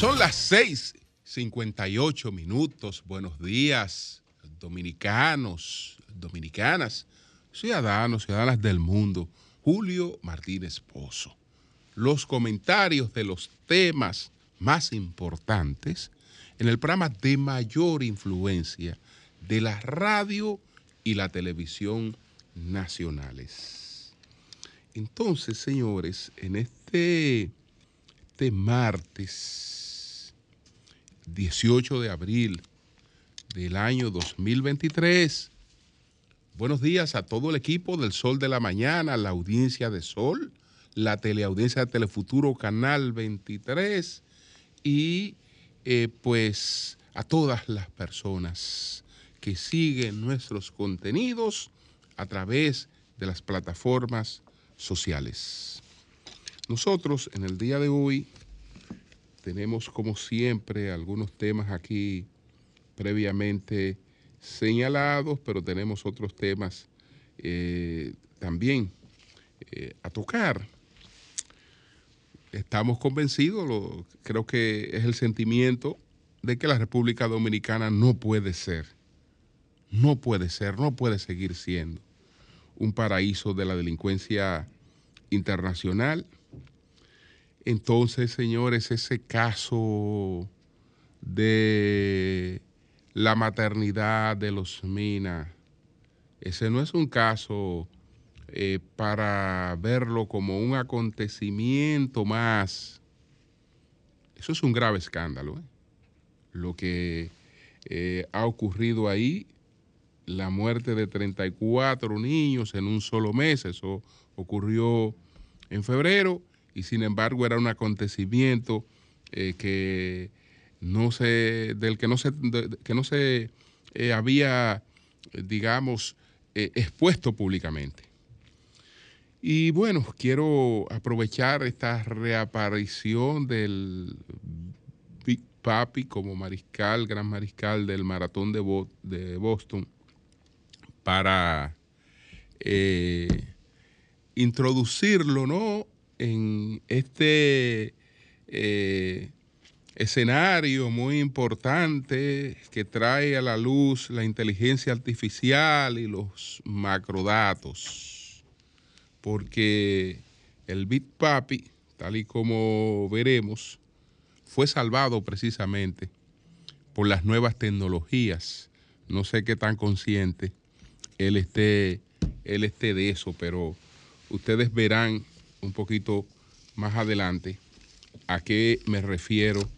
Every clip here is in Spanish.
Son las 6:58 minutos. Buenos días, dominicanos, dominicanas, ciudadanos, ciudadanas del mundo. Julio Martínez Pozo. Los comentarios de los temas más importantes en el programa de mayor influencia de la radio y la televisión nacionales. Entonces, señores, en este, este martes 18 de abril del año 2023. Buenos días a todo el equipo del Sol de la Mañana, la audiencia de Sol, la teleaudiencia de Telefuturo Canal 23 y eh, pues a todas las personas que siguen nuestros contenidos a través de las plataformas sociales. Nosotros en el día de hoy tenemos como siempre algunos temas aquí previamente señalados, pero tenemos otros temas eh, también eh, a tocar. Estamos convencidos, creo que es el sentimiento de que la República Dominicana no puede ser, no puede ser, no puede seguir siendo un paraíso de la delincuencia internacional entonces, señores, ese caso de la maternidad de los Minas, ese no es un caso eh, para verlo como un acontecimiento más. Eso es un grave escándalo. ¿eh? Lo que eh, ha ocurrido ahí, la muerte de 34 niños en un solo mes, eso ocurrió en febrero y sin embargo era un acontecimiento eh, que no se, del que no se, que no se eh, había, digamos, eh, expuesto públicamente. Y bueno, quiero aprovechar esta reaparición del Big Papi como mariscal, gran mariscal del maratón de, de Boston, para introducirlo, ¿no? En este eh, escenario muy importante que trae a la luz la inteligencia artificial y los macrodatos, porque el Bitpapi, tal y como veremos, fue salvado precisamente por las nuevas tecnologías. No sé qué tan consciente él esté, él esté de eso, pero ustedes verán un poquito más adelante a qué me refiero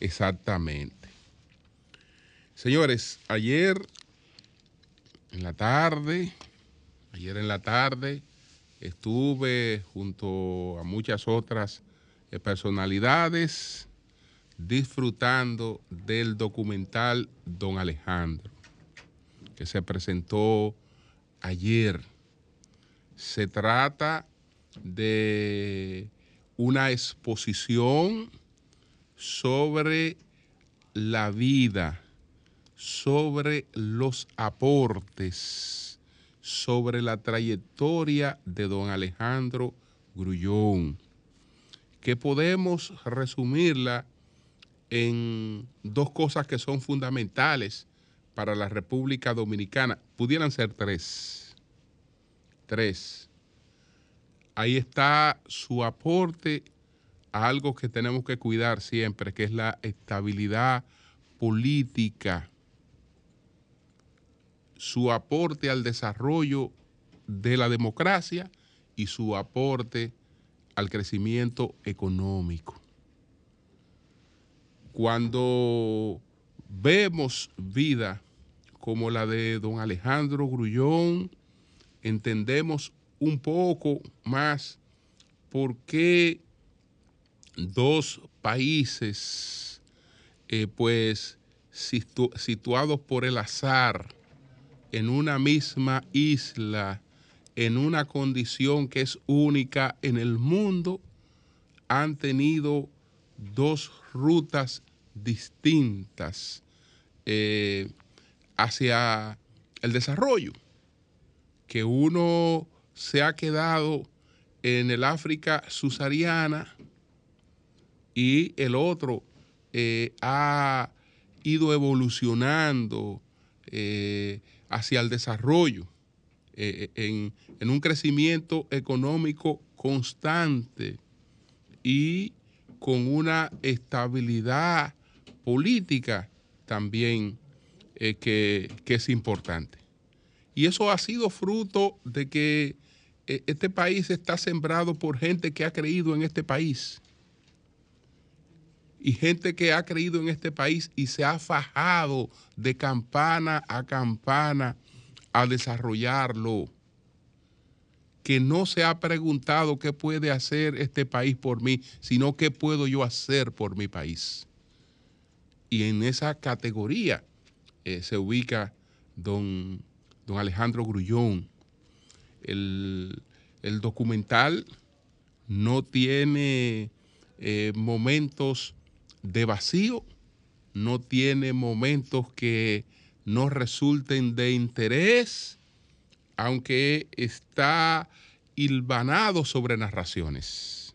exactamente. Señores, ayer en la tarde, ayer en la tarde, estuve junto a muchas otras eh, personalidades disfrutando del documental Don Alejandro, que se presentó ayer. Se trata de una exposición sobre la vida, sobre los aportes, sobre la trayectoria de don Alejandro Grullón, que podemos resumirla en dos cosas que son fundamentales para la República Dominicana. Pudieran ser tres. Tres ahí está su aporte a algo que tenemos que cuidar siempre, que es la estabilidad política, su aporte al desarrollo de la democracia y su aporte al crecimiento económico. Cuando vemos vida como la de don Alejandro Grullón, entendemos un poco más por qué dos países, eh, pues situados por el azar en una misma isla, en una condición que es única en el mundo, han tenido dos rutas distintas eh, hacia el desarrollo, que uno se ha quedado en el África subsahariana y el otro eh, ha ido evolucionando eh, hacia el desarrollo, en, en, un crecimiento económico constante y con una estabilidad política también que, que es importante. Y eso ha sido fruto de que este país está sembrado por gente que ha creído en este país y gente que ha creído en este país y se ha fajado de campana a campana a desarrollarlo, que no se ha preguntado qué puede hacer este país por mí, sino qué puedo yo hacer por mi país. Y en esa categoría eh, se ubica don, don Alejandro Grullón. El, documental no tiene eh, momentos de vacío, no tiene momentos que no resulten de interés, aunque está hilvanado sobre narraciones,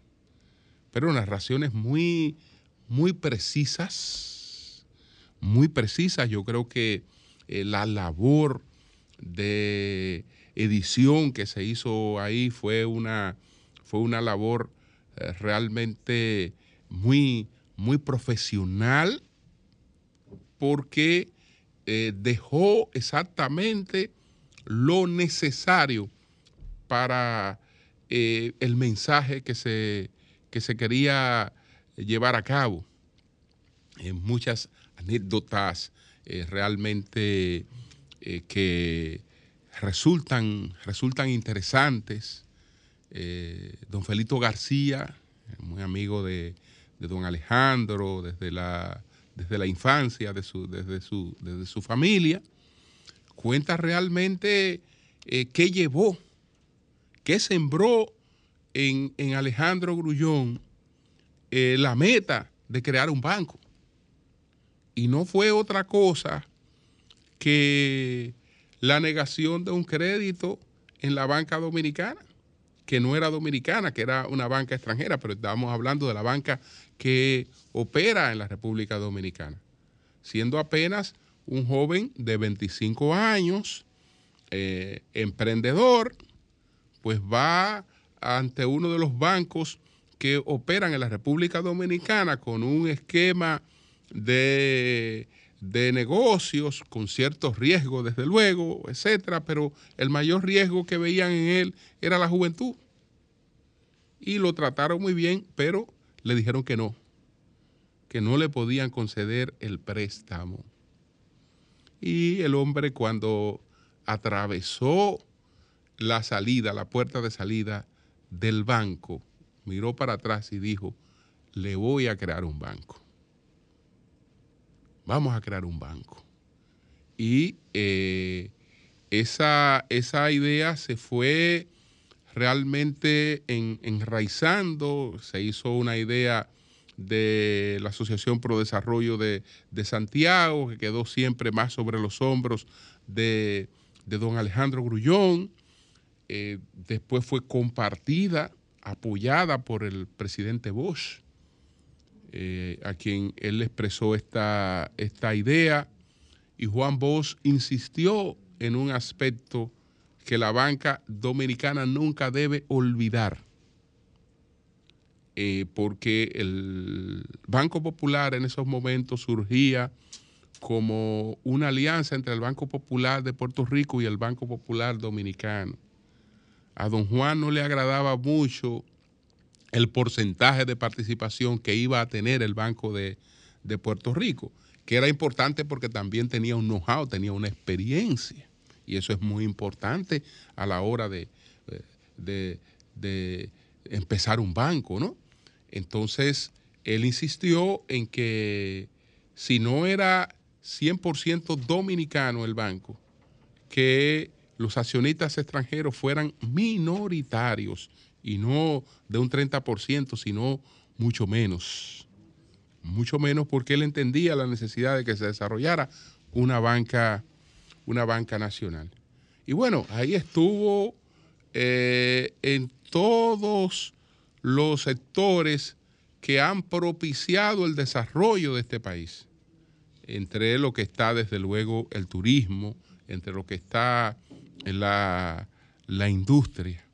pero narraciones muy, muy precisas, muy precisas. Yo creo que eh, la labor de edición que se hizo ahí fue una, fue una labor eh, realmente muy, muy profesional porque eh, dejó exactamente lo necesario para eh, el mensaje que se, que se quería llevar a cabo. muchas anécdotas realmente que resultan, resultan interesantes. don Felito García, muy amigo de, don Alejandro, desde la, desde la infancia, de su, desde, su, desde su familia, cuenta realmente eh, qué llevó, qué sembró en, Alejandro Grullón eh, la meta de crear un banco. Y no fue otra cosa que la negación de un crédito en la banca dominicana que no era dominicana, que era una banca extranjera, pero estábamos hablando de la banca que opera en la República Dominicana, siendo apenas un joven de 25 años, eh, emprendedor, pues va ante uno de los bancos que operan en la República Dominicana con un esquema de, de negocios con ciertos riesgos, desde luego, etcétera, pero el mayor riesgo que veían en él era la juventud. Y lo trataron muy bien, pero le dijeron que no, que no le podían conceder el préstamo. Y el hombre cuando atravesó la salida, la puerta de salida del banco, miró para atrás y dijo, le voy a crear un banco. Vamos a crear un banco. Y eh, esa, esa idea se fue realmente enraizando, se hizo una idea de la Asociación Pro Desarrollo de, Santiago, que quedó siempre más sobre los hombros de, don Alejandro Grullón. Eh, después fue compartida, apoyada por el presidente Bosch, eh, a quien él expresó esta, esta idea. Y Juan Bosch insistió en un aspecto que la banca dominicana nunca debe olvidar, eh, porque el Banco Popular en esos momentos surgía como una alianza entre el Banco Popular de Puerto Rico y el Banco Popular Dominicano. A don Juan no le agradaba mucho el porcentaje de participación que iba a tener el Banco de, de Puerto Rico, que era importante porque también tenía un know-how, tenía una experiencia y eso es muy importante a la hora de, de, empezar un banco, ¿no? Entonces, él insistió en que si no era 100% dominicano el banco, que los accionistas extranjeros fueran minoritarios y no de un 30%, sino mucho menos. Mucho menos porque él entendía la necesidad de que se desarrollara una banca una banca nacional. Y bueno, ahí estuvo eh, en todos los sectores que han propiciado el desarrollo de este país. Entre lo que está, desde luego, el turismo, entre lo que está la, la industria,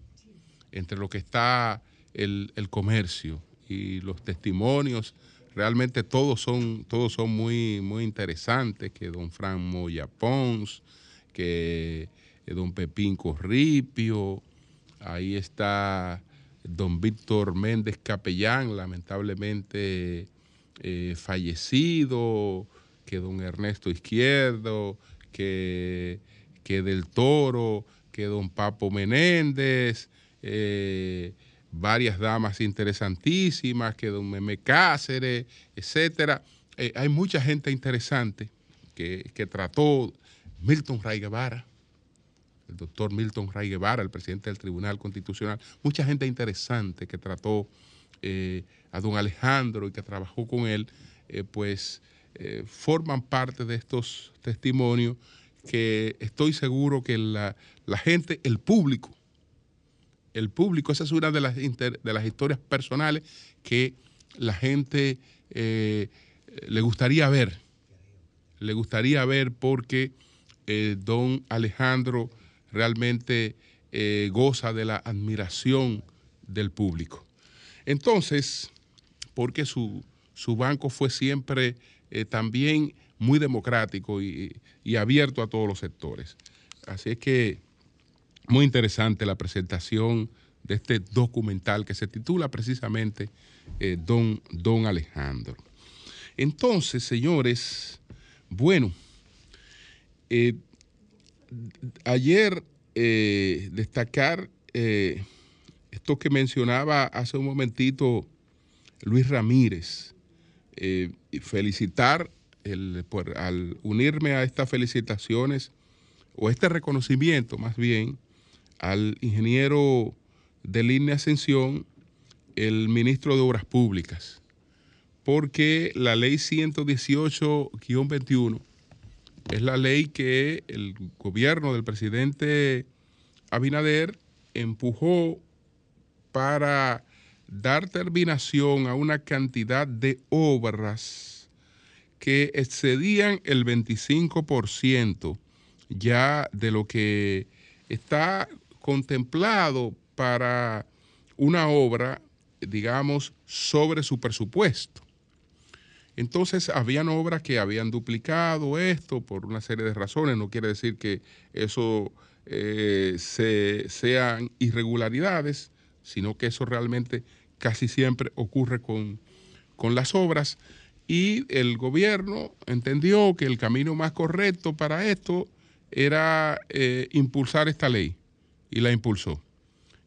entre lo que está el, comercio y los testimonios. Realmente todos son, todos son muy, muy interesantes, que don Fran Moya Pons, que don Pepín Corripio, ahí está don Víctor Méndez Capellán, lamentablemente eh, fallecido, que don Ernesto Izquierdo, que, que del Toro, que don Papo Menéndez, eh, varias damas interesantísimas, que don Meme Cáceres, etcétera. Eh, hay mucha gente interesante que, trató, Milton Ray Guevara, el doctor Milton Ray Guevara, el presidente del Tribunal Constitucional, mucha gente interesante que trató eh, a don Alejandro y que trabajó con él, pues forman parte de estos testimonios que estoy seguro que la, gente, el público, el público, esa es una de las, de las historias personales que la gente eh, le gustaría ver, le gustaría ver porque eh, don Alejandro realmente eh, goza de la admiración del público. Entonces, porque su, su banco fue siempre también muy democrático y, abierto a todos los sectores. Así es que muy interesante la presentación de este documental que se titula precisamente eh, Don, Don Alejandro. Entonces, señores, bueno, eh, ayer eh, destacar esto que mencionaba hace un momentito Luis Ramírez, felicitar al unirme a estas felicitaciones o este reconocimiento más bien al ingeniero de línea Ascensión, el ministro de Obras Públicas, porque la ley 118-21 es la ley que el gobierno del presidente Abinader empujó para dar terminación a una cantidad de obras que excedían el 25% ya de lo que está contemplado para una obra, digamos, sobre su presupuesto. Entonces, habían obras que habían duplicado esto por una serie de razones. No quiere decir que eso eh, sean irregularidades, sino que eso realmente casi siempre ocurre con, con las obras. Y el gobierno entendió que el camino más correcto para esto era eh, impulsar esta ley y la impulsó.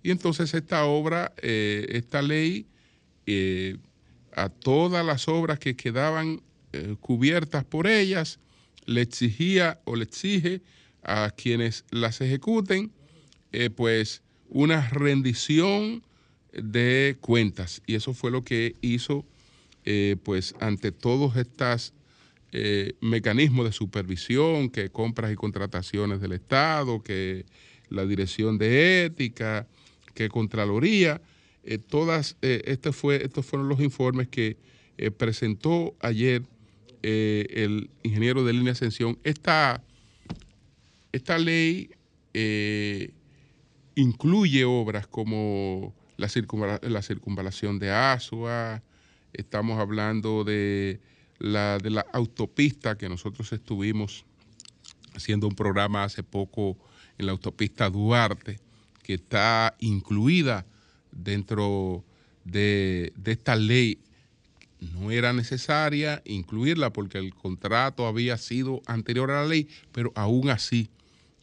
Y entonces esta obra, eh, esta ley, eh, a todas las obras que quedaban cubiertas por ellas, le exigía o le exige a quienes las ejecuten, pues una rendición de cuentas. Y eso fue lo que hizo eh, pues ante todos estos eh, mecanismos de supervisión, que compras y contrataciones del Estado, que la Dirección de Ética, que Contraloría, eh, todas, este fue, estos fueron los informes que presentó ayer el ingeniero de línea Ascensión. Esta, esta ley incluye obras como la, la circunvalación de Asua, Estamos hablando de la, de la autopista que nosotros estuvimos haciendo un programa hace poco en la autopista Duarte, que está incluida dentro de, esta ley. No era necesaria incluirla porque el contrato había sido anterior a la ley, pero aún así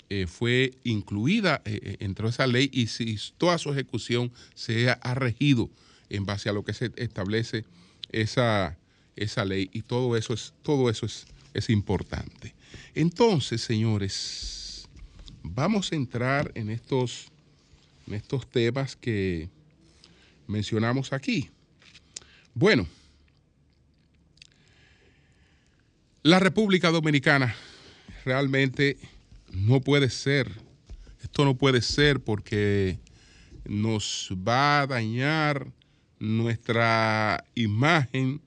eh, fue incluida eh, dentro de esa ley y si toda su ejecución se ha regido en base a lo que se establece esa, esa ley y todo eso es, todo eso es, es importante. Entonces, señores, vamos a entrar en estos, en estos temas que mencionamos aquí. Bueno, la República Dominicana realmente no puede ser, esto no puede ser porque nos va a dañar nuestra imagen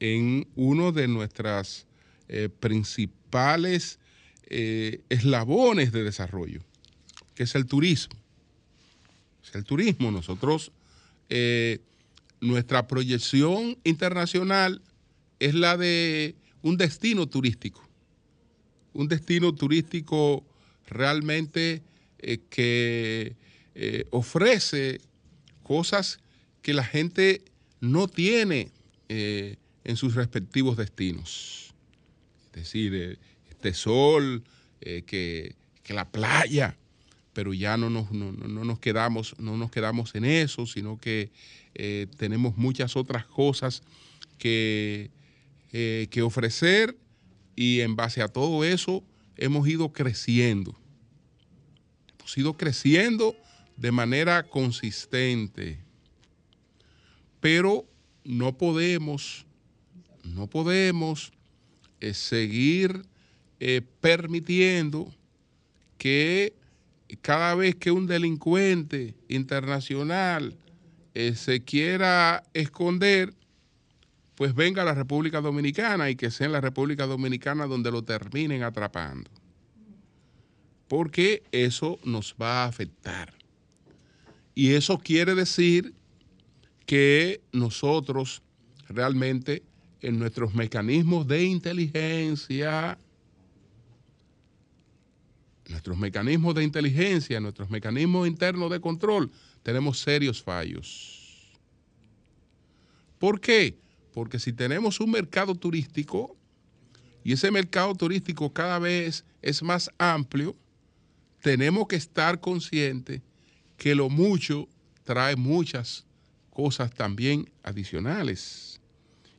en uno de nuestras eh, principales eh, eslabones de desarrollo, que es el turismo. Es el turismo. Nosotros, eh, nuestra proyección internacional es la de un destino turístico. Un destino turístico realmente que ofrece cosas que la gente no tiene en sus respectivos destinos. Es decir, este sol, eh, que, la playa, pero ya no nos, nos, quedamos, no nos quedamos en eso, sino que eh, tenemos muchas otras cosas que, eh, que ofrecer y en base a todo eso hemos ido creciendo. Hemos ido creciendo de manera consistente, pero no podemos no podemos seguir eh, permitiendo que cada vez que un delincuente internacional eh, se quiera esconder, pues venga a la República Dominicana y que sea en la República Dominicana donde lo terminen atrapando. Porque eso nos va a afectar. Y eso quiere decir que nosotros realmente en nuestros mecanismos de inteligencia, nuestros mecanismos de inteligencia, nuestros mecanismos internos de control, tenemos serios fallos. ¿Por qué? Porque si tenemos un mercado turístico y ese mercado turístico cada vez es más amplio, tenemos que estar conscientes que lo mucho trae muchas cosas también adicionales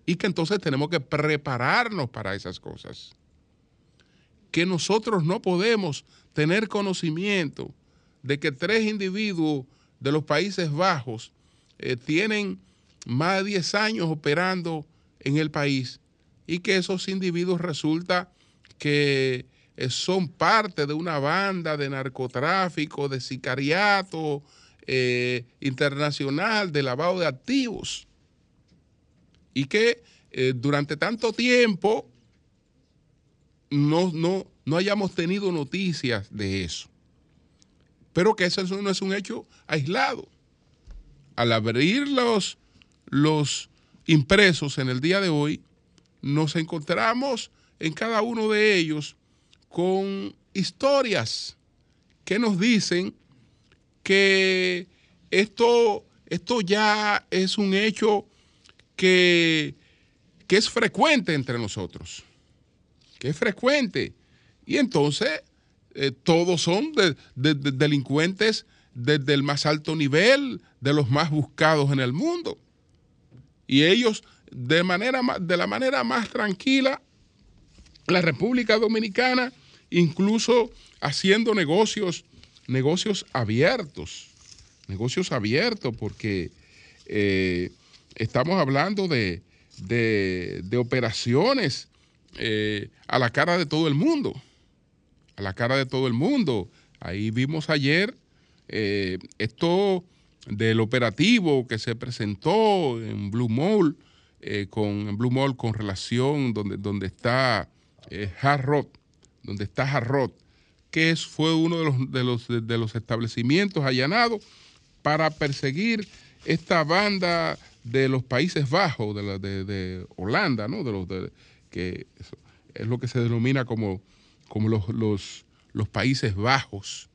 y que entonces tenemos que prepararnos para esas cosas. Que nosotros no podemos tener conocimiento de que tres individuos de los Países Bajos eh, tienen más de 10 años operando en el país y que esos individuos resulta que eh, son parte de una banda de narcotráfico, de sicariato eh, internacional, de lavado de activos. Y que durante tanto tiempo no, no, no hayamos tenido noticias de eso. Pero que eso no es un hecho aislado. Al abrir los, los impresos en el día de hoy, nos encontramos en cada uno de ellos con historias que nos dicen que esto, esto ya es un hecho que, es frecuente entre nosotros, es frecuente. Y entonces eh, todos son delincuentes desde el más alto nivel, de los más buscados en el mundo. Y ellos, de, manera, de la manera más tranquila, la República Dominicana, incluso haciendo negocios, negocios abiertos, negocios abiertos, porque eh, estamos hablando de, operaciones eh, a la cara de todo el mundo, a la cara de todo el mundo. Ahí vimos ayer eh, esto del operativo que se presentó en Blue Mall, eh, con Blue Mall con relación donde, donde está Hard donde está Hard que es, fue uno de los, de, los, de los establecimientos allanados para perseguir esta banda de los Países Bajos, de, de, Holanda, ¿no? De los que es lo que se denomina como, como los, los, Países Bajos,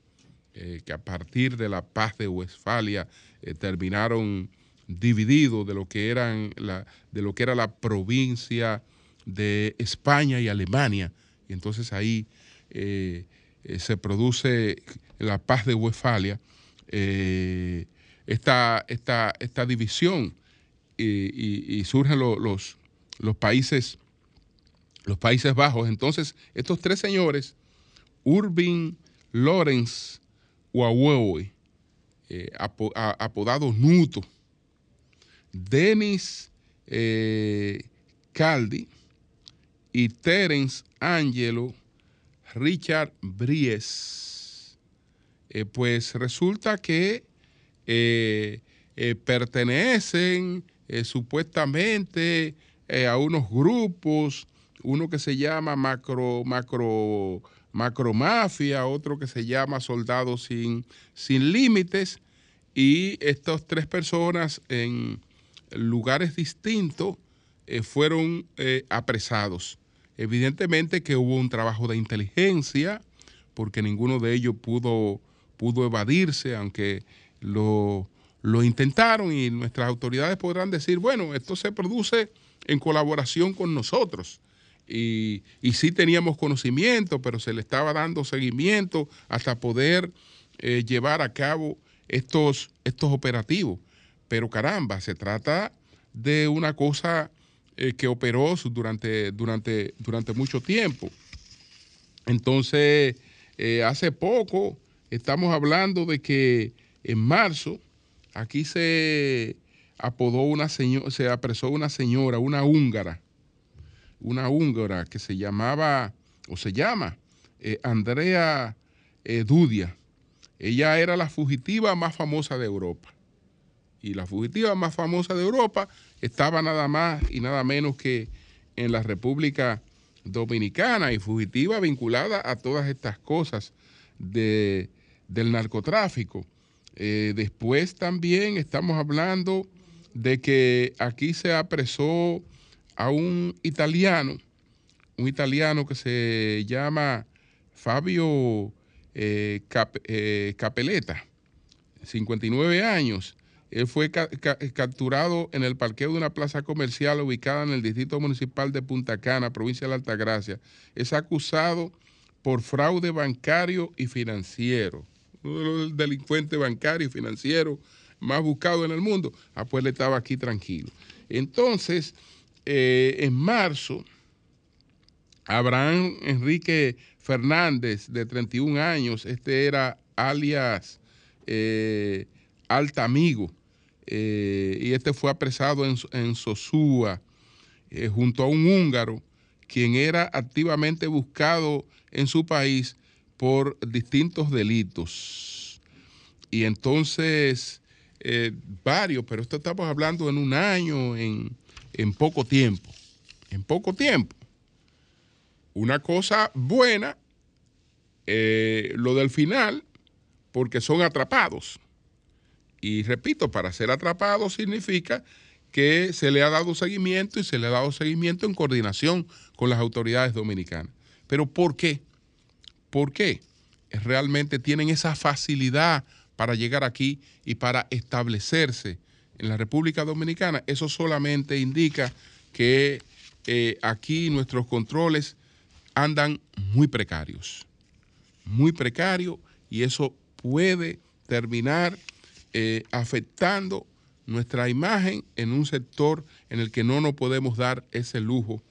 eh, que a partir de la paz de Westfalia eh, terminaron divididos de lo que de lo que era la provincia de España y Alemania. Y entonces ahí eh, se produce la paz de Westfalia, esta, esta, esta división y, surgen los, los países los Países Bajos. Entonces, estos tres señores, Urbin Lorenz Wawewe, eh, apodado Nuto, Denis eh, Caldi y Terence Angelo Richard Bries. Eh, pues resulta que pertenecen supuestamente a unos grupos, uno que se llama macro, macro, macromafia, otro que se llama soldados sin, sin límites, y estas tres personas en lugares distintos fueron apresados. Evidentemente que hubo un trabajo de inteligencia, porque ninguno de ellos pudo, pudo evadirse, aunque lo, intentaron y nuestras autoridades podrán decir, bueno, esto se produce en colaboración con nosotros. Y, sí teníamos conocimiento, pero se le estaba dando seguimiento hasta poder eh, llevar a cabo estos, estos operativos. Pero caramba, se trata de una cosa eh, que operó durante, durante, durante mucho tiempo. Entonces, eh, hace poco estamos hablando de que en marzo aquí se apodó una señora, se apresó una señora, una húngara, una húngara que se llamaba o se llama eh, Andrea eh, Dudia. Ella era la fugitiva más famosa de Europa. Y la fugitiva más famosa de Europa estaba nada más y nada menos que en la República dominicana y fugitiva vinculada a todas estas cosas de, del narcotráfico. Eh, después también estamos hablando de que aquí se apresó a un italiano, un italiano que se llama Fabio eh, eh, Capeleta, 59 años, él fue capturado en el parqueo de una plaza comercial ubicada en el distrito municipal de Punta Cana, provincia de la Altagracia. Es acusado por fraude bancario y financiero. Uno de los delincuentes y financieros más buscados en el mundo. Ah, pues él estaba aquí tranquilo. Entonces, eh, en marzo, Abraham Enrique Fernández, de 31 años, este era alias eh, Amigo. Eh, y este fue apresado en, Sosúa eh, junto a un húngaro, quien era activamente buscado en su país por distintos delitos. Y entonces, varios, pero esto estamos hablando en un año, en, poco tiempo, en poco tiempo. Una cosa buena, lo del final, porque son atrapados y repito, para ser atrapado significa que se le ha dado seguimiento y se le ha dado seguimiento en coordinación con las autoridades dominicanas. Pero ¿por qué? ¿Por qué? Realmente tienen esa facilidad para llegar aquí y para establecerse en la República Dominicana. Eso solamente indica que eh, aquí nuestros controles andan muy precarios, muy precarios y eso puede terminar eh, afectando nuestra imagen en un sector en el que no nos podemos dar ese lujo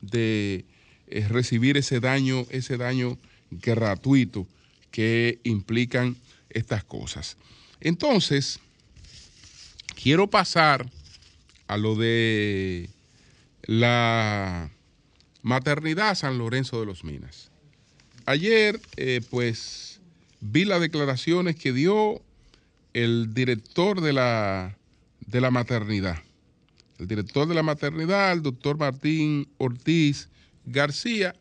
de eh, recibir ese daño, ese daño gratuito que implican estas cosas. Entonces, quiero pasar a lo de la maternidad San Lorenzo de los Minas. Ayer, eh, pues, vi las declaraciones que dio el director de la, de la maternidad. El director de la maternidad, el doctor Martín Ortiz García,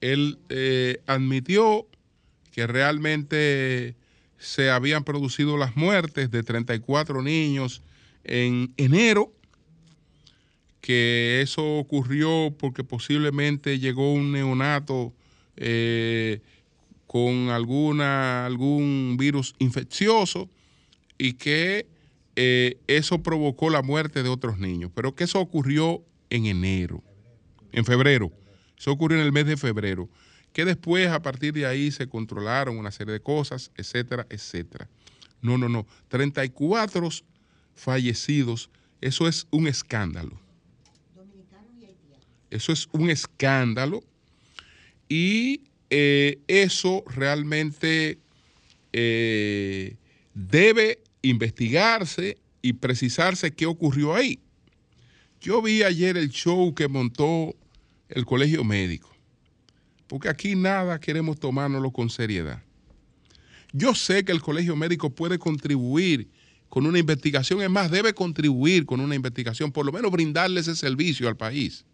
él eh, admitió que realmente se habían producido las muertes de 34 niños en enero, que eso ocurrió porque posiblemente llegó un neonato eh, con alguna, algún virus infeccioso y que eh, eso provocó la muerte de otros niños, pero que eso ocurrió en enero, en febrero, eso ocurrió en el mes de febrero, que después a partir de ahí se controlaron una serie de cosas, etcétera, etcétera. No, no, no, 34 fallecidos, eso es un escándalo. Eso es un escándalo y eh, eso realmente eh, debe investigarse y precisarse qué ocurrió ahí. Yo vi ayer el show que montó el colegio médico, porque aquí nada queremos tomárnoslo con seriedad. Yo sé que el colegio médico puede contribuir con una investigación, es más, debe contribuir con una investigación, por lo menos brindarle ese servicio al país.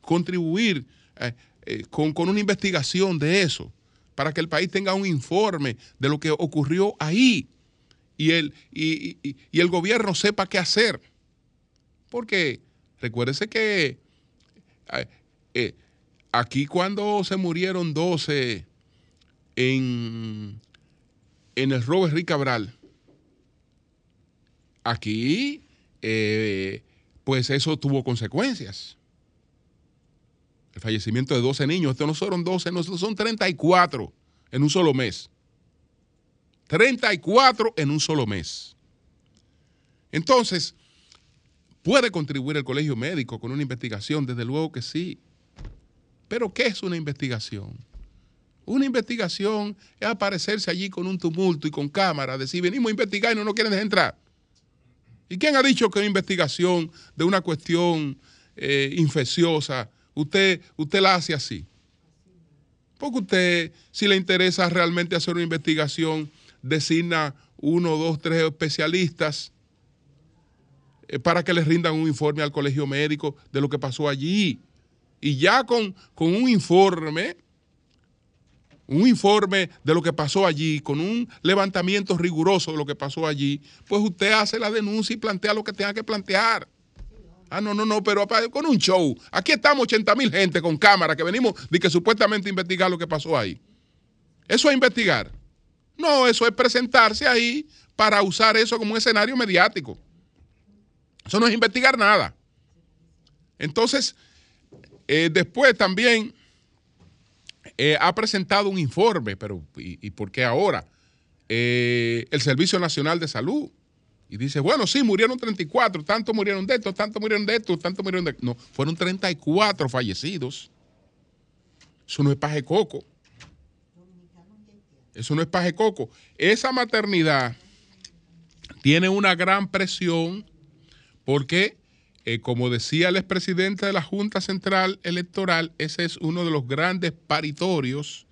Contribuir eh, eh, con, una investigación de eso, para que el país tenga un informe de lo que ocurrió ahí y el, y, el gobierno sepa qué hacer. Porque recuérdese que eh, aquí cuando se murieron 12 en, en el Robert Rick Cabral, aquí pues eso tuvo consecuencias el fallecimiento de 12 niños. Estos no fueron 12, no, son 34 en un solo mes. 34 en un solo mes. Entonces, ¿puede contribuir el colegio médico con una investigación? Desde luego que sí. Pero ¿qué es una investigación? Una investigación es aparecerse allí con un tumulto y con cámara, decir, venimos a investigar y no nos quieren dejar entrar. ¿Y quién ha dicho que una investigación de una cuestión eh, infecciosa usted, usted la hace así. Porque usted, si le interesa realmente hacer una investigación, designa uno, dos, tres especialistas eh, para que les rindan un informe al colegio médico de lo que pasó allí. Y ya con, con un informe, un informe de lo que pasó allí, con un levantamiento riguroso de lo que pasó allí, pues usted hace la denuncia y plantea lo que tenga que plantear. Ah, no, no, no, pero con un show. Aquí estamos 80 mil gente con cámara que venimos de que supuestamente investigar lo que pasó ahí. ¿Eso es investigar? No, eso es presentarse ahí para usar eso como un escenario mediático. Eso no es investigar nada. Entonces, eh, después también eh, ha presentado un informe, pero ¿y, por qué ahora? Eh, el Servicio Nacional de Salud y dice, bueno, sí, murieron 34, tanto murieron de esto, tanto murieron de esto, tanto murieron de. No, fueron 34 fallecidos. Eso no es paje coco. Eso no es paje coco. Esa maternidad tiene una gran presión porque, eh, como decía el expresidente de la Junta Central Electoral, ese es uno de los grandes paritorios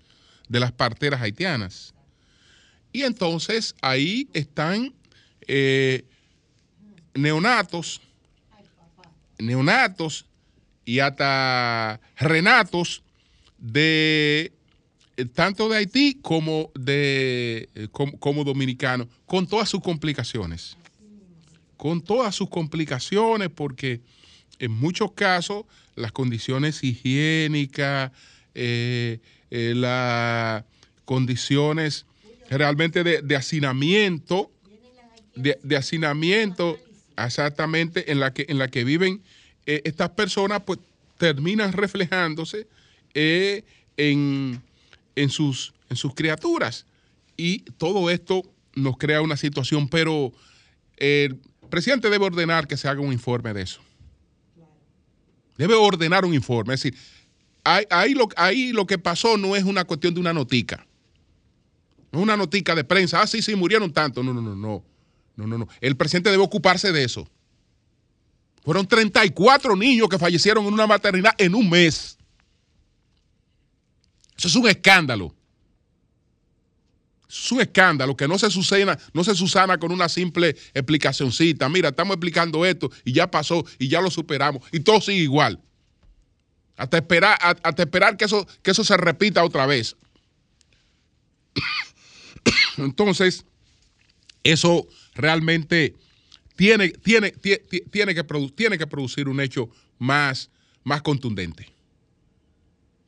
de las parteras haitianas. Y entonces ahí están eh, neonatos, neonatos y hasta renatos de eh, tanto de Haití como de eh, como, dominicano, con todas sus complicaciones. Con todas sus complicaciones, porque en muchos casos las condiciones higiénicas, las condiciones realmente de hacinamiento de, hacinamiento exactamente en la que, en la que viven eh, estas personas, pues terminan reflejándose eh, en, sus, en sus criaturas. Y todo esto nos crea una situación, pero presidente debe ordenar que se haga un informe de eso. Debe ordenar un informe. Es decir, ahí, lo, que pasó no es una cuestión de una notica. No es una notica de prensa. Ah, sí, sí, murieron tanto. No, no, no, no. No, no, no. El presidente debe ocuparse de eso. Fueron 34 niños que fallecieron en una maternidad en un mes. Eso es un escándalo. Es un escándalo que no se susana, no se susana con una simple explicacióncita. Mira, estamos explicando esto y ya pasó y ya lo superamos y todo sigue igual. Hasta esperar, hasta esperar que, eso, que eso se repita otra vez. Entonces, eso realmente tiene, tiene, tiene, que, tiene que producir un hecho más, más contundente.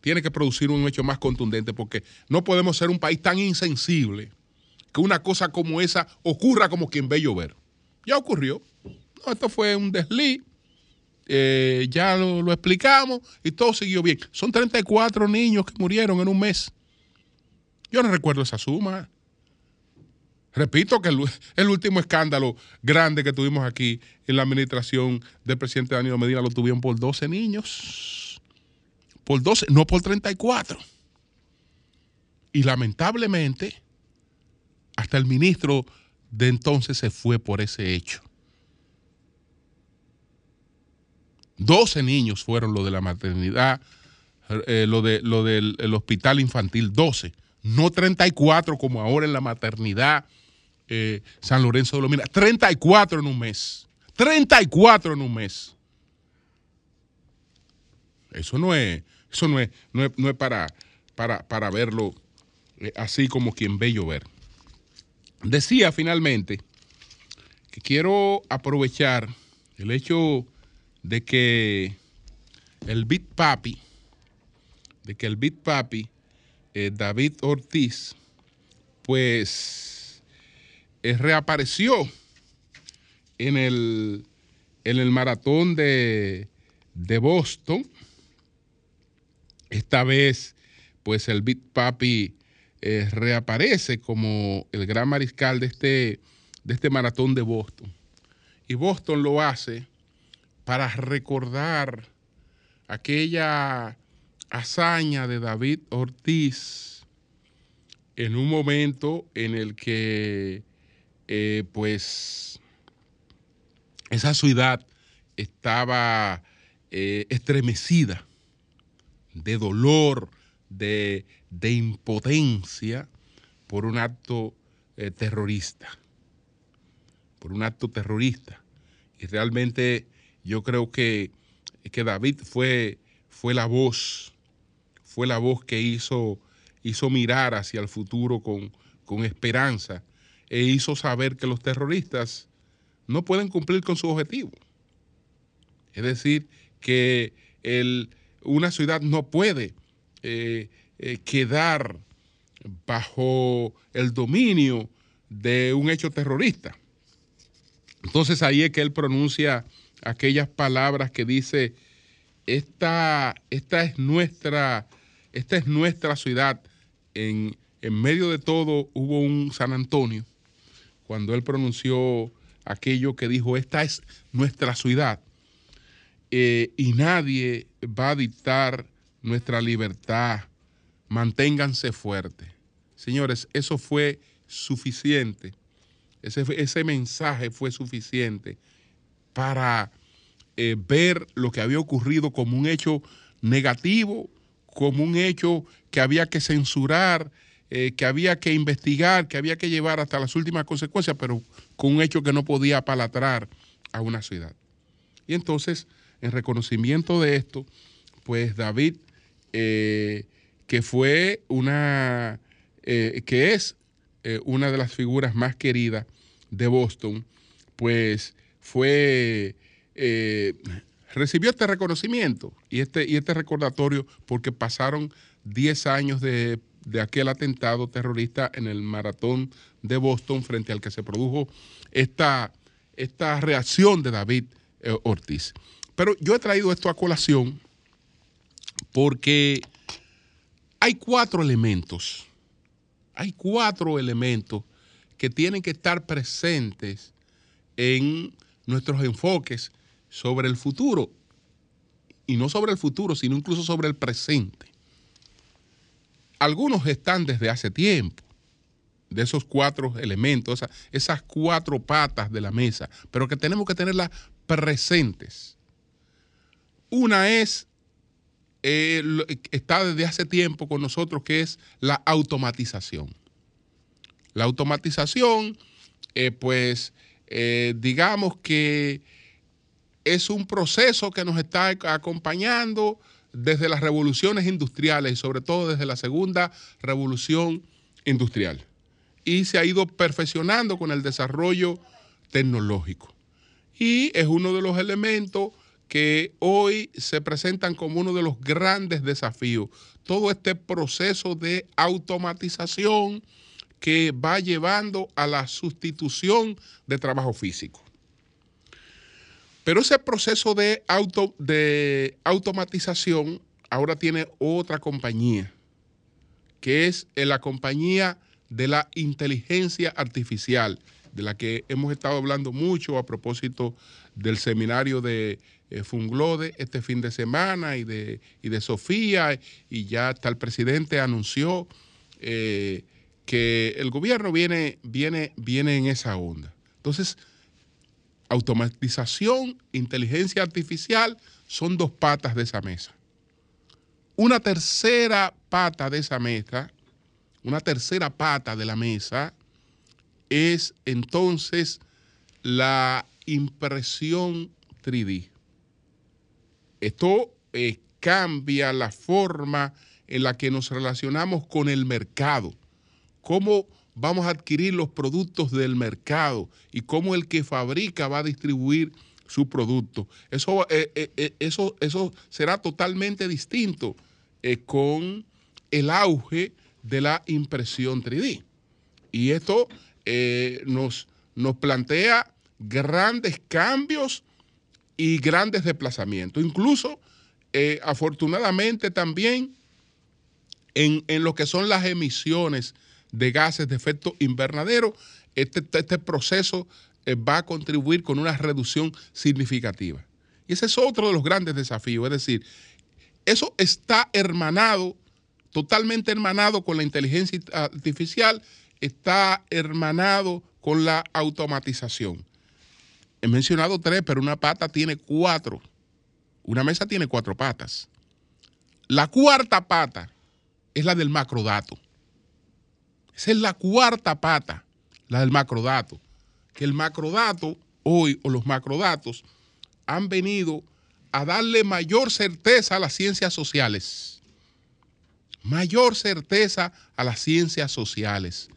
Tiene que producir un hecho más contundente porque no podemos ser un país tan insensible que una cosa como esa ocurra como quien ve llover. Ya ocurrió. esto fue un desliz. Eh, ya lo, lo, explicamos y todo siguió bien. Son 34 niños que murieron en un mes. Yo no recuerdo esa suma. Repito que el, último escándalo grande que tuvimos aquí en la administración del presidente Danilo Medina lo tuvieron por 12 niños. Por 12, no por 34. Y lamentablemente, hasta el ministro de entonces se fue por ese hecho. 12 niños fueron lo de la maternidad, eh, lo, de, lo del hospital infantil, 12. No 34 como ahora en la maternidad eh, San Lorenzo de los Minas. 34 en un mes. 34 en un mes. Eso no es, eso no es, no es, para, para, para, verlo eh, así como quien ve llover. Decía finalmente que quiero aprovechar el hecho de que el Bit Papi, de que el Bit Papi, eh, David Ortiz, pues eh, reapareció en el, en el maratón de, de Boston. Esta vez, pues el Bit Papi eh, reaparece como el gran mariscal de este, de este maratón de Boston. Y Boston lo hace para recordar aquella hazaña de David Ortiz en un momento en el que eh, pues esa ciudad estaba eh, estremecida de dolor, de, impotencia por un acto eh, terrorista, por un acto terrorista. Y realmente yo creo que, que David fue, fue, la voz, fue la voz que hizo, hizo mirar hacia el futuro con, con esperanza e hizo saber que los terroristas no pueden cumplir con su objetivo. Es decir, que el, una ciudad no puede eh, eh, quedar bajo el dominio de un hecho terrorista. Entonces ahí es que él pronuncia aquellas palabras que dice, esta, esta, es, nuestra, esta es nuestra ciudad. En, en medio de todo hubo un San Antonio, cuando él pronunció aquello que dijo, esta es nuestra ciudad. Eh, y nadie va a dictar nuestra libertad. Manténganse fuertes. Señores, eso fue suficiente. Ese, ese mensaje fue suficiente para eh, ver lo que había ocurrido como un hecho negativo, como un hecho que había que censurar, eh, que había que investigar, que había que llevar hasta las últimas consecuencias, pero con un hecho que no podía apalatrar a una ciudad. Y entonces en reconocimiento de esto, pues David, eh, que fue una, eh, que es eh, una de las figuras más queridas de Boston, pues fue, recibió este reconocimiento y este, y este recordatorio porque pasaron 10 años de, de aquel atentado terrorista en el maratón de Boston frente al que se produjo esta, esta reacción de David Ortiz. Pero yo he traído esto a colación porque hay cuatro elementos, hay cuatro elementos que tienen que estar presentes en nuestros enfoques sobre el futuro, y no sobre el futuro, sino incluso sobre el presente. Algunos están desde hace tiempo, de esos cuatro elementos, esas, cuatro patas de la mesa, pero que tenemos que tenerlas presentes una es, eh, está desde hace tiempo con nosotros, que es la automatización. La automatización, eh, pues, eh, digamos que es un proceso que nos está acompañando desde las revoluciones industriales y sobre todo desde la segunda revolución industrial. Y se ha ido perfeccionando con el desarrollo tecnológico. Y es uno de los elementos que hoy se presentan como uno de los grandes desafíos. Todo este proceso de automatización que va llevando a la sustitución de trabajo físico. Pero ese proceso de, auto, de automatización ahora tiene otra compañía, que es la compañía de la inteligencia artificial, de la que hemos estado hablando mucho a propósito del seminario de eh, Funglode este fin de semana y de, de Sofía, y ya hasta el presidente anunció eh, que el gobierno viene, viene, viene en esa onda. Entonces, automatización, inteligencia artificial son dos patas de esa mesa. Una tercera pata de esa mesa, una tercera pata de la mesa es entonces la impresión 3D. Esto eh, cambia la forma en la que nos relacionamos con el mercado, cómo vamos a adquirir los productos del mercado y cómo el que fabrica va a distribuir su producto. Eso, eh, eh, eso, eso será totalmente distinto con el auge de la impresión 3D. Y esto nos, nos plantea grandes cambios y grandes desplazamientos. Incluso, eh, afortunadamente también, en, lo que son las emisiones de gases de efecto invernadero, este, este proceso eh, va a contribuir con una reducción significativa. Y ese es otro de los grandes desafíos, es decir, eso está hermanado, totalmente hermanado con la inteligencia artificial, está hermanado con la automatización. He mencionado tres, pero una pata tiene cuatro. Una mesa tiene cuatro patas. La cuarta pata es la del macrodato. Esa es la cuarta pata, la del macrodato. Que el macrodato hoy, o los macrodatos, han venido a darle mayor certeza a las ciencias sociales. Mayor certeza a las ciencias sociales.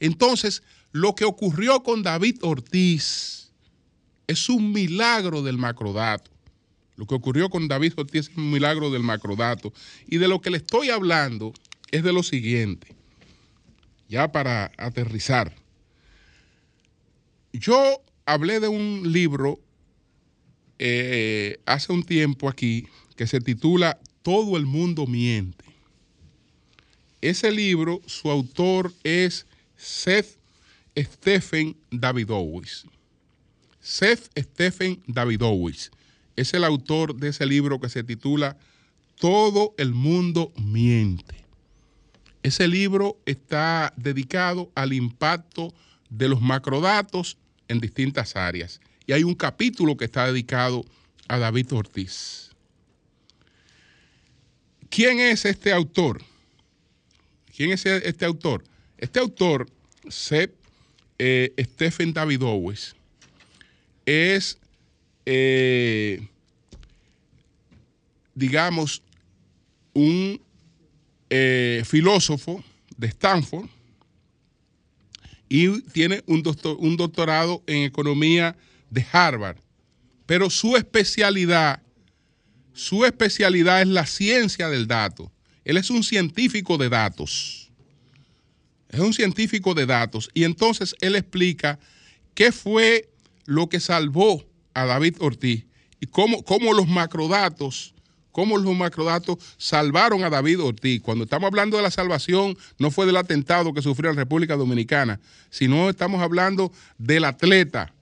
Entonces, lo que ocurrió con David Ortiz, es un milagro del macrodato. Lo que ocurrió con David Ortiz es un milagro del macrodato. Y de lo que le estoy hablando es de lo siguiente, ya para aterrizar. Yo hablé de un libro eh, hace un tiempo aquí que se titula Todo el mundo miente. Ese libro, su autor es Seth Stephen Davidowitz. Seth Stephen Davidowitz es el autor de ese libro que se titula Todo el mundo miente. Ese libro está dedicado al impacto de los macrodatos en distintas áreas. Y hay un capítulo que está dedicado a David Ortiz. ¿Quién es este autor? ¿Quién es este autor? Este autor, Seth eh, Stephen Davidowitz, es, eh, digamos, un eh, filósofo de Stanford y tiene un, un doctorado en economía de Harvard. Pero su especialidad, su especialidad es la ciencia del dato. Él es un científico de datos. Es un científico de datos. Y entonces él explica qué fue lo que salvó a David Ortiz y cómo, cómo los macrodatos, cómo los macrodatos salvaron a David Ortiz. Cuando estamos hablando de la salvación, no fue del atentado que sufrió en República Dominicana, sino estamos hablando del atleta,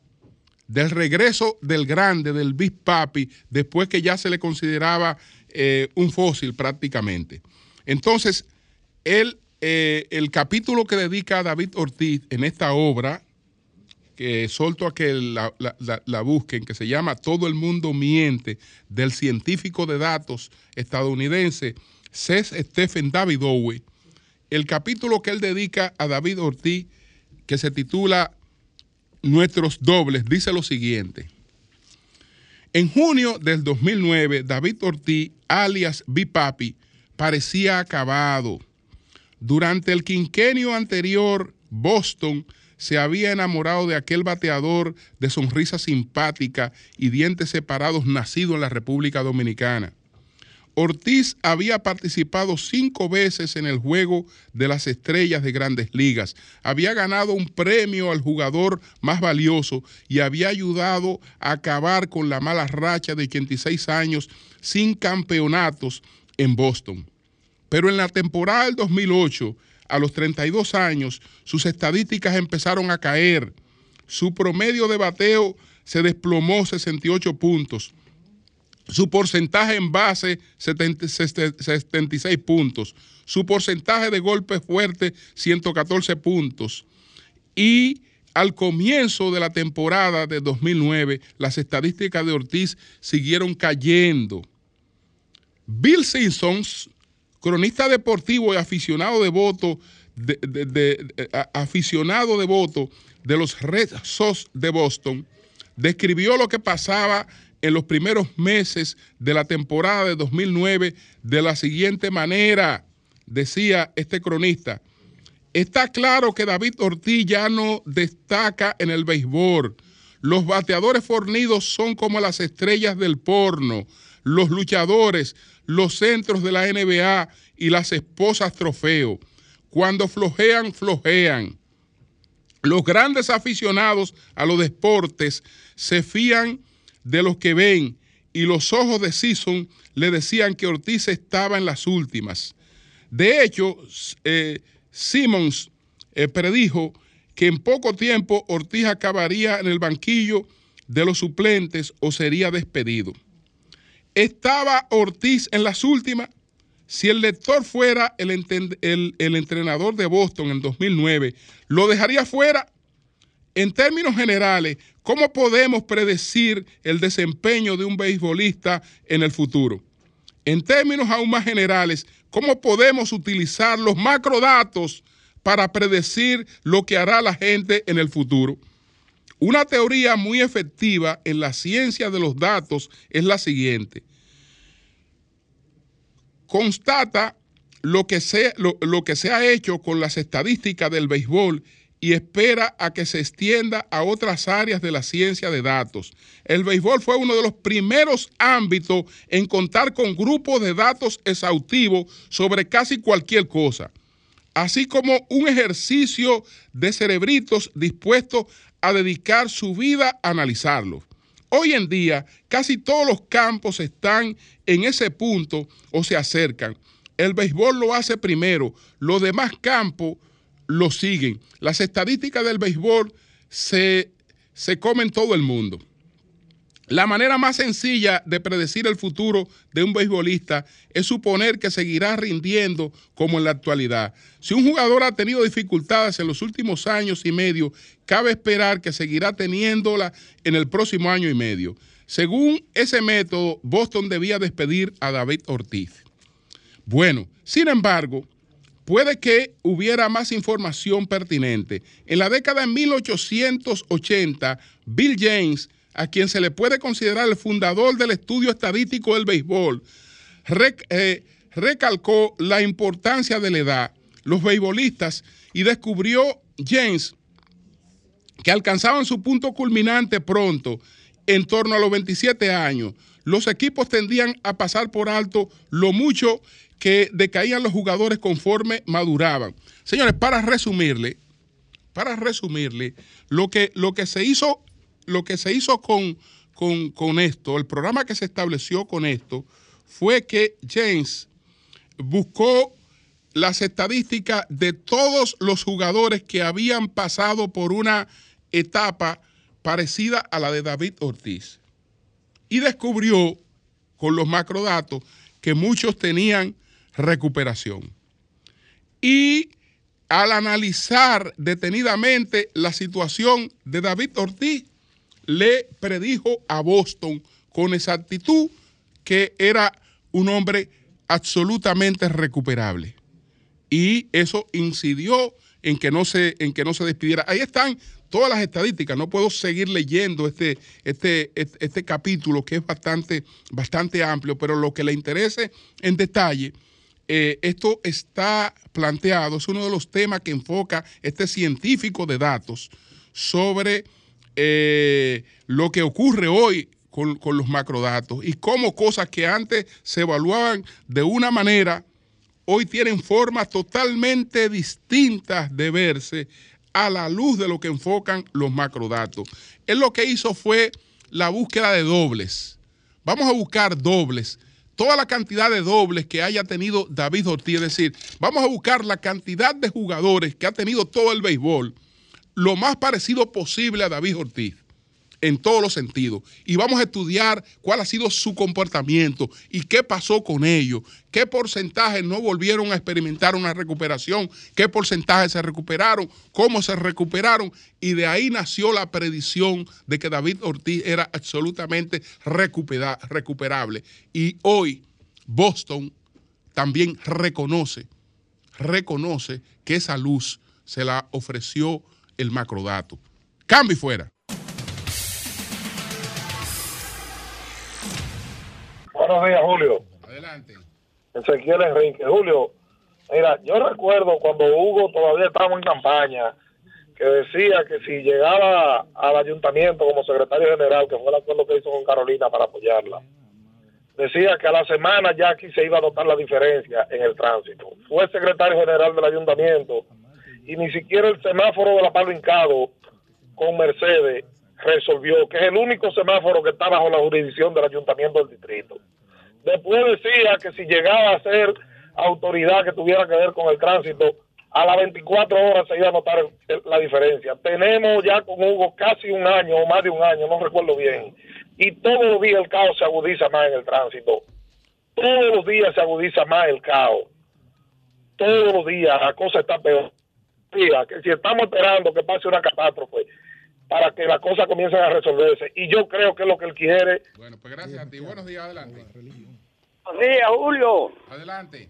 del regreso del grande, del Big Papi, después que ya se le consideraba eh, un fósil prácticamente. Entonces, él, eh, el capítulo que dedica a David Ortiz en esta obra, que solto a que la, busquen, que se llama Todo el mundo miente, del científico de datos estadounidense Cés Stephen Davidowi, el capítulo que él dedica a David Ortiz, que se titula Nuestros dobles, dice lo siguiente. En junio del 2009, David Ortiz, alias Bipapi, parecía acabado. Durante el quinquenio anterior, Boston se había enamorado de aquel bateador de sonrisa simpática y dientes separados nacido en la República Dominicana. Ortiz había participado cinco veces en el juego de las estrellas de grandes ligas, había ganado un premio al jugador más valioso y había ayudado a acabar con la mala racha de 86 años sin campeonatos en Boston. Pero en la temporada del 2008, a los 32 años, sus estadísticas empezaron a caer. Su promedio de bateo se desplomó 68 puntos. Su porcentaje en base, 76 puntos. Su porcentaje de golpe fuerte, 114 puntos. Y al comienzo de la temporada de 2009, las estadísticas de Ortiz siguieron cayendo. Bill Simpsons cronista deportivo y aficionado de voto, de, aficionado de los Red Sox de Boston, describió lo que pasaba en los primeros meses de la temporada de 2009 de la siguiente manera, decía este cronista. Está claro que David Ortiz ya no destaca en el béisbol. Los bateadores fornidos son como las estrellas del porno, los luchadores, los centros de la NBA y las esposas trofeo. Cuando flojean, flojean. Los grandes aficionados a los deportes se fían de los que ven y los ojos de Season le decían que Ortiz estaba en las últimas. De hecho, eh, Simmons eh, predijo que en poco tiempo Ortiz acabaría en el banquillo de los suplentes o sería despedido. ¿Estaba Ortiz en las últimas? Si el lector fuera el, entrenador de Boston en 2009, ¿lo dejaría fuera? En términos generales, ¿cómo podemos predecir el desempeño de un beisbolista en el futuro? En términos aún más generales, ¿cómo podemos utilizar los macrodatos para predecir lo que hará la gente en el futuro? Una teoría muy efectiva en la ciencia de los datos es la siguiente. Constata lo que se, ha hecho con las estadísticas del béisbol y espera a que se extienda a otras áreas de la ciencia de datos. El béisbol fue uno de los primeros ámbitos en contar con grupos de datos exhaustivos sobre casi cualquier cosa, así como un ejercicio de cerebritos dispuestos a dedicar su vida a analizarlo. Hoy en día casi todos los campos están en ese punto o se acercan. El béisbol lo hace primero, los demás campos lo siguen. Las estadísticas del béisbol se, se comen todo el mundo. La manera más sencilla de predecir el futuro de un beisbolista es suponer que seguirá rindiendo como en la actualidad. Si un jugador ha tenido dificultades en los últimos años y medio, cabe esperar que seguirá teniéndola en el próximo año y medio. Según ese método, Boston debía despedir a David Ortiz. Bueno, sin embargo, puede que hubiera más información pertinente. En la década de 1880, Bill James, a quien se le puede considerar el fundador del estudio estadístico del béisbol, eh, recalcó la importancia de la edad, los beisbolistas, y descubrió James que alcanzaban su punto culminante pronto, en torno a los 27 años. Los equipos tendían a pasar por alto lo mucho que decaían los jugadores conforme maduraban. Señores, para resumirle, para resumirle, lo que, lo que se hizo, lo que se hizo con, con, esto, el programa que se estableció con esto, fue que James buscó las estadísticas de todos los jugadores que habían pasado por una etapa parecida a la de David Ortiz. Y descubrió con los macrodatos que muchos tenían recuperación. Y al analizar detenidamente la situación de David Ortiz, le predijo a Boston con exactitud que era un hombre absolutamente recuperable. Y eso incidió en que no se, en que no se despidiera. Ahí están todas las estadísticas. No puedo seguir leyendo este, este, este, este capítulo que es bastante, bastante amplio, pero lo que le interese en detalle eh, esto está planteado, es uno de los temas que enfoca este científico de datos sobre eh, lo que ocurre hoy con, con, los macrodatos y cómo cosas que antes se evaluaban de una manera, hoy tienen formas totalmente distintas de verse a la luz de lo que enfocan los macrodatos. Él lo que hizo fue la búsqueda de dobles. Vamos a buscar dobles toda la cantidad de dobles que haya tenido David Ortiz. Es decir, vamos a buscar la cantidad de jugadores que ha tenido todo el béisbol, lo más parecido posible a David Ortiz en todos los sentidos. Y vamos a estudiar cuál ha sido su comportamiento y qué pasó con ellos, qué porcentaje no volvieron a experimentar una recuperación, qué porcentaje se recuperaron, cómo se recuperaron. Y de ahí nació la predicción de que David Ortiz era absolutamente recuperable. Y hoy Boston también reconoce, reconoce que esa luz se la ofreció el macrodato Cambio y fuera. Buenos días, Julio. Adelante. Ezequiel Enrique. Julio, mira, yo recuerdo cuando Hugo todavía estábamos en campaña, que decía que si llegaba al ayuntamiento como secretario general, que fue el acuerdo que hizo con Carolina para apoyarla, decía que a la semana ya aquí se iba a notar la diferencia en el tránsito. Fue secretario general del ayuntamiento y ni siquiera el semáforo de la Palo Hincado con Mercedes resolvió, que es el único semáforo que está bajo la jurisdicción del ayuntamiento del distrito. Después decía que si llegaba a ser autoridad que tuviera que ver con el tránsito, a las 24 horas se iba a notar la diferencia. Tenemos ya con Hugo casi un año o más de un año, no recuerdo bien, y todos los días el caos se agudiza más en el tránsito. Todos los días se agudiza más el caos. Todos los días la cosa está peor. Que si estamos esperando que pase una catástrofe para que las cosas comiencen a resolverse. Y yo creo que es lo que él quiere. Bueno, pues gracias a ti. Buenos días, adelante. Buenos días, Julio. Adelante.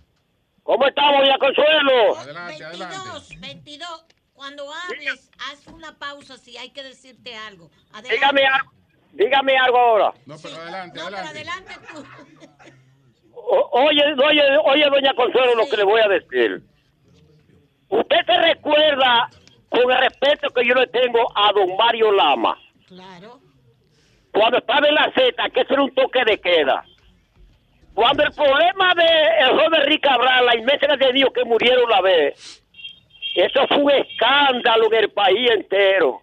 ¿Cómo estamos, Villa Consuelo? Adelante, 22, adelante. 22. Cuando hables, haz una pausa si hay que decirte algo. Adelante. Dígame algo, dígame algo ahora. No, pero Sí. adelante, No, pero adelante. adelante tú. O- oye, oye, oye, doña Consuelo, lo que le voy a decir. Usted se recuerda, con el respeto que yo le tengo a don Mario Lama, Claro. cuando estaba en la Z, que ese era un toque de queda. Cuando el problema de el joven Rick Cabral, la inmensa de Dios que murieron la vez, eso fue un escándalo en el país entero.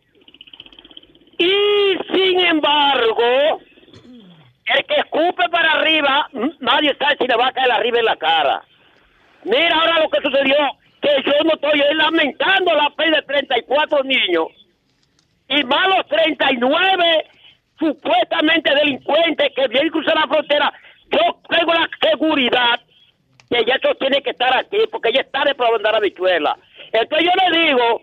Y sin embargo, el que escupe para arriba, nadie sabe si le va a caer arriba en la cara. Mira ahora lo que sucedió, que yo no estoy lamentando la pérdida de 34 niños y más los 39 supuestamente delincuentes que vienen a cruzar la frontera. Yo tengo la seguridad que ya eso tiene que estar aquí, porque ya está de para andar a Bichuela. Entonces yo le digo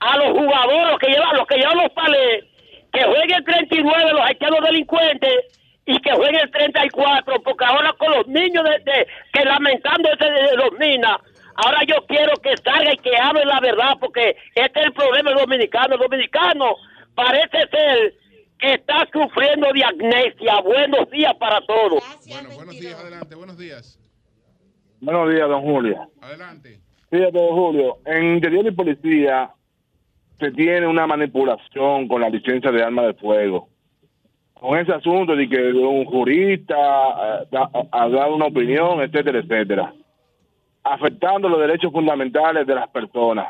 a los jugadores, que llevan, los que llevan los palés, que jueguen el 39 los haitianos delincuentes y que jueguen el 34, porque ahora con los niños de, de- que lamentando de los minas, ahora yo quiero que salga y que hable la verdad, porque este es el problema dominicano. El dominicano parece ser que está sufriendo de amnesia. Buenos días para todos. Gracias, Bueno, buenos 22. días, adelante, buenos días. Buenos días, don Julio. Adelante. Fíjate, don Julio, en interior y policía se tiene una manipulación con la licencia de arma de fuego. Con ese asunto de que un jurista eh, ha dado una opinión, etcétera, etcétera. Afectando los derechos fundamentales de las personas.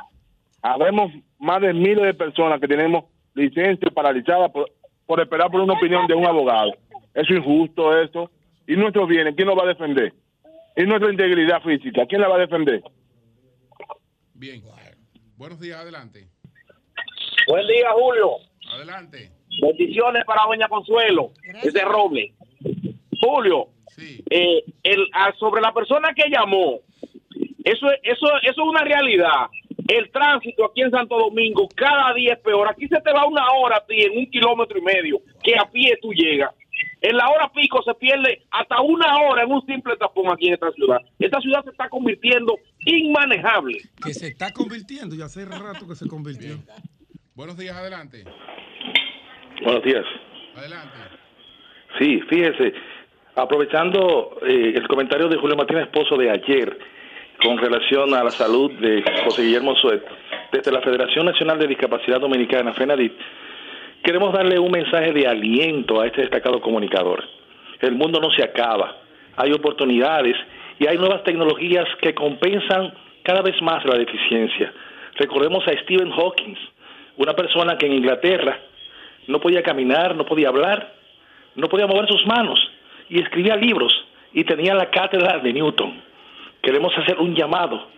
Habemos más de miles de personas que tenemos licencia paralizada por, por esperar por una opinión de un abogado. Es injusto eso. ¿Y nuestros bienes? ¿Quién nos va a defender? ¿Y nuestra integridad física? ¿Quién la va a defender? Bien. Buenos días, adelante. Buen día, Julio. Adelante. Bendiciones para Doña Consuelo. Ese Roble. Julio, Sí. eh, el, ah, sobre la persona que llamó, eso, es- eso, eso es una realidad. El tránsito aquí en Santo Domingo cada día es peor. Aquí se te va una hora a ti en un kilómetro y medio que a pie tú llegas. En la hora pico se pierde hasta una hora en un simple tapón aquí en esta ciudad. Esta ciudad se está convirtiendo inmanejable. que se está convirtiendo, ya hace rato que se convirtió. Buenos días, adelante. Buenos días. Adelante. Sí, fíjese, aprovechando eh, el comentario de Julio Martínez Esposo de ayer con relación a la salud de José Guillermo Suet, desde la Federación Nacional de Discapacidad Dominicana, FENADIT, queremos darle un mensaje de aliento a este destacado comunicador. El mundo no se acaba, hay oportunidades y hay nuevas tecnologías que compensan cada vez más la deficiencia. Recordemos a Stephen Hawking, una persona que en Inglaterra no podía caminar, no podía hablar, no podía mover sus manos y escribía libros y tenía la cátedra de Newton. Queremos hacer un llamado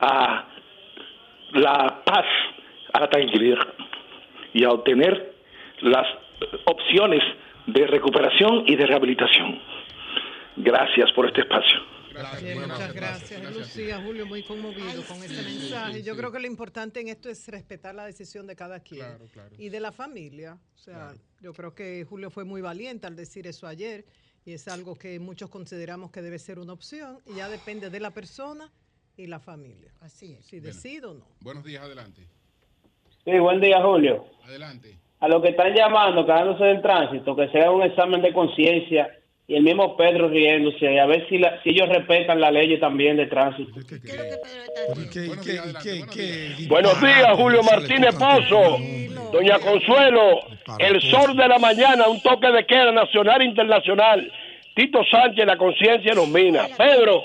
a la paz, a la tranquilidad y a obtener las opciones de recuperación y de rehabilitación. Gracias por este espacio. Gracias. Bien, muchas gracias. Lucía, Julio, muy conmovido Ay, con sí, ese sí, mensaje. sí, Yo sí. creo que lo importante en esto es respetar la decisión de cada quien Claro, claro. y de la familia. O sea, Claro. yo creo que Julio fue muy valiente al decir eso ayer y es algo que muchos consideramos que debe ser una opción y ya depende de la persona y la familia. Así es. Si decide o no. Buenos días, adelante. Sí, buen día, Julio. Adelante. A los que están llamando, quedándose del tránsito, que sea un examen de conciencia y el mismo Pedro riéndose, a ver si, la- si ellos respetan la ley también de tránsito. Buenos días, Julio Martínez Pozo. Doña Consuelo, el sol de la mañana, un toque de queda nacional e internacional. Tito Sánchez, la conciencia nos mina. Pedro,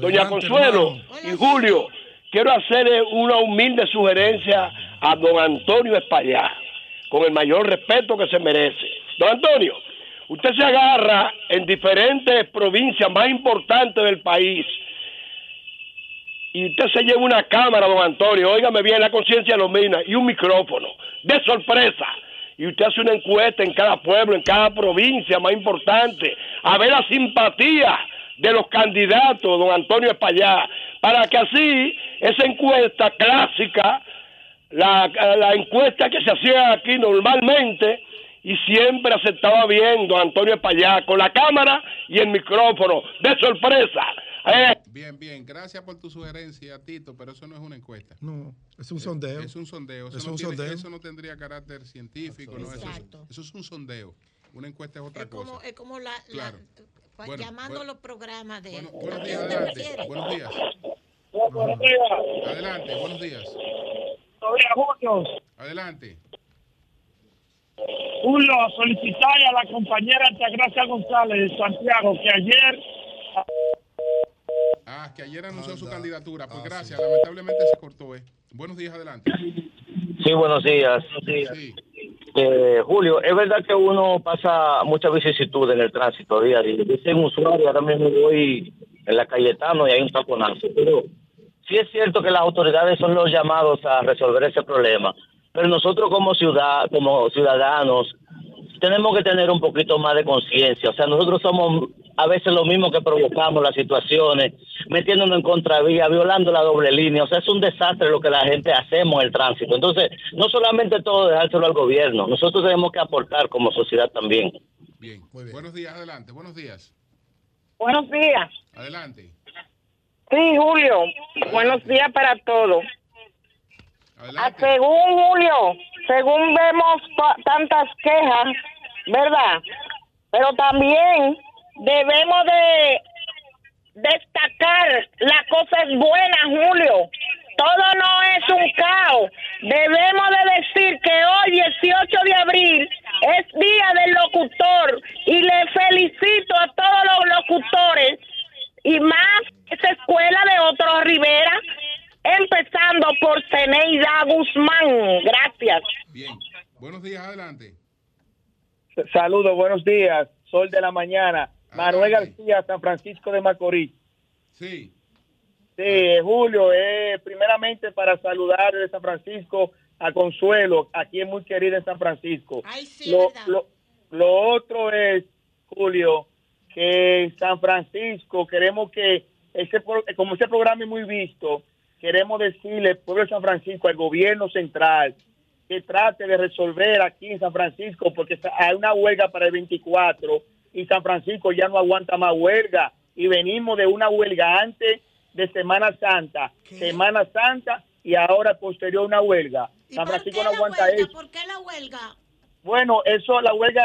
Doña Consuelo y Julio, quiero hacerle una humilde sugerencia a don Antonio Espaillá, con el mayor respeto que se merece. Don Antonio, usted se agarra en diferentes provincias más importantes del país y usted se lleva una cámara, don Antonio, óigame bien, la conciencia lo mina, y un micrófono, de sorpresa. Y usted hace una encuesta en cada pueblo, en cada provincia más importante, a ver la simpatía de los candidatos, don Antonio Espaillá, para que así esa encuesta clásica, la, la encuesta que se hacía aquí normalmente, y siempre aceptaba bien don Antonio Espaillá, con la cámara y el micrófono, de sorpresa. Eh, Bien, bien. Gracias por tu sugerencia, Tito, pero eso no es una encuesta. No, es un sondeo. Es un sondeo. Eso, Es no, un tiene- sondeo. eso no tendría carácter científico. No, eso, es, Exacto. eso es un sondeo. Una encuesta es otra Es como, cosa. es como la, la- Claro. pa- Bueno, llamando bueno. los programas de. Buenos ¿A qué días, adelante. Buenos días. Buenos días. Adelante, buenos días. Adelante. Julio, a solicitarle a la compañera Altagracia González de Santiago que ayer Ah, que ayer anunció su candidatura. Pues gracias. Lamentablemente se cortó. Eh. Buenos días, adelante. Sí, buenos días. Eh, Julio, es verdad que uno pasa mucha vicisitud en el tránsito día a día. Yo soy un usuario, ahora mismo voy en la Cayetano y hay un taponazo. Pero sí es cierto que las autoridades son los llamados a resolver ese problema. Pero nosotros como ciudad, como ciudadanos, tenemos que tener un poquito más de conciencia. O sea, nosotros somos a veces lo mismo que provocamos las situaciones, metiéndonos en contravía, violando la doble línea. O sea, es un desastre lo que la gente hacemos en el tránsito. Entonces, no solamente todo dejárselo al gobierno, nosotros tenemos que aportar como sociedad también. Bien. Buenos días, adelante. Buenos días. Buenos días. Adelante. Sí, Julio. Buenos días para todos. Ah, según Julio, según vemos tantas quejas, ¿verdad? Pero también debemos de destacar las cosas buenas, Julio. Todo no es un caos. Debemos de decir que hoy, 18 de abril, es Día del Locutor y le felicito a todos los locutores y más esa escuela de Otro Rivera, empezando por Ceneida Guzmán. Gracias. Bien. Buenos días, adelante. Saludos, buenos días. Sol de la mañana. Manuel García, San Francisco de Macorís. Sí. Sí, Julio, eh, primeramente para saludar de San Francisco a Consuelo, aquí es muy querida en San Francisco. lo, lo, lo otro es, Julio, que San Francisco queremos que, ese, como ese programa es muy visto, queremos decirle, pueblo de San Francisco, al gobierno central, que trate de resolver aquí en San Francisco, porque hay una huelga para el 24 y San Francisco ya no aguanta más huelga y venimos de una huelga antes de Semana Santa, Semana Santa y ahora posterior una huelga. San Francisco no aguanta eso. ¿Por qué la huelga? Bueno, eso, la huelga,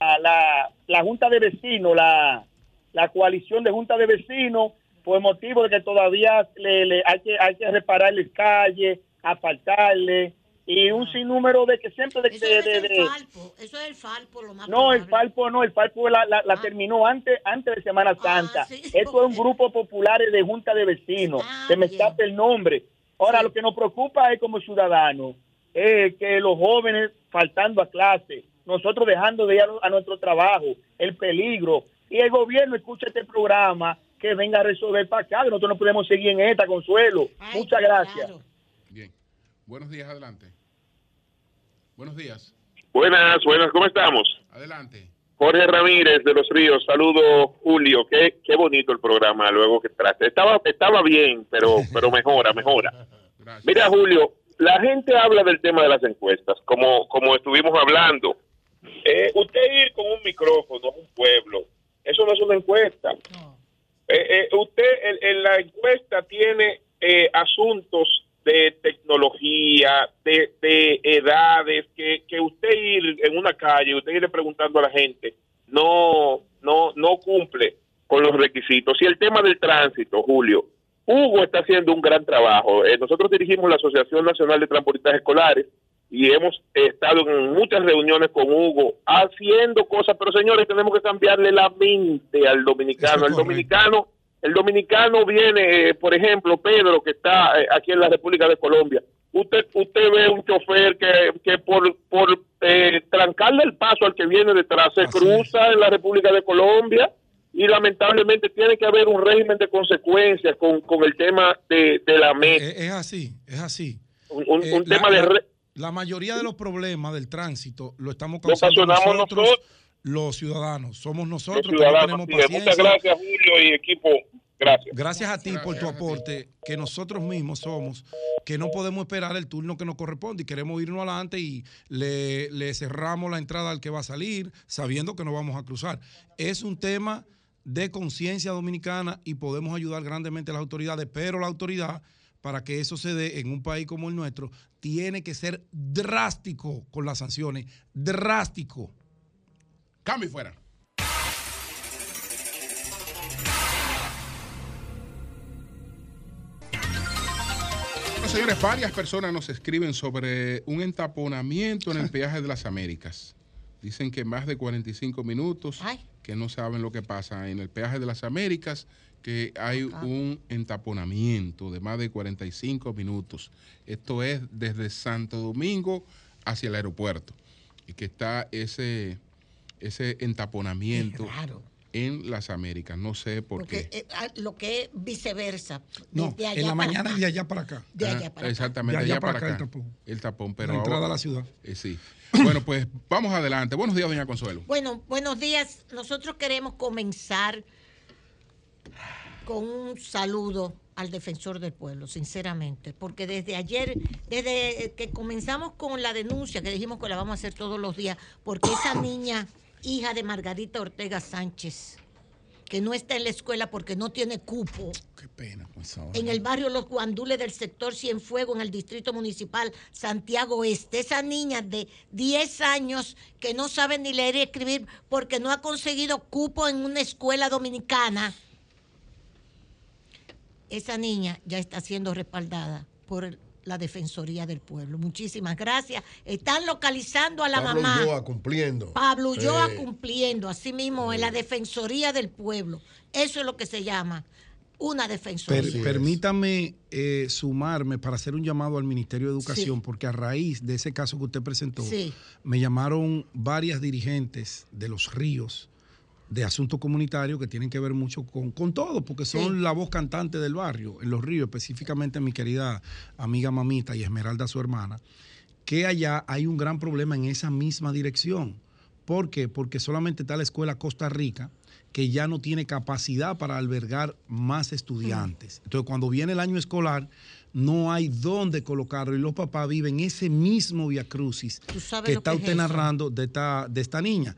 la, la, la Junta de Vecinos, la, la coalición de Junta de Vecinos, por motivo de que todavía le, le- hay, que, hay que repararles calles, apartarle, y un sinnúmero de que siempre de, Eso de- el falpo. Eso es el falpo, lo más no, el. Falpo no, el Falpo la, la, la terminó antes antes de Semana Santa. Esto es un grupo popular de Junta de Vecinos. Se me escapa el nombre. Ahora, lo que nos preocupa es como ciudadanos, es que los jóvenes faltando a clase, nosotros dejando de ir a, a nuestro trabajo, el peligro, y el gobierno escucha este programa que venga a resolver para acá, que nosotros no podemos seguir en esta, Consuelo. Muchas gracias. Buenos días, adelante. Buenos días. Buenas, buenas, ¿cómo estamos? Adelante. Jorge Ramírez de Los Ríos, saludo Julio, qué, qué bonito el programa luego que traste. Estaba, estaba bien, pero, pero mejora, mejora. Mira Julio, la gente habla del tema de las encuestas, como, como estuvimos hablando. Eh, usted ir con un micrófono a un pueblo, eso no es una encuesta. Eh, eh, usted en, en la encuesta tiene eh, asuntos de tecnología, de, de edades, que, que usted ir en una calle, usted ir preguntando a la gente, no, no, no cumple con los requisitos. Y el tema del tránsito, Julio, Hugo está haciendo un gran trabajo. Eh, nosotros dirigimos la Asociación Nacional de Transportistas Escolares y hemos estado en muchas reuniones con Hugo haciendo cosas, pero señores, tenemos que cambiarle la mente al dominicano. El dominicano, el dominicano viene, eh, por ejemplo, Pedro, que está eh, aquí en la República de Colombia. Usted, usted ve un chofer que, que por, por trancarle el paso al que viene detrás se cruza en la República de Colombia y lamentablemente tiene que haber un régimen de consecuencias con, con el tema de, la meta. Es, así, es así. Un, eh, tema la, de... La, mayoría de los problemas del tránsito lo estamos causando nosotros, los ciudadanos. Somos nosotros los ciudadanos, Muchas gracias, Julio y equipo. Gracias. Gracias a ti por tu aporte, que nosotros mismos somos, que no podemos esperar el turno que nos corresponde y queremos irnos adelante y le, le cerramos la entrada al que va a salir, sabiendo que no vamos a cruzar. Es un tema de conciencia dominicana y podemos ayudar grandemente a las autoridades, pero la autoridad, para que eso se dé en un país como el nuestro, tiene que ser drástico con las sanciones, drástico. Cambio y fuera. Bueno, señores, varias personas nos escriben sobre un entaponamiento en el peaje de las Américas. Dicen que más de 45 minutos. Ay que no saben lo que pasa en el peaje de las Américas, que hay un entaponamiento de más de 45 minutos. Esto es desde Santo Domingo hacia el aeropuerto. Y que está ese, ese entaponamiento en las Américas. No sé por qué. Eh, ah, lo que es viceversa. No, en la mañana y de allá para acá. De allá para Exactamente, de allá, para, acá, El tapón. El tapón, pero. La entrada a la ciudad. Eh, sí. Bueno, pues vamos adelante. Buenos días, doña Consuelo. Bueno, buenos días. Nosotros queremos comenzar con un saludo al defensor del pueblo, sinceramente, porque desde ayer, desde que comenzamos con la denuncia, que dijimos que la vamos a hacer todos los días, porque esa niña, hija de Margarita Ortega Sánchez, que no está en la escuela porque no tiene cupo. Qué pena, pues En el barrio Los Guandules del sector Cienfuegos, en el distrito municipal Santiago Este. Esa niña de 10 años que no sabe ni leer y escribir porque no ha conseguido cupo en una escuela dominicana. Esa niña ya está siendo respaldada por el la Defensoría del Pueblo. Muchísimas gracias. Están localizando a la mamá. Pablo Ulloa cumpliendo. Pablo Ulloa cumpliendo, así mismo, en la Defensoría del Pueblo. Eso es lo que se llama una defensoría. permítame eh, sumarme para hacer un llamado al Ministerio de Educación, porque a raíz de ese caso que usted presentó, me llamaron varias dirigentes de los ríos de asuntos comunitarios que tienen que ver mucho con, con todo, porque son la voz cantante del barrio, en los ríos, específicamente mi querida amiga Mamita y Esmeralda, su hermana, que allá hay un gran problema en esa misma dirección. ¿Por qué? Porque solamente está la escuela Costa Rica, que ya no tiene capacidad para albergar más estudiantes. Entonces, cuando viene el año escolar, no hay dónde colocarlo y los papás viven ese mismo Via Crucis que está usted narrando de esta, de esta niña.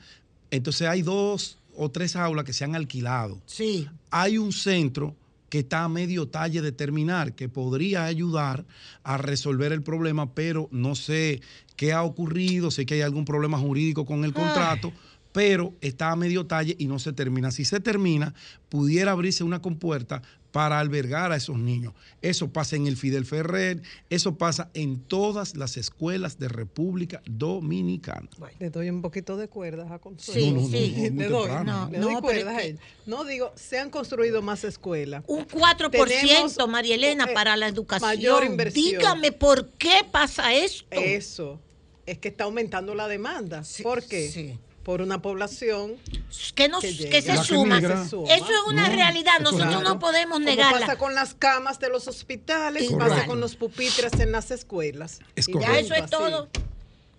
Entonces, hay dos o tres aulas que se han alquilado. Sí. Hay un centro que está a medio talle de terminar, que podría ayudar a resolver el problema, pero no sé qué ha ocurrido, sé que hay algún problema jurídico con el contrato, pero está a medio talle y no se termina. Si se termina, pudiera abrirse una compuerta para albergar a esos niños. Eso pasa en el Fidel Ferrer, eso pasa en todas las escuelas de República Dominicana. Le doy un poquito de cuerdas a Consuelo. Sí, sí. le doy, no, le doy cuerdas a él. No digo, se han construido más escuelas. Un 4%, María Elena, eh, para la educación. Mayor inversión. Dígame por qué pasa esto. Eso, es que está aumentando la demanda. ¿Por qué? Sí por una población que, nos, que, se, suma. Eso es una realidad, nosotros no podemos negarla. pasa con las camas de los hospitales, pasa con los pupitres en las escuelas. ya eso es todo.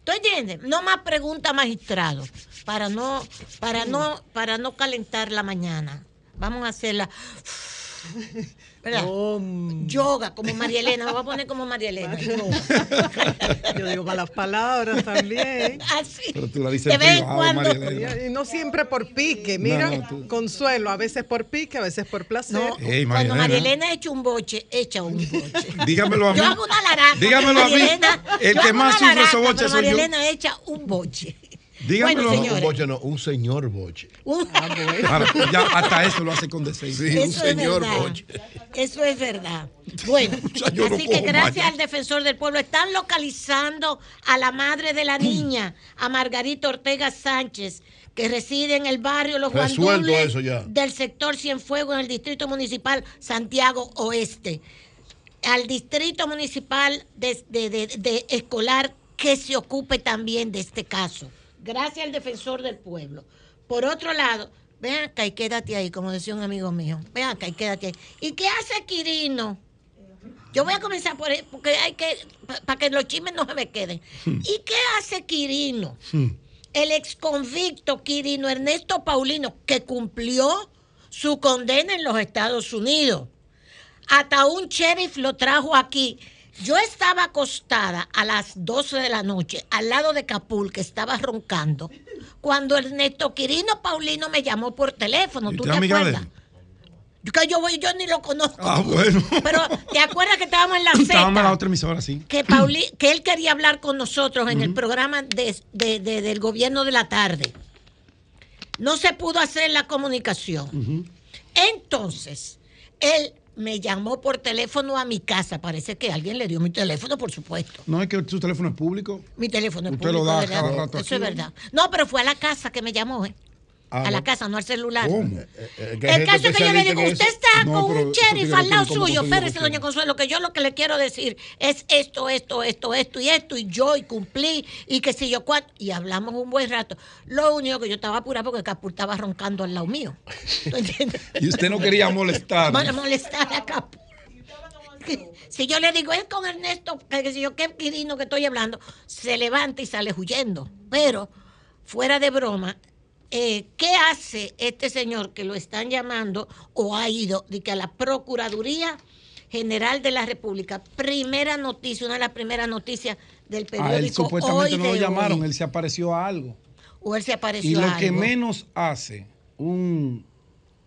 ¿Tú entiendes? No más preguntas, magistrado, para no, para no, para no calentar la mañana. Vamos a hacerla Yoga, como María Elena. Me voy a poner como María Elena. Yo digo malas palabras también. Así. Pero tú la dices cuando... Y no siempre por pique. Mira, consuelo, a veces por pique, a veces por placer. cuando María Elena echa un boche, echa un boche. Dígamelo a mí. Yo hago una laraca. Dígamelo a mí. El que más sufre esos boches soy María Elena echa un boche. Dígamelo. Bueno, un boche no, un señor boche. Ah, ya, hasta eso lo hace con decencia. Sí, un señor boche. Eso es verdad. Bueno, así que gracias al defensor del pueblo están localizando a la madre de la niña, a Margarita Ortega Sánchez, que reside en el barrio Los Guandules del sector Cienfuegos en el distrito municipal Santiago Oeste. Al distrito municipal de, de escolar que se ocupe también de este caso gracias al defensor del pueblo. Por otro lado, ven acá y quédate ahí, como decía un amigo mío. Ven acá y quédate ahí. ¿Y qué hace Quirino? Yo voy a comenzar por porque hay que, para que los chismes no se me queden. Hmm. ¿Y qué hace Quirino? Hmm. El ex convicto Quirino Ernesto Paulino, que cumplió su condena en los Estados Unidos. Hasta un sheriff lo trajo aquí yo estaba acostada a las 12 de la noche al lado de Capul, que estaba roncando, cuando Ernesto Quirino Paulino me llamó por teléfono. ¿Tú te, acuerdas? Que yo voy, yo ni lo conozco. Ah, bueno. Pero te acuerdas que estábamos en la Z. Estábamos en la otra emisora, sí. Que, que él quería hablar con nosotros en el programa del gobierno de la tarde. No se pudo hacer la comunicación. Entonces, él me llamó por teléfono a mi casa. Parece que alguien le dio mi teléfono, por supuesto. No es que su teléfono es público. Mi teléfono es Usted público. Usted lo da cada rato Eso es verdad. No, pero fue a la casa que me llamó, ¿eh? Ah, a la casa, no al celular. ¿Cómo? Eh, eh, el caso es que yo le digo, usted está con un sheriff al lado suyo. Espérese, doña Consuelo, que yo lo que le quiero decir es esto, esto, esto, esto y esto, y yo, y cumplí, y que si yo cuánto. Y hablamos un buen rato. Lo único que yo estaba apurada porque Capu estaba roncando al lado mío. y usted no quería molestar. Bueno, molestar a Capu. Si yo le digo, es con Ernesto, que si yo qué quirino que estoy hablando, se levanta y sale huyendo. Pero, fuera de broma, eh, ¿qué hace este señor que lo están llamando o ha ido de que a la Procuraduría General de la República? Primera noticia, una de las primeras noticias del periódico. A él supuestamente no lo llamaron, él se apareció a algo. O él se apareció a algo. Y lo que menos hace un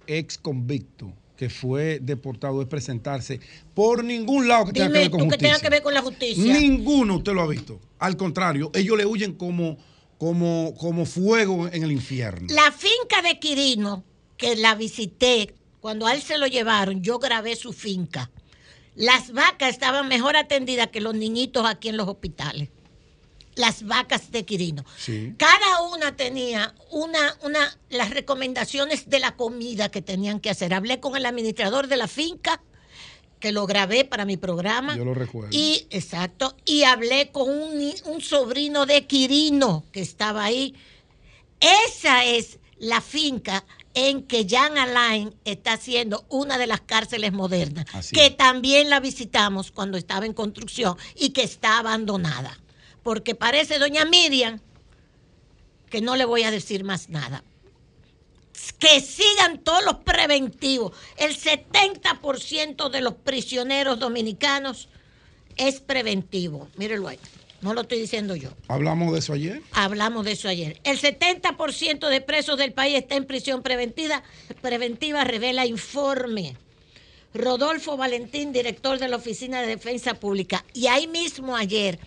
ex convicto que fue deportado es presentarse por ningún lado que tenga que ver con justicia. que tenga que ver con la justicia. Ninguno usted lo ha visto. Al contrario, ellos le huyen como como, como fuego en el infierno. La finca de Quirino, que la visité, cuando a él se lo llevaron, yo grabé su finca. Las vacas estaban mejor atendidas que los niñitos aquí en los hospitales. Las vacas de Quirino. Cada una tenía una, una, las recomendaciones de la comida que tenían que hacer. Hablé con el administrador de la finca que lo grabé para mi programa. Yo lo recuerdo. Y, exacto, y hablé con un, un sobrino de Quirino que estaba ahí. Esa es la finca en que Jan Alain está haciendo una de las cárceles modernas, que también la visitamos cuando estaba en construcción y que está abandonada. Porque parece, doña Miriam, que no le voy a decir más nada, que sigan todos los preventivos. El 70% de los prisioneros dominicanos es preventivo. Mírenlo ahí. No lo estoy diciendo yo. ¿Hablamos de eso ayer? Hablamos de eso ayer. El 70% de presos del país está en prisión preventiva, preventiva revela informe. Rodolfo Valentín, director de la Oficina de Defensa Pública. Y ahí mismo ayer,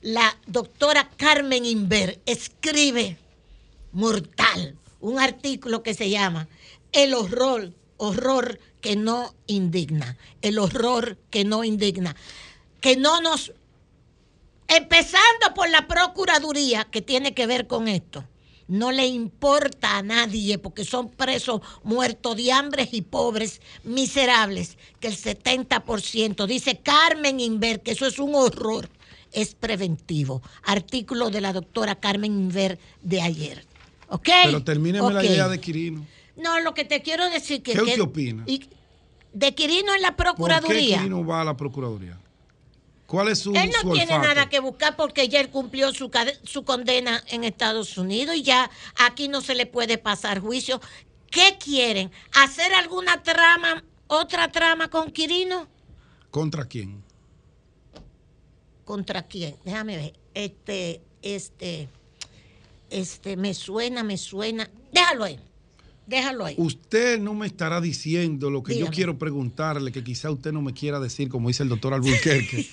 la doctora Carmen Inver escribe mortal un artículo que se llama El horror, horror que no indigna, el horror que no indigna, que no nos, empezando por la Procuraduría que tiene que ver con esto, no le importa a nadie porque son presos muertos de hambre y pobres, miserables, que el 70%, dice Carmen Inver, que eso es un horror, es preventivo. Artículo de la doctora Carmen Inver de ayer. Pero termíneme la idea de Quirino. No, lo que te quiero decir que... ¿Qué usted opina? de Quirino en la Procuraduría. ¿Por qué Quirino va a la Procuraduría? ¿Cuál es su Él no tiene nada que buscar porque ya él cumplió su, su condena en Estados Unidos y ya aquí no se le puede pasar juicio. ¿Qué quieren? ¿Hacer alguna trama ¿Otra trama con Quirino? ¿Contra quién? ¿Contra quién? Déjame ver. Este, este, este, me suena, me suena. Déjalo ahí. Déjalo ahí. Usted no me estará diciendo lo que yo quiero preguntarle, que quizá usted no me quiera decir, como dice el doctor Albuquerque,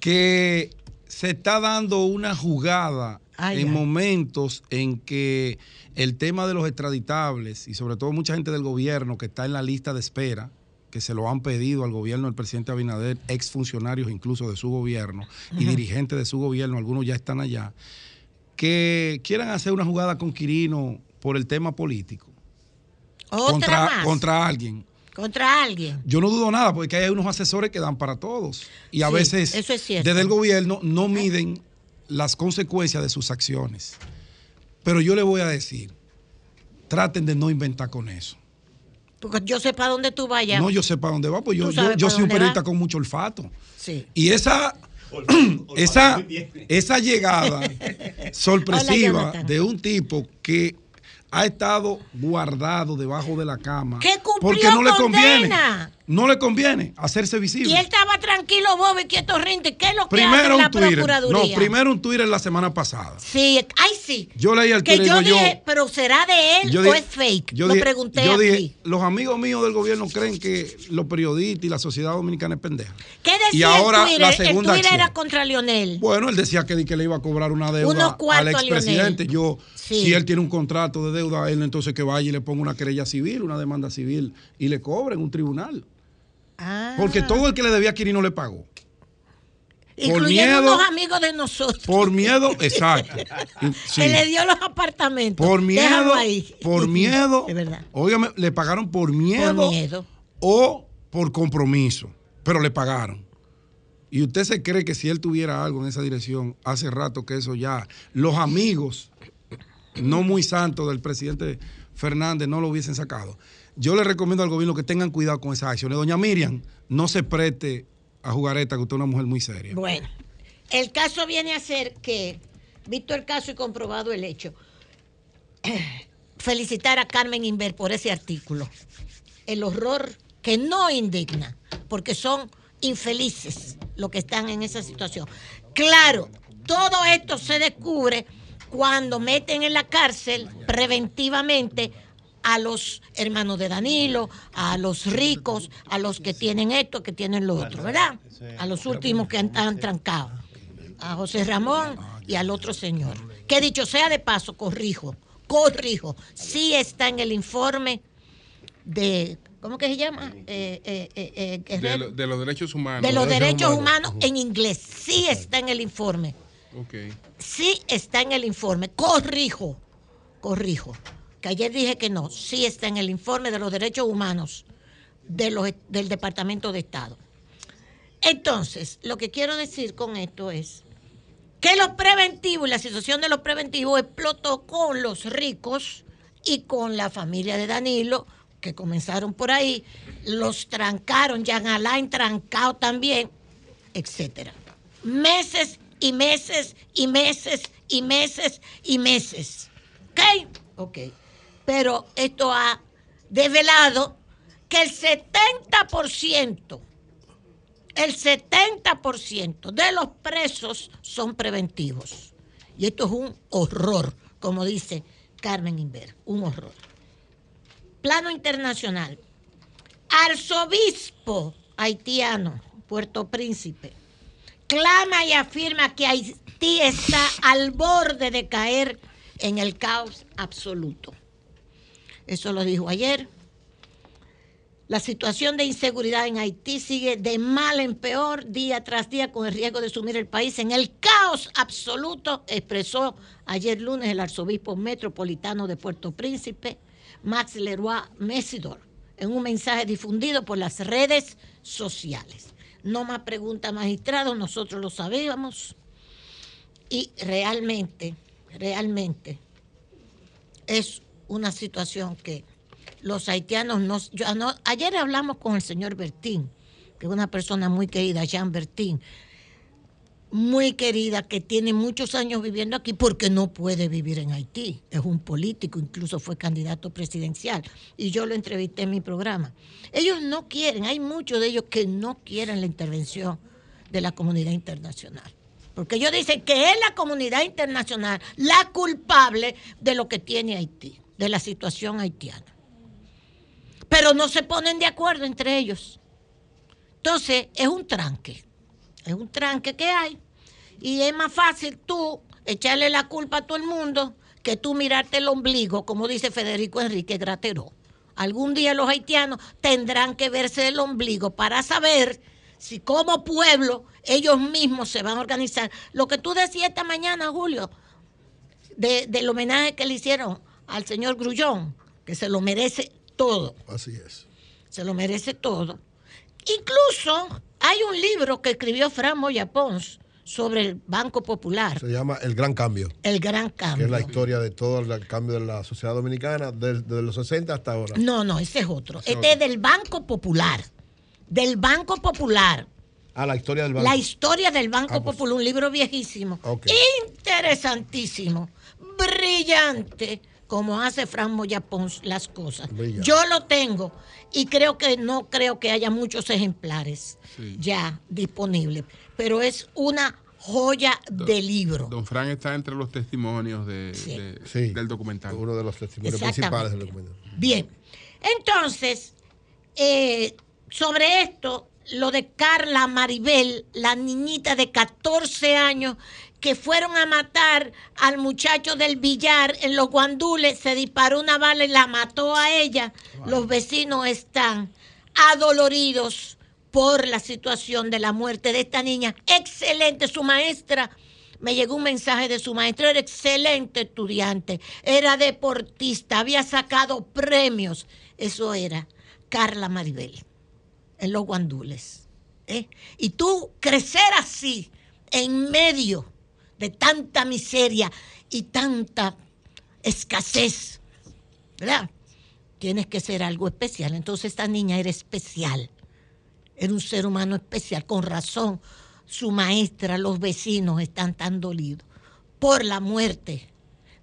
que se está dando una jugada en momentos en que el tema de los extraditables y sobre todo mucha gente del gobierno que está en la lista de espera, que se lo han pedido al gobierno del presidente Abinader, exfuncionarios incluso de su gobierno y dirigentes de su gobierno, algunos ya están allá, que quieran hacer una jugada con Quirino por el tema político. contra, contra alguien. Contra alguien. Yo no dudo nada, porque hay unos asesores que dan para todos. Y a veces, desde el gobierno, no miden las consecuencias de sus acciones. Pero yo le voy a decir, traten de no inventar con eso. Porque yo sé para dónde tú vayas. No, yo sé para dónde va, pues yo, yo, soy un periodista con mucho olfato. Sí. Y esa, esa, esa llegada sorpresiva de un tipo que ha estado guardado debajo de la cama. ¿Qué porque no le conviene. No le conviene hacerse visible. Y él estaba tranquilo, Bob, y quieto, rente. ¿Qué es lo que primero hace la Twitter. Procuraduría? No, primero un Twitter la semana pasada. Sí, ay sí. Yo leí el que Twitter yo y digo, dije, pero ¿será de él o es fake? Yo lo dije, pregunté yo aquí. dije, los amigos míos del gobierno creen que los periodistas y la sociedad dominicana es pendeja. ¿Qué decía y ahora el Twitter? la segunda el Twitter acción. era contra Lionel. Bueno, él decía que, que le iba a cobrar una deuda al expresidente. Yo, Sí. si él tiene un contrato de deuda a él, entonces que vaya y le ponga una querella civil, una demanda civil y le cobre en un tribunal. Ah. Porque todo el que le debía a Quirino le pagó. Incluyendo miedo- unos amigos de nosotros. Por miedo, exacto. Sí. Que le dio los apartamentos. Por miedo, ahí. por miedo. Es verdad. Óigame, le pagaron por miedo, Por miedo. o por compromiso, pero le pagaron. Y usted se cree que si él tuviera algo en esa dirección, hace rato que eso ya, los amigos no muy santos del presidente Fernández no lo hubiesen sacado. Yo le recomiendo al gobierno que tengan cuidado con esas acciones. Doña Miriam, no se preste a jugareta, que usted es una mujer muy seria. Bueno, el caso viene a ser que, visto el caso y comprobado el hecho, felicitar a Carmen Inver por ese artículo. El horror que no indigna, porque son infelices los que están en esa situación. Claro, todo esto se descubre cuando meten en la cárcel preventivamente a los hermanos de Danilo, a los ricos, a los que tienen esto, que tienen lo otro, ¿verdad? A los últimos que están trancados, a José Ramón y al otro señor. Que dicho sea de paso, corrijo, corrijo, sí está en el informe de, ¿cómo que se llama? Eh, eh, eh, eh, De, lo- de los derechos humanos. de los derechos humanos en inglés, sí está en el informe. Ok. Sí está en el informe. Corrijo, corrijo. Ayer dije que no. Sí está en el informe de los derechos humanos de los- del Departamento de Estado. Entonces, lo que quiero decir con esto es que los preventivos y la situación de los preventivos explotó con los ricos y con la familia de Danilo, que comenzaron por ahí, los trancaron, Jean Alain trancado también, etcétera. Meses y meses y meses y meses y meses. ¿Ok? Ok. Pero esto ha develado que el 70%, el 70% de los presos son preventivos. Y esto es un horror, como dice Carmen Inver, un horror. Plano internacional. Arzobispo haitiano, Puerto Príncipe, clama y afirma que Haití está al borde de caer en el caos absoluto. Eso lo dijo ayer. La situación de inseguridad en Haití sigue de mal en peor día tras día con el riesgo de sumir el país en el caos absoluto, expresó ayer lunes el arzobispo metropolitano de Puerto Príncipe, Max Leroy Messidor, en un mensaje difundido por las redes sociales. No más preguntas, magistrados, nosotros lo sabíamos. Y realmente, realmente, es una situación que los haitianos no, yo ayer hablamos con el señor Bertín, que es una persona muy querida, Jean Bertín, muy querida que tiene muchos años viviendo aquí porque no puede vivir en Haití. Es un político, incluso fue candidato presidencial. Y yo lo entrevisté en mi programa. Ellos no quieren, hay muchos de ellos que no quieren la intervención de la comunidad internacional. Porque ellos dicen que es la comunidad internacional la culpable de lo que tiene Haití, de la situación haitiana. Pero no se ponen de acuerdo entre ellos. Entonces, es un tranque es un tranque que hay. Y es más fácil tú echarle la culpa a todo el mundo que tú mirarte el ombligo, como dice Federico Enrique Grateró. Algún día los haitianos tendrán que verse el ombligo para saber si como pueblo ellos mismos se van a organizar. Lo que tú decías esta mañana, Julio, del homenaje que le hicieron al señor Grullón, que se lo merece todo. Así es. Se lo merece todo. Incluso hay un libro que escribió Fran Moya Pons sobre el Banco Popular. Se llama El Gran Cambio. El Gran Cambio. Que es la historia de todo el cambio de la sociedad dominicana desde, los 60 hasta ahora. No, no, ese es otro. este es del Banco Popular. Del Banco Popular. Ah, la historia del Banco. La historia del Banco ah, pues. Popular, un libro viejísimo. Interesantísimo. Brillante como hace Fran Moya Pons las cosas. Yo lo tengo y creo que no creo que haya muchos ejemplares ya disponibles, pero es una joya de libro. Don Fran está entre los testimonios de, del documental. Uno de los testimonios principales del documental. Bien, entonces, eh, sobre esto, lo de Carla Maribel, la niñita de 14 años que fueron a matar al muchacho del billar en los guandules, se disparó una bala y la mató a ella. Los vecinos están adoloridos por la situación de la muerte de esta niña. Excelente, su maestra. Me llegó un mensaje de su maestra, era excelente estudiante, era deportista, había sacado premios. Eso era Carla Maribel, en los guandules. ¿eh? Y tú crecer así, en medio de tanta miseria y tanta escasez, ¿verdad? Tienes que ser algo especial. Entonces esta niña era especial, era un ser humano especial, con razón. Su maestra, los vecinos están tan dolidos por la muerte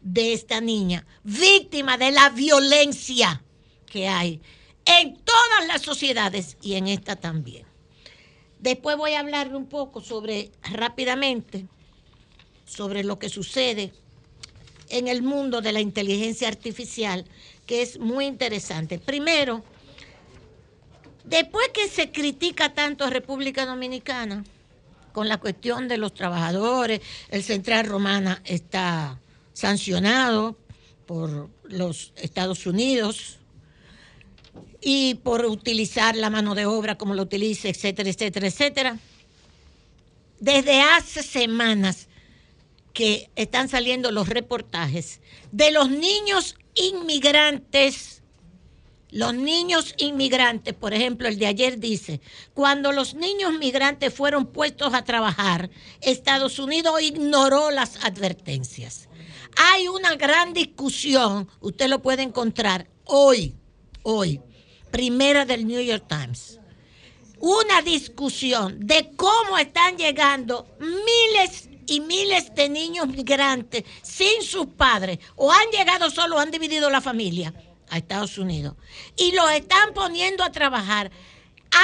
de esta niña, víctima de la violencia que hay en todas las sociedades y en esta también. Después voy a hablarle un poco sobre, rápidamente, sobre lo que sucede en el mundo de la inteligencia artificial, que es muy interesante. Primero, después que se critica tanto a República Dominicana con la cuestión de los trabajadores, el Central Romana está sancionado por los Estados Unidos y por utilizar la mano de obra como lo utiliza, etcétera, etcétera, etcétera. Desde hace semanas que están saliendo los reportajes de los niños inmigrantes. Los niños inmigrantes, por ejemplo, el de ayer dice, cuando los niños migrantes fueron puestos a trabajar, Estados Unidos ignoró las advertencias. Hay una gran discusión, usted lo puede encontrar hoy, hoy, primera del New York Times. Una discusión de cómo están llegando miles y miles de niños migrantes sin sus padres o han llegado solo, han dividido la familia a Estados Unidos y los están poniendo a trabajar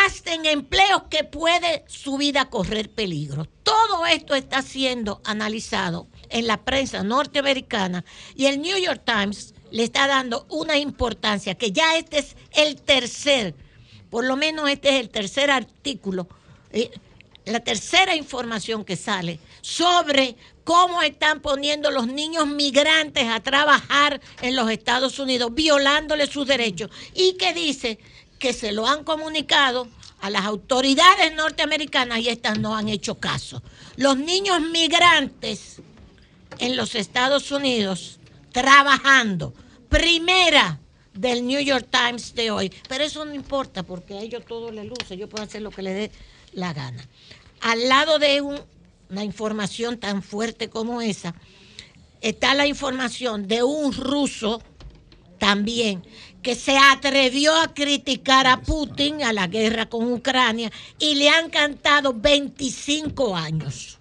hasta en empleos que puede su vida correr peligro. Todo esto está siendo analizado en la prensa norteamericana y el New York Times le está dando una importancia que ya este es el tercer, por lo menos este es el tercer artículo, eh, la tercera información que sale sobre cómo están poniendo los niños migrantes a trabajar en los Estados Unidos, violándoles sus derechos, y que dice que se lo han comunicado a las autoridades norteamericanas y estas no han hecho caso. Los niños migrantes en los Estados Unidos trabajando, primera del New York Times de hoy, pero eso no importa porque a ellos todo les luce, yo puedo hacer lo que le dé la gana. Al lado de un una información tan fuerte como esa, está la información de un ruso también que se atrevió a criticar a Putin, a la guerra con Ucrania, y le han cantado 25 años.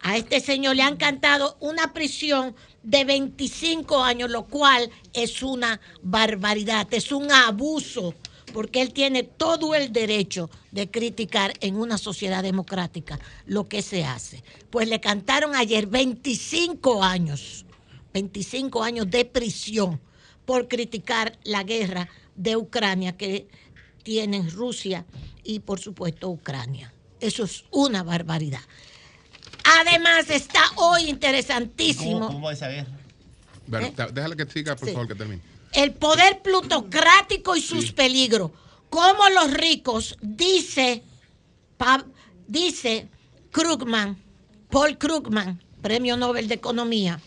A este señor le han cantado una prisión de 25 años, lo cual es una barbaridad, es un abuso, porque él tiene todo el derecho de criticar en una sociedad democrática lo que se hace. Pues le cantaron ayer 25 años, 25 años de prisión por criticar la guerra de Ucrania que tienen Rusia y por supuesto Ucrania. Eso es una barbaridad. Además está hoy interesantísimo. ¿Cómo, esa guerra? ¿Eh? Déjale que siga, por favor, que termine. El poder plutocrático y sus peligros. Como los ricos, dice, dice Krugman, Paul Krugman, Premio Nobel de Economía,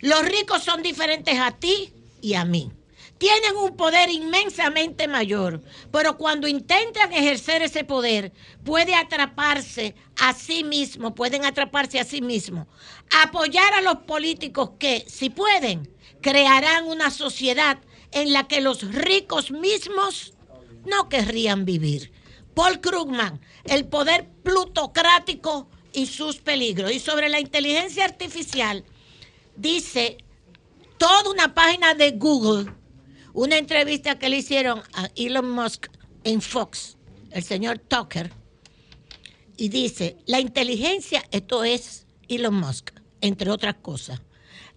los ricos son diferentes a ti y a mí. Tienen un poder inmensamente mayor, pero cuando intentan ejercer ese poder, puede atraparse a sí mismo, pueden atraparse a sí mismo, apoyar a los políticos que, si pueden, crearán una sociedad en la que los ricos mismos no querrían vivir. Paul Krugman, el poder plutocrático y sus peligros. Y sobre la inteligencia artificial, dice toda una página de Google una entrevista que le hicieron a Elon Musk en Fox, el señor Tucker, y dice, la inteligencia, esto es Elon Musk, entre otras cosas,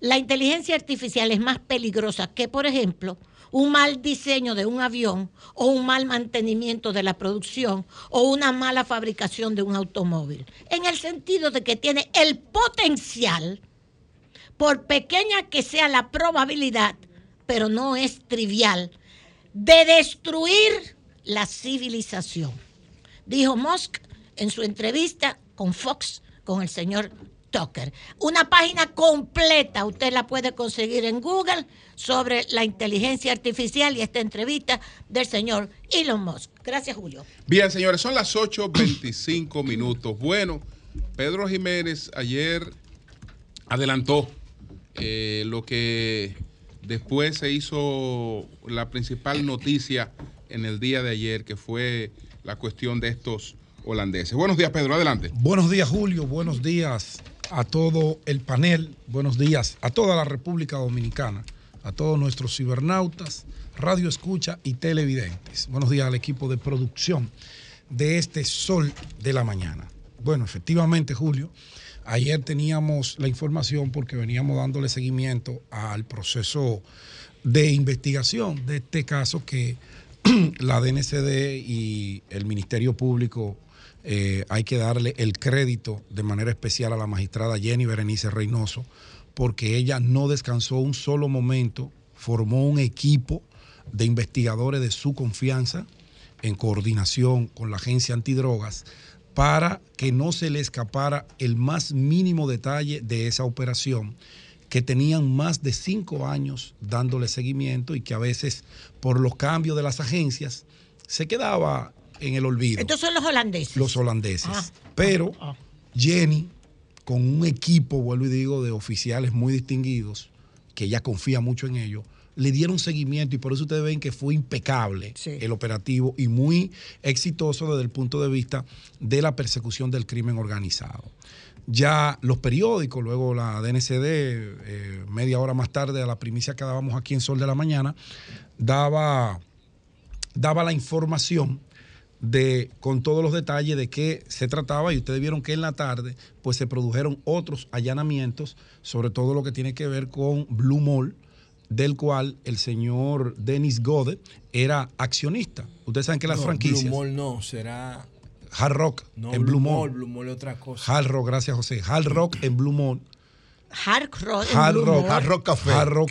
la inteligencia artificial es más peligrosa que, por ejemplo, un mal diseño de un avión o un mal mantenimiento de la producción o una mala fabricación de un automóvil, en el sentido de que tiene el potencial, por pequeña que sea la probabilidad, pero no es trivial, de destruir la civilización. Dijo Musk en su entrevista con Fox, con el señor Una página completa, usted la puede conseguir en Google sobre la inteligencia artificial y esta entrevista del señor Elon Musk. Gracias, Julio. Bien, señores, son las 8.25 minutos. Bueno, Pedro Jiménez ayer adelantó eh, lo que Después se hizo la principal noticia en el día de ayer, que fue la cuestión de estos holandeses. Buenos días, Pedro, adelante. Buenos días, Julio. Buenos días a todo el panel. Buenos días a toda la República Dominicana, a todos nuestros cibernautas, radio escucha y televidentes. Buenos días al equipo de producción de este Sol de la Mañana. Bueno, efectivamente, Julio, Ayer teníamos la información porque veníamos dándole seguimiento al proceso de investigación de este caso que la DNCD y el Ministerio Público eh, hay que darle el crédito de manera especial a la magistrada Jenny Berenice Reynoso porque ella no descansó un solo momento, formó un equipo de investigadores de su confianza en coordinación con la agencia antidrogas para que no se le escapara el más mínimo detalle de esa operación, que tenían más de cinco años dándole seguimiento y que a veces por los cambios de las agencias se quedaba en el olvido. Estos son los holandeses. Los holandeses. Ah, Pero ah, ah. Jenny, con un equipo, vuelvo y digo, de oficiales muy distinguidos, que ella confía mucho en ellos, le dieron seguimiento y por eso ustedes ven que fue impecable el operativo y muy exitoso desde el punto de vista de la persecución del crimen organizado. Ya los periódicos, luego la DNCD, eh, media hora más tarde a la primicia que dábamos aquí en Sol de la Mañana, daba, daba la información de, con todos los detalles de qué se trataba y ustedes vieron que en la tarde pues se produjeron otros allanamientos, sobre todo lo que tiene que ver con Blue Mall, del cual el señor Dennis Gode era accionista. Ustedes saben que las franquicias. Blue Mall no, será. Hard Rock en Blue, Mall. Blue Mall es otra cosa. Hard Rock, gracias José. Hard Rock en Blue Mall. Hard Rock, Hard Rock, Hard Rock Café. Hard Rock,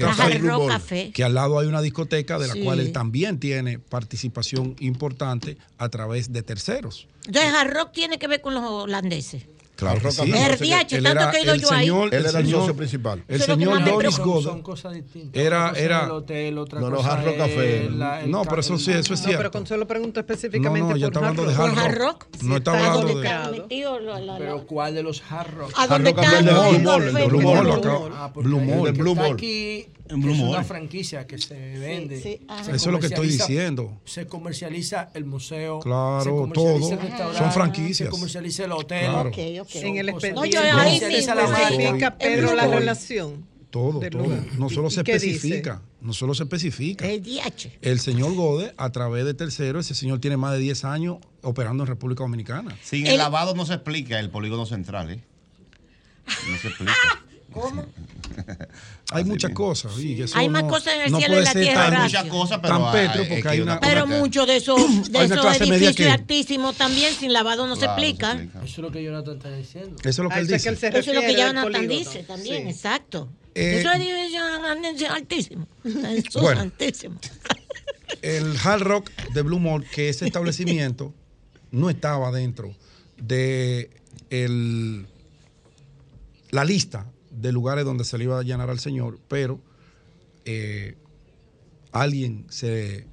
Café, Que al lado hay una discoteca de la cual él también tiene participación importante a través de terceros. Entonces, Hard Rock tiene que ver con los holandeses. Claro que sí. Verdiache, tanto que he ido yo ahí. Él era el socio principal. El señor Doris Goda. Son cosas distintas. Era, era. El hotel, otra no, no, Hard Rock Café. no, pero eso sí, eso es cierto. No, pero Consuelo pregunta específicamente no, no, yo por hablando de Hard Rock. No está hablando de. Pero ¿cuál de los Hard Rock? ¿A dónde está el Blue Mall? El Blue Mall. Blue Mall. El Blue Mall. Aquí es una franquicia que se vende. Eso es lo que estoy diciendo. Se comercializa el museo. Claro, todo. Son franquicias. Se comercializa el hotel. En el expediente. No, yo ahí especifica Pedro la relación. Todo, todo. No solo se especifica, no solo se especifica. El señor Gode, a través de tercero, ese señor tiene más de 10 años operando en República Dominicana. Sin el, lavado no se explica el polígono central, ¿eh? No se explica. ¿Cómo? hay muchas cosas. hay más cosas en el cielo y la tierra. Hay muchas cosas, pero, porque hay una, pero mucho de eso, de esos edificios altísimos también sin lavado no se explica. Eso es lo que Jonathan está diciendo. Eso es lo que él dice. eso es lo que Jonathan dice también, exacto. Eh, eso es edificios altísimos. Eso bueno, altísimo. El Hard Rock de Blue Mall, que ese establecimiento no estaba dentro de el, la lista de lugares donde se le iba a allanar al señor, pero eh, alguien se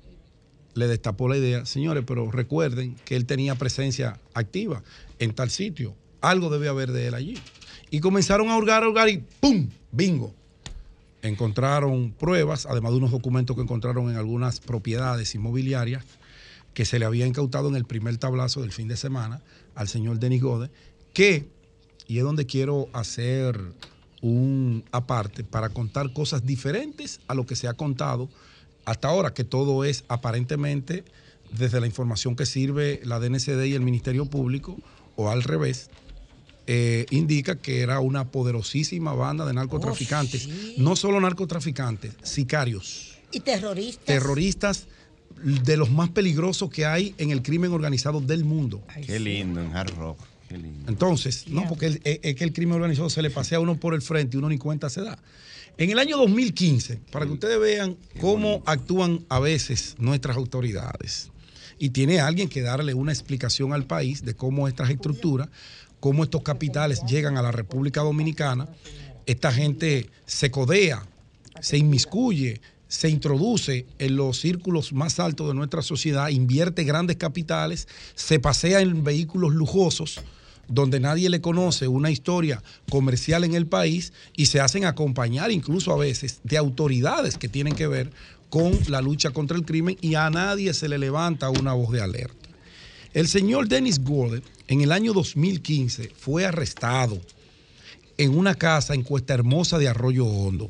le destapó la idea, señores, pero recuerden que él tenía presencia activa en tal sitio, algo debe haber de él allí. Y comenzaron a hurgar, a hurgar y ¡pum! Bingo. Encontraron pruebas, además de unos documentos que encontraron en algunas propiedades inmobiliarias que se le había incautado en el primer tablazo del fin de semana al señor Denis Gode, que, y es donde quiero hacer un aparte para contar cosas diferentes a lo que se ha contado hasta ahora, que todo es aparentemente desde la información que sirve la DNCD y el Ministerio Público, o al revés, eh, indica que era una poderosísima banda de narcotraficantes. Oh, no solo narcotraficantes, sicarios. Y terroristas. Terroristas de los más peligrosos que hay en el crimen organizado del mundo. Qué lindo en Hard Rock. Entonces, no, porque es, que el crimen organizado se le pasea a uno por el frente y uno ni cuenta se da. En el año 2015, para que ustedes vean cómo actúan a veces nuestras autoridades, y tiene alguien que darle una explicación al país de cómo estas estructuras, cómo estos capitales llegan a la República Dominicana, esta gente se codea, se inmiscuye, se introduce en los círculos más altos de nuestra sociedad, invierte grandes capitales, se pasea en vehículos lujosos, donde nadie le conoce una historia comercial en el país y se hacen acompañar incluso a veces de autoridades que tienen que ver con la lucha contra el crimen y a nadie se le levanta una voz de alerta. El señor Dennis Gordon en el año 2015 fue arrestado en una casa en Cuesta Hermosa de Arroyo Hondo.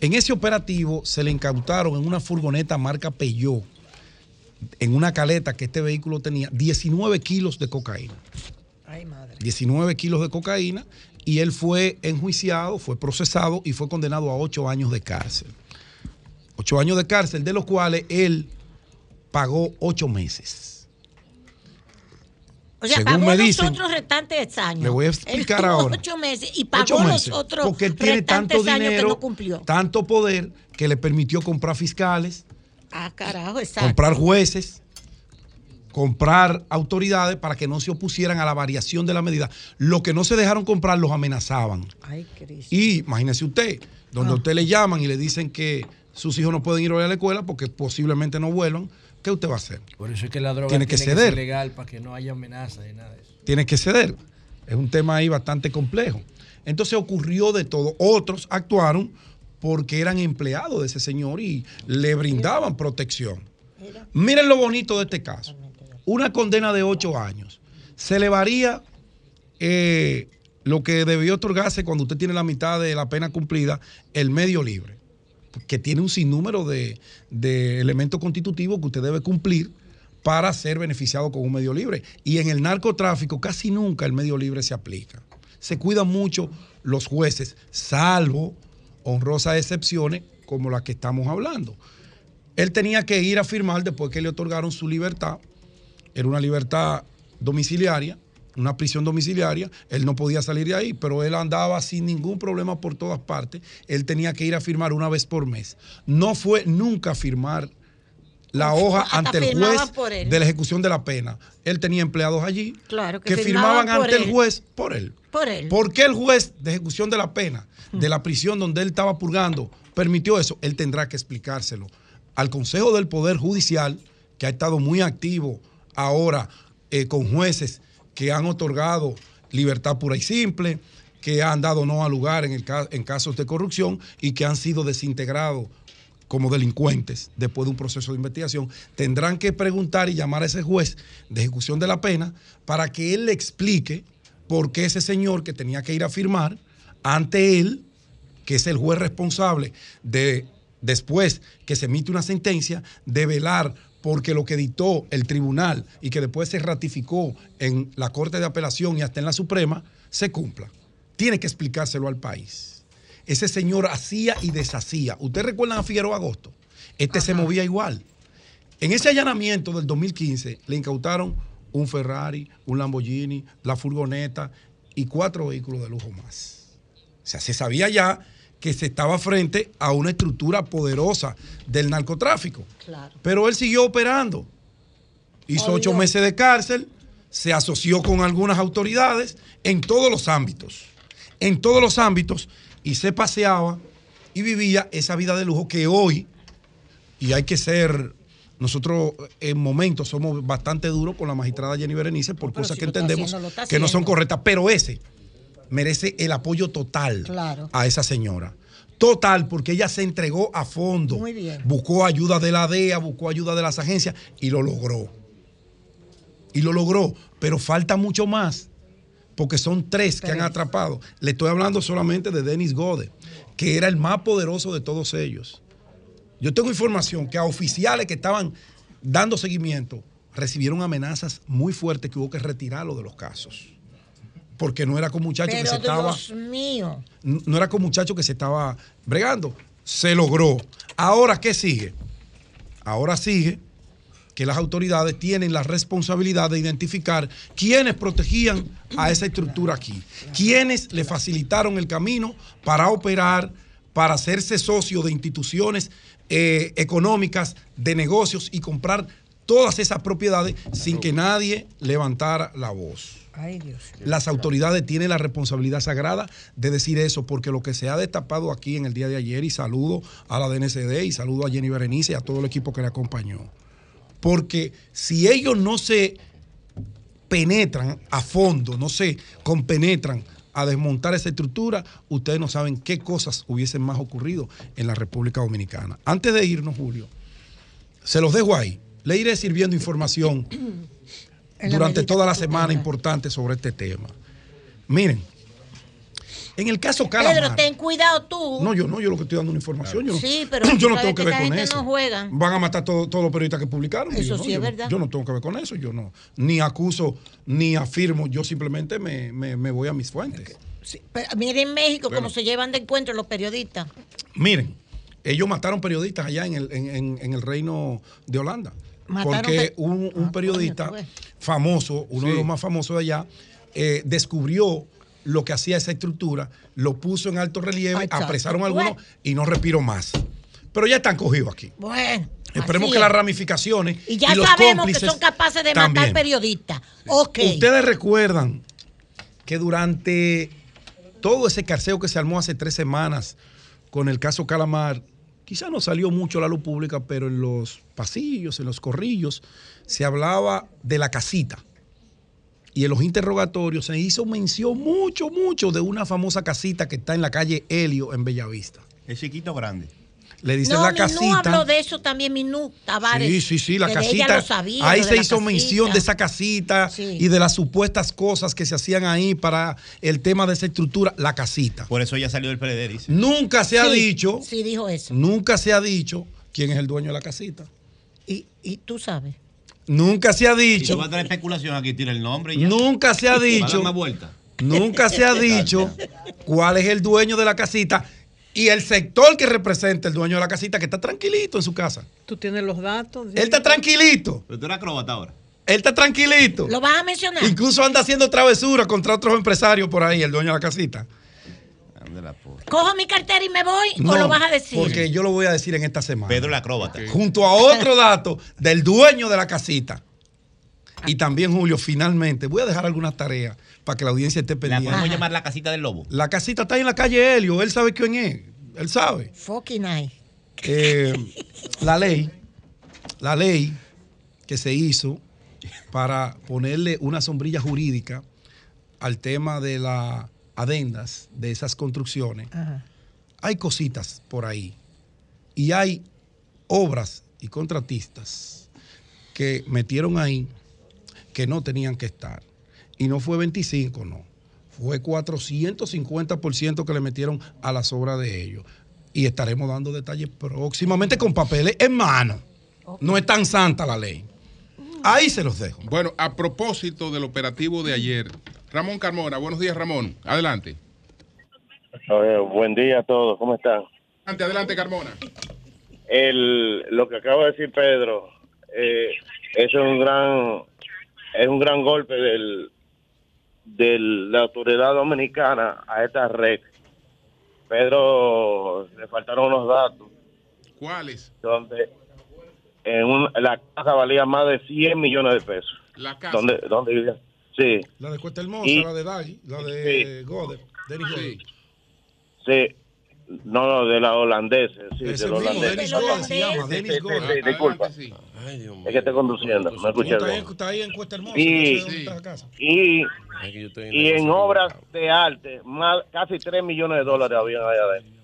En ese operativo se le incautaron en una furgoneta marca Peugeot, en una caleta que este vehículo tenía, 19 kilos de cocaína. 19 kilos de cocaína y él fue enjuiciado, fue procesado y fue condenado a 8 años de cárcel. 8 años de cárcel, de los cuales él pagó 8 meses. O sea, pagó me los otros restantes años. Le voy a explicar ahora. 8 meses y pagó los otros porque él tiene tanto dinero, tanto poder que le permitió comprar fiscales. Ah, carajo, exacto. Comprar jueces comprar autoridades para que no se opusieran a la variación de la medida. Lo que no se dejaron comprar los amenazaban. Ay, y imagínese usted, donde a ah. usted le llaman y le dicen que sus hijos no pueden ir hoy a la escuela porque posiblemente no vuelvan, ¿qué usted va a hacer? Por eso es que la droga tiene que, ceder. legal para que no haya amenaza y nada de eso. Tiene que ceder. Es un tema ahí bastante complejo. Entonces ocurrió de todo. Otros actuaron porque eran empleados de ese señor y le brindaban protección. Miren lo bonito de este caso una condena de ocho años, se elevaría eh, lo que debió otorgarse cuando usted tiene la mitad de la pena cumplida, el medio libre, que tiene un sinnúmero de, de elementos constitutivos que usted debe cumplir para ser beneficiado con un medio libre. Y en el narcotráfico casi nunca el medio libre se aplica. Se cuidan mucho los jueces, salvo honrosas excepciones como las que estamos hablando. Él tenía que ir a firmar después que le otorgaron su libertad era una libertad domiciliaria, una prisión domiciliaria, él no podía salir de ahí, pero él andaba sin ningún problema por todas partes, él tenía que ir a firmar una vez por mes. No fue nunca a firmar la hoja ante el juez de la ejecución de la pena. Él tenía empleados allí que, firmaban, ante el juez por él. Por él. ¿Por qué el juez de ejecución de la pena, de la prisión donde él estaba purgando, permitió eso? Él tendrá que explicárselo al Consejo del Poder Judicial, que ha estado muy activo ahora eh, con jueces que han otorgado libertad pura y simple, que han dado no a lugar en, el, en casos de corrupción y que han sido desintegrados como delincuentes después de un proceso de investigación, tendrán que preguntar y llamar a ese juez de ejecución de la pena para que él le explique porque ese señor que tenía que ir a firmar ante él, que es el juez responsable de después que se emite una sentencia, de velar porque lo que dictó el tribunal y que después se ratificó en la Corte de Apelación y hasta en la Suprema, se cumpla. Tiene que explicárselo al país. Ese señor hacía y deshacía. ¿Ustedes recuerdan a Figueroa Agosto? Este se movía igual. En ese allanamiento del 2015 le incautaron un Ferrari, un Lamborghini, la furgoneta y cuatro vehículos de lujo más. O sea, se sabía ya que se estaba frente a una estructura poderosa del narcotráfico. Pero él siguió operando. Hizo ocho meses de cárcel, se asoció con algunas autoridades en todos los ámbitos. En todos los ámbitos y se paseaba y vivía esa vida de lujo que hoy, y hay que ser, nosotros en momentos somos bastante duros con la magistrada Jenny Berenice por cosas que entendemos que no son correctas, pero ese merece el apoyo total a esa señora. Total, porque ella se entregó a fondo. Muy bien. Buscó ayuda de la DEA, buscó ayuda de las agencias y lo logró. Y lo logró, pero falta mucho más, porque son tres que han atrapado. Le estoy hablando solamente de Denis Gode, que era el más poderoso de todos ellos. Yo tengo información que a oficiales que estaban dando seguimiento recibieron amenazas muy fuertes que hubo que retirarlo de los casos porque no era con muchachos que se estaba. mío. No era con muchachos que se estaba bregando. Se logró. Ahora, ¿qué sigue? Ahora sigue que las autoridades tienen la responsabilidad de identificar quiénes protegían a esa estructura aquí, quiénes le facilitaron el camino para operar, para hacerse socio de instituciones eh, económicas, de negocios y comprar todas esas propiedades sin que nadie levantara la voz. Las autoridades tienen la responsabilidad sagrada de decir eso, porque lo que se ha destapado aquí en el día de ayer, y saludo a la DNCD y saludo a Jenny Berenice y a todo el equipo que le acompañó. Porque si ellos no se penetran a fondo, no se compenetran a desmontar esa estructura, ustedes no saben qué cosas hubiesen más ocurrido en la República Dominicana. Antes de irnos, Julio, se los dejo ahí. Le iré sirviendo información durante toda la semana importante sobre este tema. Miren, en el caso Calamar. Pedro, ten cuidado tú. No, yo no, yo lo que estoy dando una información. Yo sí, pero yo no tengo que, ver con eso. No juegan. Van a matar todos los periodistas que publicaron. Eso sí es verdad. Yo no tengo que ver con eso. Yo no, ni acuso, ni afirmo. Yo simplemente me, me, voy a mis fuentes. miren en México cómo se llevan de encuentro los periodistas. Miren, ellos mataron periodistas allá en el, en, en el reino de Holanda porque un, ah, periodista famoso, uno de los más famosos de allá, eh, descubrió lo que hacía esa estructura, lo puso en alto relieve, apresaron a algunos y no respiró más. Pero ya están cogidos aquí. Bueno. Esperemos que las ramificaciones. Y ya sabemos que son capaces de matar periodistas. Ustedes recuerdan que durante todo ese carceo que se armó hace tres semanas con el caso Calamar, quizá no salió mucho la luz pública, pero en los pasillos, en los corrillos, se hablaba de la casita. Y en los interrogatorios se hizo mención mucho, mucho de una famosa casita que está en la calle Helio, en Bellavista. ¿Es chiquito o grande? Le dicen la casita. No habló de eso también, Minú Tavares. Sí, sí, sí, la casita. ahí se hizo mención de esa casita y de las supuestas cosas que se hacían ahí para el tema de esa estructura, la casita. Por eso ya salió del PLD, dice. Nunca se ha dicho. Sí, dijo eso. Nunca se ha dicho quién es el dueño de la casita. Y, y tú sabes. Nunca se ha dicho. va a traer especulación aquí, tiene el nombre. Y ya. Nunca se ha dicho. vuelta. Nunca se ha dicho cuál es el dueño de la casita y el sector que representa el dueño de la casita que está tranquilito en su casa. Tú tienes los datos. Él está tranquilito. Pero tú eres acróbata ahora. Él está tranquilito. ¿Lo vas a mencionar? Incluso anda haciendo travesuras contra otros empresarios por ahí, el dueño de la casita. ¿Cojo mi cartera y me voy o lo vas a decir? Porque yo lo voy a decir en esta semana. Pedro el acróbata. Junto a otro dato del dueño de la casita. Y también, Julio, finalmente, voy a dejar algunas tareas para que la audiencia esté pendiente. ¿La podemos llamar la casita del lobo? La casita está ahí en la calle Helio. Él sabe quién es. Él sabe. Fucking nice. Eh, la ley, la ley que se hizo para ponerle una sombrilla jurídica al tema de las adendas de esas construcciones, hay cositas por ahí. Y hay obras y contratistas que metieron ahí que no tenían que estar. Y no fue 25, no. fue 450% que le metieron a las obras de ellos. Y estaremos dando detalles próximamente con papeles en mano. No es tan santa la ley. Ahí se los dejo. Bueno, a propósito del operativo de ayer, Ramón Carmona, buenos días Ramón, adelante. buen día a todos, ¿cómo están? Adelante, adelante Carmona. El, lo que acaba de decir Pedro, eh, es un gran es un gran golpe del de la autoridad dominicana a esta red. Pedro, le faltaron unos datos. ¿Cuáles? Donde en la casa valía más de 100 millones de pesos. ¿La casa? ¿Dónde, dónde vivía? Sí. La de Cuesta Hermosa, la de Dali, la de Goder, sí. sí. No, no, de la holandesa, sí, de la holandesa. Denis Goder se llama, Denis Goder. disculpa. Ay, Dios mío. Es que estoy conduciendo, me escuché Está ahí en Cuesta Hermosa, y, y, y en obras de arte, más, casi 3 millones de dólares habían allá adentro.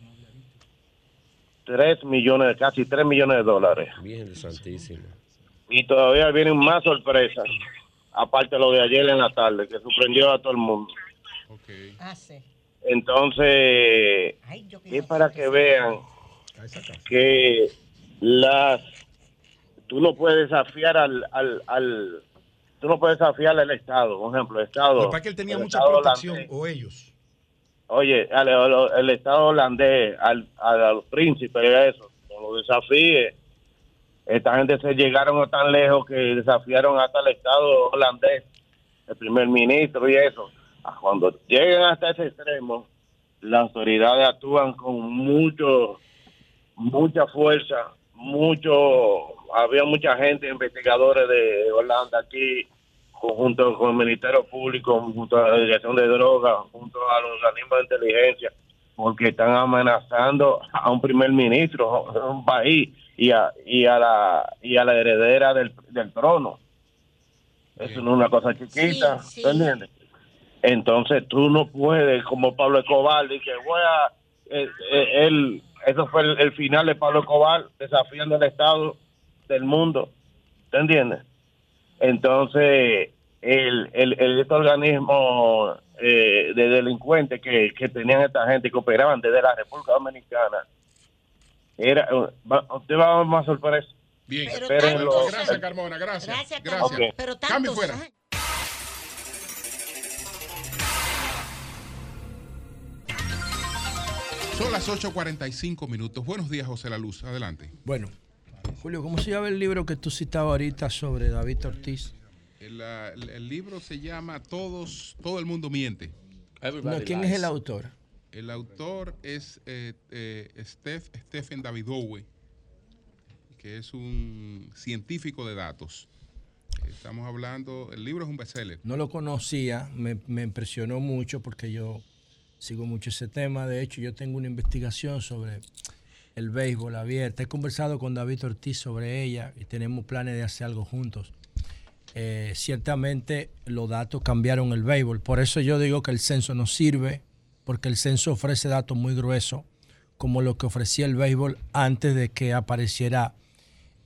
3 millones, casi 3 millones de dólares. Bien, santísimo. Y todavía vienen más sorpresas, aparte de lo de ayer en la tarde, que sorprendió a todo el mundo. Okay. Ah, sí. Entonces, es para que vean que las tú no puedes desafiar al, al, al tú no puedes desafiar al Estado, por ejemplo, el Estado. Para que él tenía mucha protección, o ellos. Oye, el Estado holandés, al, a los príncipes, eso, no lo desafíe. Esta gente se llegaron tan lejos que desafiaron hasta el Estado holandés, el primer ministro y eso. Ah, cuando lleguen hasta ese extremo, las autoridades actúan con mucho, mucha fuerza, mucho, había mucha gente, investigadores de Holanda aquí, junto con el Ministerio Público, junto a la Dirección de Drogas, junto a los organismos de inteligencia, porque están amenazando a un primer ministro de un país y a, y a la y a la heredera del, trono. Eso no es una cosa chiquita, entiendes? Entonces tú no puedes, como Pablo Escobar, y que voy a, eh, eh, él, eso fue el, final de Pablo Escobar, desafiando el Estado del mundo, ¿te entiendes? Entonces, el, el, el este organismo eh, de delincuentes que, que tenían esta gente que operaban desde la República Dominicana, era, usted va más sorpresa. Bien, gracias Carmona, gracias. Gracias, gracias. Pero Cambio fuera. Son las 8.45 minutos. Buenos días, José La Luz. Adelante. Bueno, Julio, ¿cómo se llama el libro que tú citabas ahorita sobre David Ortiz? El, libro se llama Todos, Todo el mundo miente. ¿Quién es el autor? El autor es eh, eh, Stephen Davidowe, que es un científico de datos. Estamos hablando, el libro es un bestseller. No lo conocía, me, me impresionó mucho porque yo sigo mucho ese tema. De hecho, yo tengo una investigación sobre el béisbol abierta. He conversado con David Ortiz sobre ella y tenemos planes de hacer algo juntos. Eh, ciertamente los datos cambiaron el béisbol. Por eso yo digo que el censo no sirve, porque el censo ofrece datos muy gruesos, como lo que ofrecía el béisbol antes de que apareciera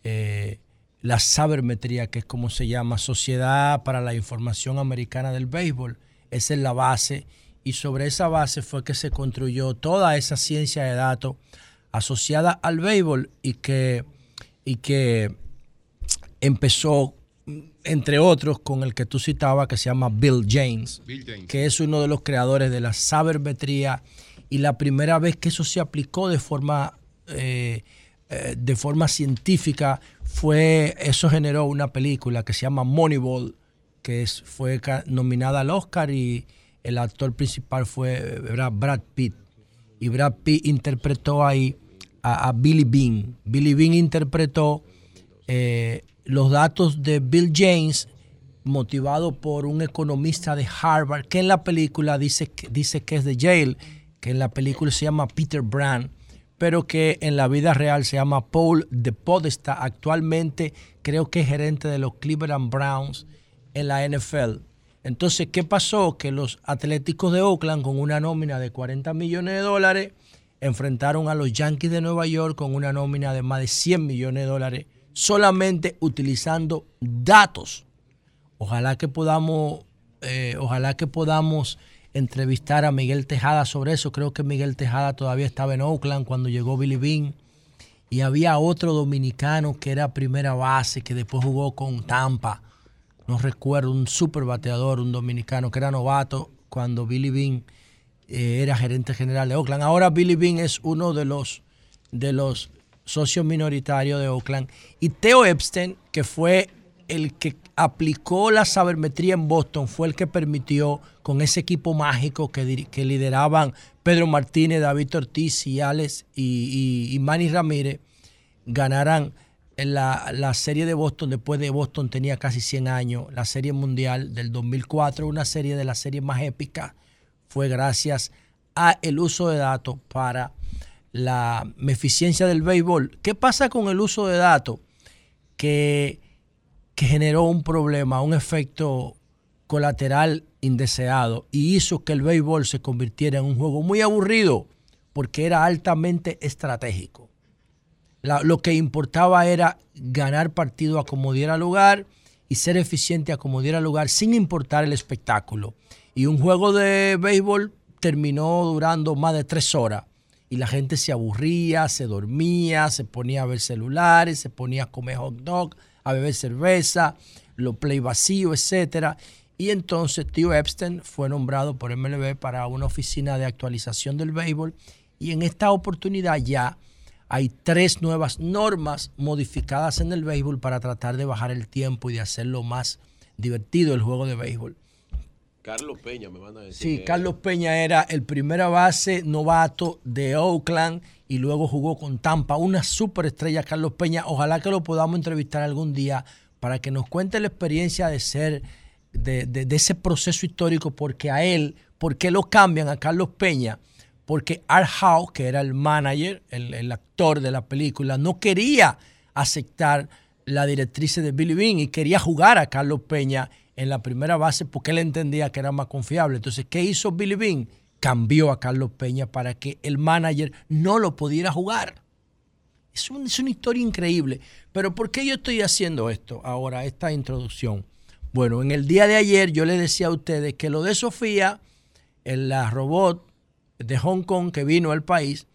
eh, la sabermetría, que es como se llama, Sociedad para la Información Americana del Béisbol. Esa es la base y sobre esa base fue que se construyó toda esa ciencia de datos asociada al béisbol y que, y que empezó, entre otros, con el que tú citabas, que se llama Bill James, que es uno de los creadores de la sabermetría y la primera vez que eso se aplicó de forma, eh, eh, de forma científica fue, eso generó una película que se llama Moneyball, que es, fue nominada al Oscar y el actor principal fue Brad Pitt. Y Brad Pitt interpretó ahí a, Billy Bean. Billy Bean interpretó eh, los datos de Bill James motivado por un economista de Harvard que en la película dice, dice que es de Yale, que en la película se llama Peter Brand, pero que en la vida real se llama Paul de Podesta. Actualmente creo que es gerente de los Cleveland Browns en la NFL. Entonces, ¿qué pasó? Que los Atléticos de Oakland, con una nómina de 40 millones de dólares, enfrentaron a los Yankees de Nueva York con una nómina de más de 100 millones de dólares, solamente utilizando datos. Ojalá que podamos, eh, ojalá que podamos entrevistar a Miguel Tejada sobre eso. Creo que Miguel Tejada todavía estaba en Oakland cuando llegó Billy Bean. Y había otro dominicano que era primera base, que después jugó con Tampa. No recuerdo, un super bateador, un dominicano que era novato cuando Billy Bean eh, era gerente general de Oakland. Ahora Billy Bean es uno de los, de los socios minoritarios de Oakland. Y Theo Epstein, que fue el que aplicó la sabermetría en Boston, fue el que permitió con ese equipo mágico que, que lideraban Pedro Martínez, David Ortiz y Alex y, Manny Ramírez, ganaran la, la, serie de Boston, después de Boston tenía casi 100 años, la serie mundial del 2004, una serie de las series más épicas, fue gracias a el uso de datos para la eficiencia del béisbol. ¿Qué pasa con el uso de datos? Que, que generó un problema, un efecto colateral indeseado y hizo que el béisbol se convirtiera en un juego muy aburrido porque era altamente estratégico. Lo que importaba era ganar partido a como diera lugar y ser eficiente a como diera lugar sin importar el espectáculo. Y un juego de béisbol terminó durando más de tres horas y la gente se aburría, se dormía, se ponía a ver celulares, se ponía a comer hot dog, a beber cerveza, los play vacío, etcétera. Y entonces Tío Epstein fue nombrado por MLB para una oficina de actualización del béisbol y en esta oportunidad ya hay tres nuevas normas modificadas en el béisbol para tratar de bajar el tiempo y de hacerlo más divertido el juego de béisbol. Carlos Peña, me van a decir. Sí, Carlos Peña era el primera base novato de Oakland y luego jugó con Tampa. Una superestrella, Carlos Peña. Ojalá que lo podamos entrevistar algún día para que nos cuente la experiencia de ser, de, ese proceso histórico, porque a él, ¿por qué lo cambian a Carlos Peña? Porque Art Howe, que era el manager, el, el actor de la película, no quería aceptar la directriz de Billy Bean y quería jugar a Carlos Peña en la primera base porque él entendía que era más confiable. Entonces, ¿qué hizo Billy Bean? Cambió a Carlos Peña para que el manager no lo pudiera jugar. Es, una historia increíble. Pero ¿por qué yo estoy haciendo esto ahora, esta introducción? Bueno, en el día de ayer yo le decía a ustedes que lo de Sofía, la robot de Hong Kong que vino al país,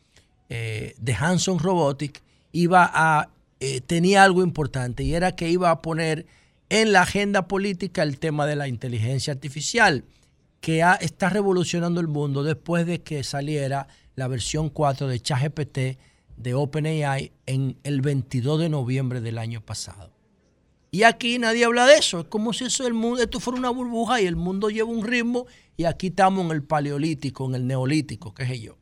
eh, de Hanson Robotic, iba a, eh, tenía algo importante y era que iba a poner en la agenda política el tema de la inteligencia artificial, que está revolucionando el mundo después de que saliera la versión 4 de ChatGPT de OpenAI en el 22 de noviembre del año pasado. Y aquí nadie habla de eso. Es como si eso el mundo, esto fuera una burbuja y el mundo lleva un ritmo y aquí estamos en el paleolítico, en el neolítico, qué sé yo,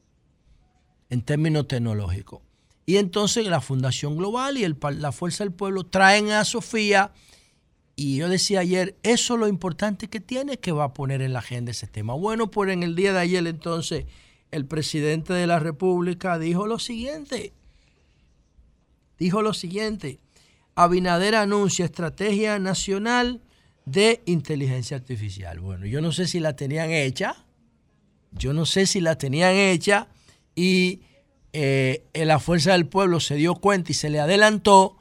en términos tecnológicos. Y entonces la Fundación Global y la Fuerza del Pueblo traen a Sofía y yo decía ayer, eso es lo importante que tiene que va a poner en la agenda ese tema. Bueno, pues en el día de ayer entonces el presidente de la República dijo lo siguiente. Dijo lo siguiente. Abinader anuncia estrategia nacional de inteligencia artificial. Bueno, yo no sé si la tenían hecha. Yo no sé si la tenían hecha y eh, la fuerza del pueblo se dio cuenta y se le adelantó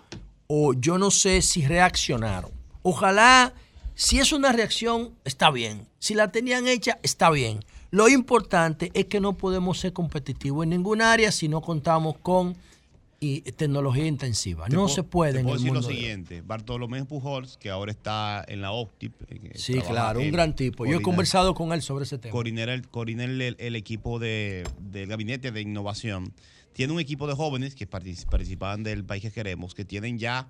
o yo no sé si reaccionaron. Ojalá, si es una reacción, está bien. Si la tenían hecha, está bien. Lo importante es que no podemos ser competitivos en ningún área si no contamos con tecnología intensiva. no se puede en el decir lo siguiente, Bartolomé Pujols, que ahora está en la OPTIP. Sí, claro, un gran tipo. Yo he conversado con él sobre ese tema. Coordina el, equipo de, del gabinete de innovación. Tiene un equipo de jóvenes que participan del país que queremos, que tienen ya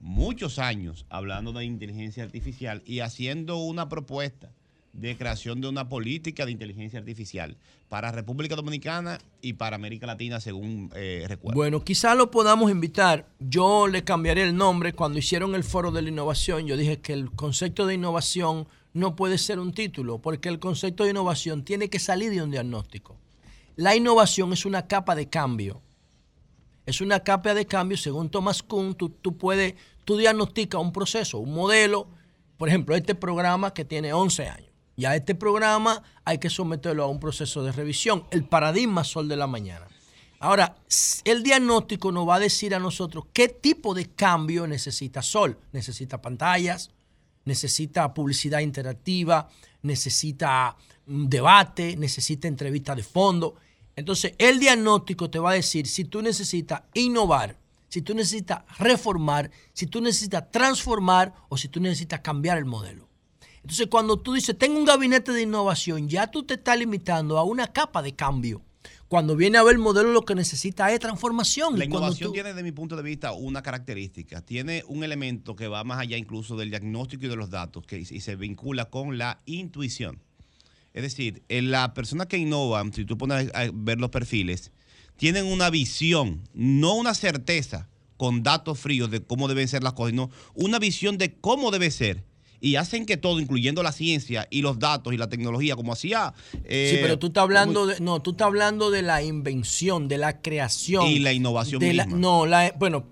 muchos años hablando de inteligencia artificial y haciendo una propuesta de creación de una política de inteligencia artificial para República Dominicana y para América Latina, según eh, recuerdo. Bueno, quizá lo podamos invitar. Yo le cambiaré el nombre. Cuando hicieron el foro de la innovación, yo dije que el concepto de innovación no puede ser un título, porque el concepto de innovación tiene que salir de un diagnóstico. La innovación es una capa de cambio es una capa de cambio, según Thomas Kuhn, tú, puedes, tú diagnosticas un proceso, un modelo, por ejemplo, este programa que tiene 11 años. Ya este programa hay que someterlo a un proceso de revisión, el paradigma sol de la mañana. Ahora, el diagnóstico nos va a decir a nosotros qué tipo de cambio necesita Sol. Necesita pantallas, necesita publicidad interactiva, necesita mm, debate, necesita entrevista de fondo. Entonces, el diagnóstico te va a decir si tú necesitas innovar, si tú necesitas reformar, si tú necesitas transformar o si tú necesitas cambiar el modelo. Entonces, cuando tú dices, tengo un gabinete de innovación, ya tú te estás limitando a una capa de cambio. Cuando viene a ver el modelo, lo que necesita es transformación. La innovación tiene, desde mi punto de vista, una característica. Tiene un elemento que va más allá incluso del diagnóstico y de los datos, que y se vincula con la intuición. Es decir, la persona que innova, si tú pones a ver los perfiles, tienen una visión, no una certeza con datos fríos de cómo deben ser las cosas, sino una visión de cómo debe ser y hacen que todo, incluyendo la ciencia y los datos y la tecnología, como hacía. Eh, sí, pero tú estás hablando de, no, tú estás hablando de la invención, de la creación y la innovación misma. no, la, bueno,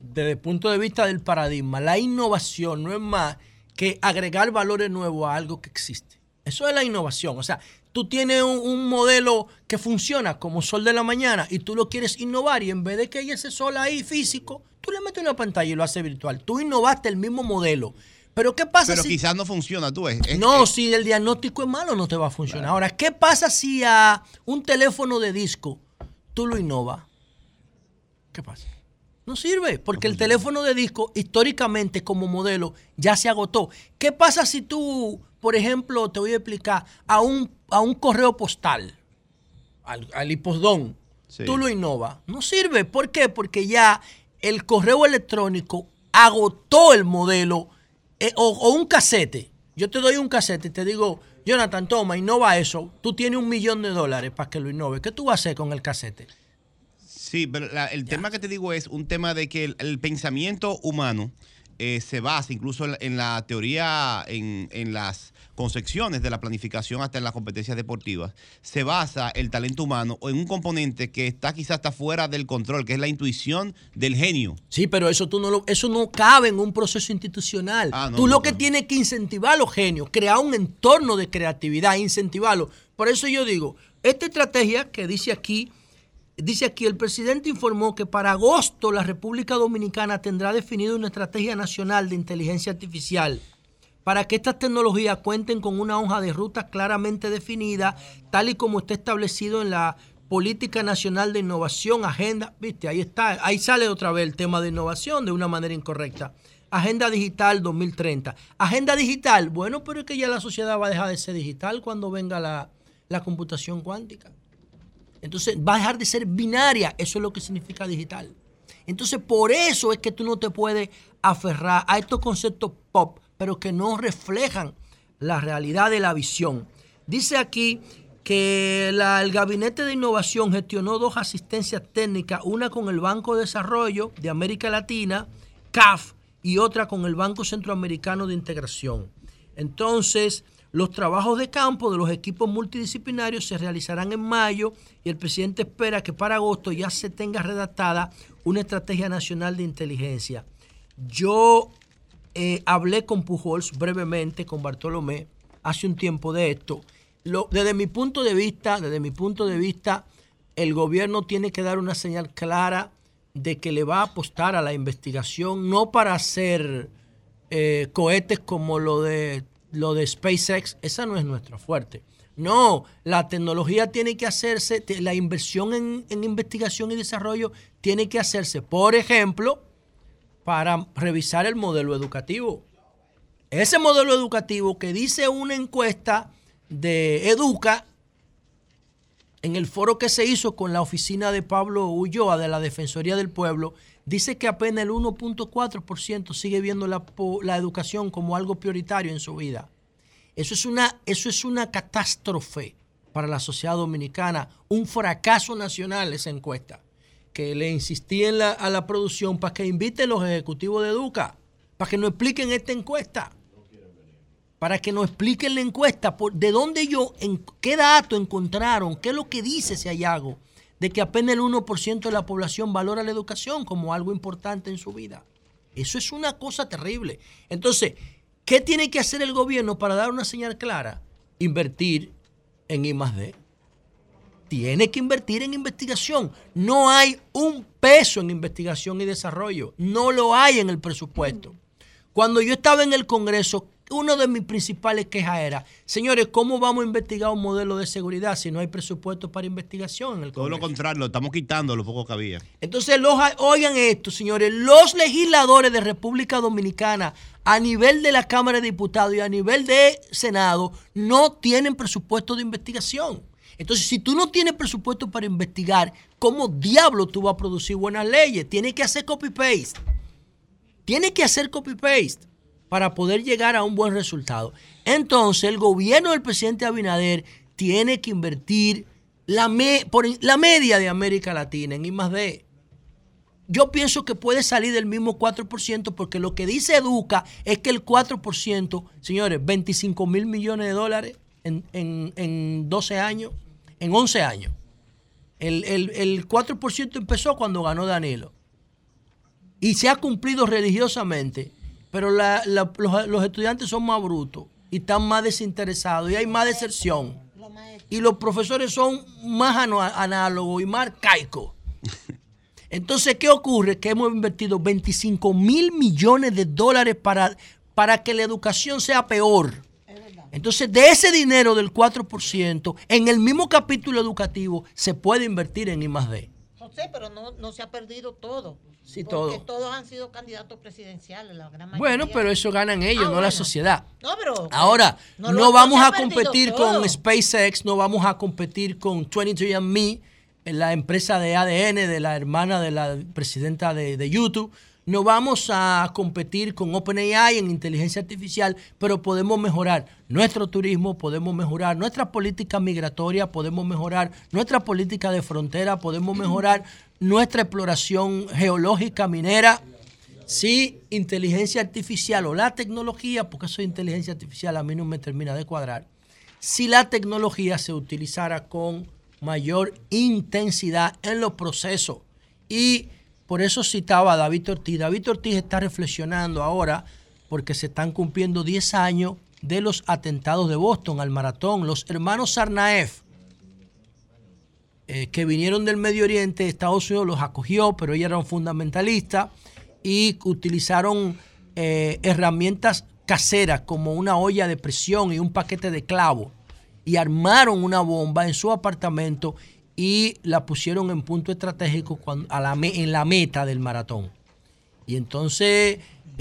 desde el punto de vista del paradigma, la innovación no es más que agregar valores nuevos a algo que existe. Eso es la innovación. O sea, tú tienes un, modelo que funciona como sol de la mañana y tú lo quieres innovar y en vez de que haya ese sol ahí físico, tú le metes una pantalla y lo haces virtual. Tú innovaste el mismo modelo. Pero ¿qué pasa Pero quizás no funciona, tú ves. no, si el diagnóstico es malo, no te va a funcionar. Ahora, ¿qué pasa si a un teléfono de disco tú lo innovas? ¿Qué pasa? No sirve, porque el teléfono de disco históricamente como modelo ya se agotó. ¿Qué pasa si tú por ejemplo, te voy a explicar, a un, a un correo postal, al, al tú lo innovas. No sirve. ¿Por qué? Porque ya el correo electrónico agotó el modelo eh, o, un casete. Yo te doy un casete y te digo, Jonathan, toma, innova eso. Tú tienes un millón de dólares para que lo innove. ¿Qué tú vas a hacer con el casete? Sí, pero el tema que te digo es un tema de que el pensamiento humano eh, se basa incluso en, la teoría, en, las concepciones de la planificación hasta en las competencias deportivas, se basa el talento humano en un componente que está quizás hasta fuera del control, que es la intuición del genio. Sí, pero eso tú no lo, eso no cabe en un proceso institucional. Ah, tú lo que tienes que incentivar a los genios, crear un entorno de creatividad, incentivarlo. Por eso yo digo, esta estrategia que dice aquí Dice aquí, el presidente informó que para agosto la República Dominicana tendrá definido una estrategia nacional de inteligencia artificial para que estas tecnologías cuenten con una hoja de ruta claramente definida, tal y como está establecido en la Política Nacional de Innovación, Agenda, viste, ahí está, ahí sale otra vez el tema de innovación de una manera incorrecta. Agenda Digital 2030. Agenda Digital, bueno, pero es que ya la sociedad va a dejar de ser digital cuando venga la, la computación cuántica. Entonces va a dejar de ser binaria. Eso es lo que significa digital. Entonces por eso es que tú no te puedes aferrar a estos conceptos pop, pero que no reflejan la realidad de la visión. Dice aquí que el Gabinete de Innovación gestionó dos asistencias técnicas, una con el Banco de Desarrollo de América Latina, CAF, y otra con el Banco Centroamericano de Integración. Entonces, los trabajos de campo de los equipos multidisciplinarios se realizarán en mayo y el presidente espera que para agosto ya se tenga redactada una estrategia nacional de inteligencia. Yo eh, hablé con Pujols brevemente, con Bartolomé, hace un tiempo de esto. desde mi punto de vista, desde mi punto de vista, el gobierno tiene que dar una señal clara de que le va a apostar a la investigación, no para hacer eh, cohetes como lo de lo de SpaceX, esa no es nuestra fuerte. No, la tecnología tiene que hacerse, la inversión en, investigación y desarrollo tiene que hacerse, por ejemplo, para revisar el modelo educativo. Ese modelo educativo que dice una encuesta de Educa en el foro que se hizo con la oficina de Pablo Ulloa de la Defensoría del Pueblo, dice que apenas el 1.4% sigue viendo la, la, educación como algo prioritario en su vida. Eso es, una, eso es una catástrofe para la sociedad dominicana, un fracaso nacional esa encuesta, que le insistí en la, a la producción para que inviten los ejecutivos de Educa, para que nos expliquen esta encuesta, para que nos expliquen la encuesta, de dónde yo, qué dato encontraron, qué es lo que dice ese hallazgo de que apenas el 1% de la población valora la educación como algo importante en su vida. Eso es una cosa terrible. Entonces, ¿qué tiene que hacer el gobierno para dar una señal clara? Invertir en I+D. Tiene que invertir en investigación. No hay un peso en investigación y desarrollo. No lo hay en el presupuesto. Cuando yo estaba en el Congreso, Una de mis principales quejas era, señores, ¿cómo vamos a investigar un modelo de seguridad si no hay presupuesto para investigación en el Todo lo contrario, lo estamos quitando lo poco que había. Entonces, los, oigan esto, señores, los legisladores de República Dominicana a nivel de la Cámara de Diputados y a nivel de Senado no tienen presupuesto de investigación. Entonces, si tú no tienes presupuesto para investigar, ¿cómo diablo tú vas a producir buenas leyes? Tienes que hacer copy-paste. Tienes que hacer copy-paste para poder llegar a un buen resultado. Entonces, el gobierno del presidente Abinader tiene que invertir la, por la media de América Latina en I+D. Yo pienso que puede salir del mismo 4% porque lo que dice Educa es que el 4%, señores, 25 mil millones de dólares en, en 12 años, en 11 años. El, el, 4% empezó cuando ganó Danilo. Y se ha cumplido religiosamente. Pero los, estudiantes son más brutos y están más desinteresados y hay más deserción. Y los profesores son más análogos y más arcaicos. Entonces, ¿qué ocurre? Que hemos invertido 25 mil millones de dólares para, para que la educación sea peor. Entonces, de ese dinero del 4%, en el mismo capítulo educativo se puede invertir en I+D. José, pero no, se ha perdido todo. Sí, porque todos han sido candidatos presidenciales, la gran mayoría. Bueno, pero eso ganan ellos, ah, no la sociedad. No, pero Ahora, no, vamos a competir con SpaceX, no vamos a competir con 23andMe, la empresa de ADN de la hermana de la presidenta de, de YouTube no vamos a competir con OpenAI en inteligencia artificial, pero podemos mejorar nuestro turismo, podemos mejorar nuestra política migratoria, podemos mejorar nuestra política de frontera, podemos mejorar nuestra exploración geológica minera. Si inteligencia artificial o la tecnología, porque eso de inteligencia artificial a mí no me termina de cuadrar, si la tecnología se utilizara con mayor intensidad en los procesos y por eso citaba a David Ortiz. David Ortiz está reflexionando ahora porque se están cumpliendo 10 años de los atentados de Boston al maratón. Los hermanos Sarnaev, eh, que vinieron del Medio Oriente, Estados Unidos los acogió, pero ellos eran fundamentalistas y utilizaron eh, herramientas caseras como una olla de presión y un paquete de clavos y armaron una bomba en su apartamento y la pusieron en punto estratégico la, en la meta del maratón. Y entonces,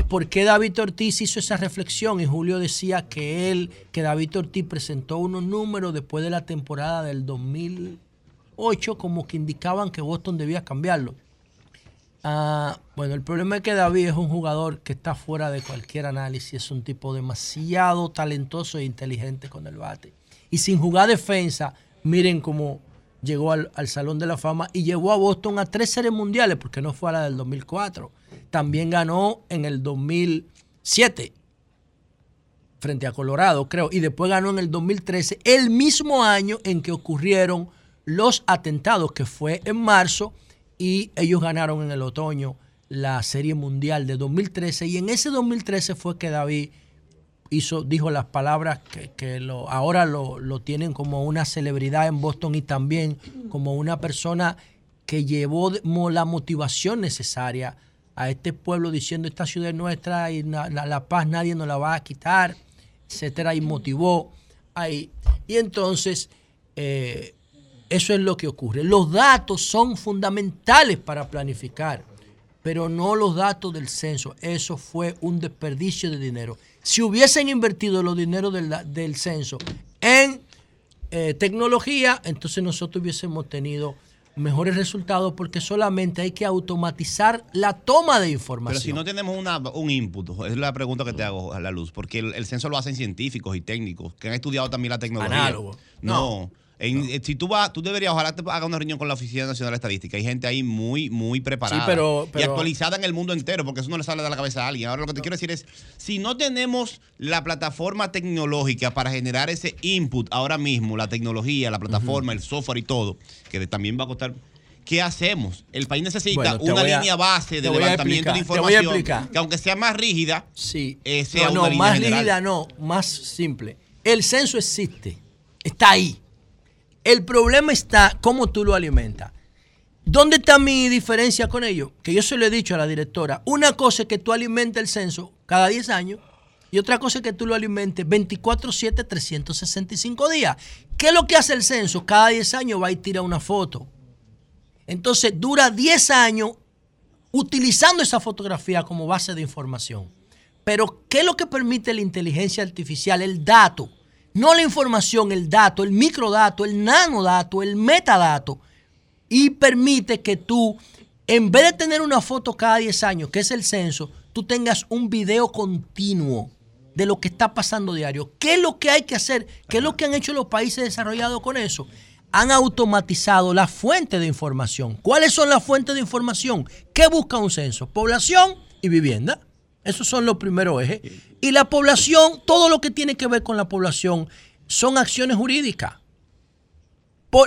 ¿por qué David Ortiz hizo esa reflexión? Y Julio decía que él, que David Ortiz presentó unos números después de la temporada del 2008 como que indicaban que Boston debía cambiarlo. Ah, bueno, el problema es que David es un jugador que está fuera de cualquier análisis, es un tipo demasiado talentoso e inteligente con el bate. Y sin jugar defensa, miren cómo llegó al, Salón de la Fama y llevó a Boston a tres series mundiales, porque no fue a la del 2004. También ganó en el 2007 frente a Colorado, creo, y después ganó en el 2013, el mismo año en que ocurrieron los atentados, que fue en marzo, y ellos ganaron en el otoño la Serie Mundial de 2013, y en ese 2013 fue que David hizo, dijo las palabras que, ahora lo, tienen como una celebridad en Boston y también como una persona que llevó la motivación necesaria a este pueblo diciendo esta ciudad es nuestra y la, paz nadie nos la va a quitar, etcétera, y motivó ahí. Y entonces, eh, eso es lo que ocurre. Los datos son fundamentales para planificar, pero no los datos del censo. Eso fue un desperdicio de dinero. Si hubiesen invertido los dineros del, censo en eh, tecnología, entonces nosotros hubiésemos tenido mejores resultados porque solamente hay que automatizar la toma de información. Pero si no tenemos un input, es la pregunta que te hago a la luz, porque el, censo lo hacen científicos y técnicos que han estudiado también la tecnología. Análogo. no. Eh, si tú vas, tú deberías, ojalá te haga una reunión con la Oficina Nacional de Estadística. Hay gente ahí muy, muy preparada y actualizada en el mundo entero, porque eso no le sale de la cabeza a alguien. Ahora lo que te quiero decir es, si no tenemos la plataforma tecnológica para generar ese input ahora mismo, la tecnología, la plataforma, el software y todo, que también va a costar ¿qué hacemos? El país necesita una línea base de levantamiento de información que aunque sea más rígida, sí. Eh, sea no, no más rígida no, más simple. El censo existe, está ahí. El problema está cómo tú lo alimentas. ¿Dónde está mi diferencia con ello? Que yo se lo he dicho a la directora. Una cosa es que tú alimentes el censo cada 10 años Y otra cosa es que tú lo alimentes 24/7, 365 días. ¿Qué es lo que hace el censo? Cada 10 años va y tira una foto. Entonces dura 10 años utilizando esa fotografía como base de información. Pero, ¿qué es lo que permite la inteligencia artificial? El dato. No la información, el dato, el microdato, el nanodato, el metadato. Y permite que tú, en vez de tener una foto cada 10 años, que es el censo, tú tengas un video continuo de lo que está pasando diario. ¿Qué es lo que hay que hacer? ¿Qué es lo que han hecho los países desarrollados con eso? Han automatizado la fuente de información. ¿Cuáles son las fuentes de información? ¿Qué busca un censo? Población y vivienda. Esos son los primeros ejes. Y la población, todo lo que tiene que ver con la población son acciones jurídicas.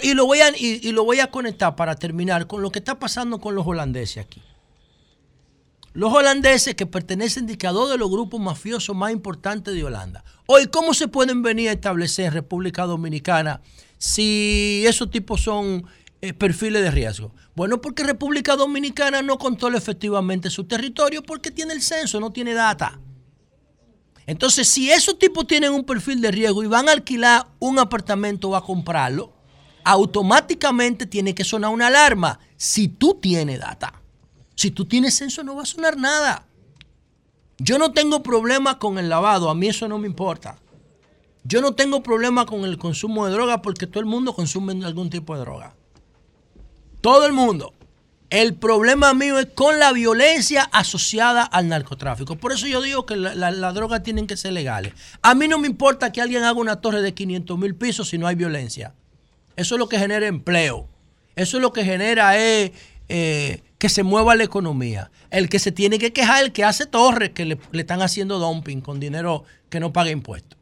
y, lo voy a, conectar para terminar con lo que está pasando con los holandeses aquí. Los holandeses que pertenecen a dos de los grupos mafiosos más importantes de Holanda. Hoy, ¿cómo se pueden venir a establecer en República Dominicana si esos tipos son eh, perfiles de riesgo? Bueno, porque República Dominicana no controla efectivamente su territorio porque tiene el censo, no tiene data. Entonces, si esos tipos tienen un perfil de riesgo y van a alquilar un apartamento o a comprarlo, automáticamente tiene que sonar una alarma si tú tienes data. Si tú tienes censo no va a sonar nada. Yo no tengo problema con el lavado, a mí eso no me importa. Yo no tengo problema con el consumo de droga porque todo el mundo consume algún tipo de droga. Todo el mundo. El problema mío es con la violencia asociada al narcotráfico. Por eso yo digo que las la, drogas tienen que ser legales. A mí no me importa que alguien haga una torre de 500 mil pisos si no hay violencia. Eso es lo que genera empleo. Eso es lo que genera eh, eh, que se mueva la economía. El que se tiene que quejar es el que hace torres que le están haciendo dumping con dinero que no paga impuestos.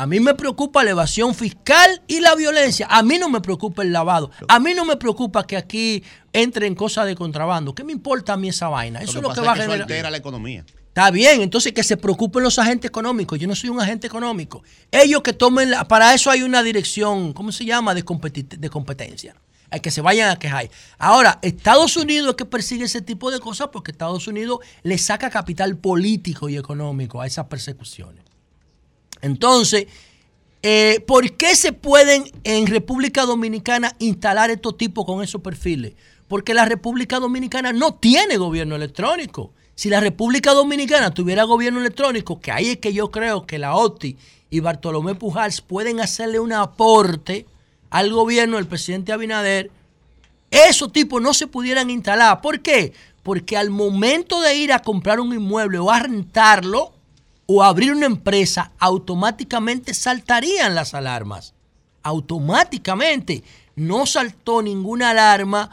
A mí me preocupa la evasión fiscal y la violencia. A mí no me preocupa el lavado. A mí no me preocupa que aquí entren cosas de contrabando. ¿Qué me importa a mí esa vaina? Eso es lo que va a generar. Eso altera la economía. Está bien, entonces que se preocupen los agentes económicos. Yo no soy un agente económico. Ellos que tomen, para eso hay una dirección, ¿cómo se llama? De, de competencia. Hay que se vayan a quejar. Ahora, Estados Unidos es que persigue ese tipo de cosas porque Estados Unidos le saca capital político y económico a esas persecuciones. Entonces, eh, ¿por qué se pueden en República Dominicana instalar estos tipos con esos perfiles? Porque la República Dominicana no tiene gobierno electrónico. Si la República Dominicana tuviera gobierno electrónico, que ahí es que yo creo que la OTI y Bartolomé Pujals pueden hacerle un aporte al gobierno del presidente Abinader, esos tipos no se pudieran instalar. ¿Por qué? Porque al momento de ir a comprar un inmueble o a rentarlo, o abrir una empresa, automáticamente saltarían las alarmas. Automáticamente. No saltó ninguna alarma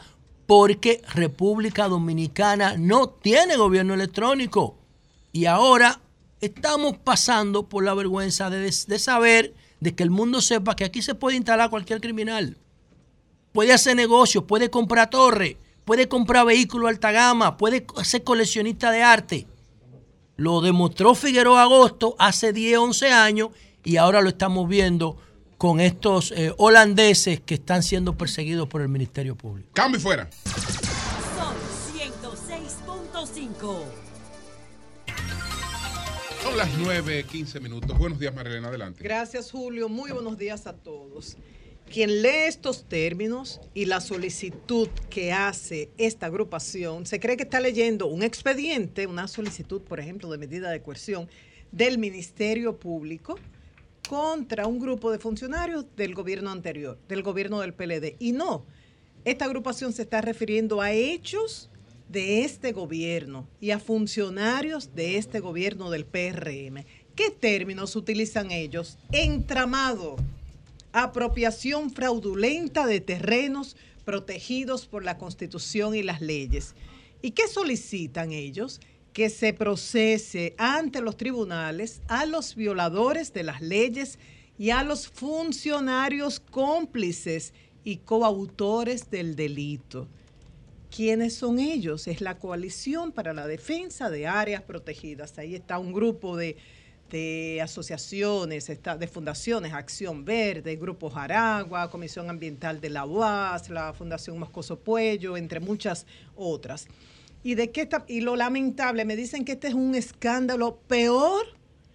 porque República Dominicana no tiene gobierno electrónico. Y ahora estamos pasando por la vergüenza de, saber, de que el mundo sepa que aquí se puede instalar cualquier criminal. Puede hacer negocio, puede comprar torre, puede comprar vehículo alta gama, puede ser coleccionista de arte. Lo demostró Figueroa Agosto hace 10, 11 años y ahora lo estamos viendo con estos eh, holandeses que están siendo perseguidos por el Ministerio Público. Cambio fuera. Son 106.5. Son las 9, 15 minutos. Buenos días, Marilena, adelante. Gracias, Julio. Muy buenos días a todos. Quien lee estos términos y la solicitud que hace esta agrupación se cree que está leyendo un expediente, una solicitud, por ejemplo, de medida de coerción del Ministerio Público contra un grupo de funcionarios del gobierno anterior, del gobierno del PLD. Y no, esta agrupación se está refiriendo a hechos de este gobierno y a funcionarios de este gobierno del PRM. ¿Qué términos utilizan ellos? Entramado apropiación fraudulenta de terrenos protegidos por la Constitución y las leyes. ¿Y qué solicitan ellos? Que se procese ante los tribunales a los violadores de las leyes y a los funcionarios cómplices y coautores del delito. ¿Quiénes son ellos? Es la Coalición para la Defensa de Áreas Protegidas. Ahí está un grupo de de asociaciones, de fundaciones, Acción Verde, Grupo Jaragua, Comisión Ambiental de la UAS, la Fundación Moscoso Puello, entre muchas otras. Y, de qué y lo lamentable, me dicen que este es un escándalo peor,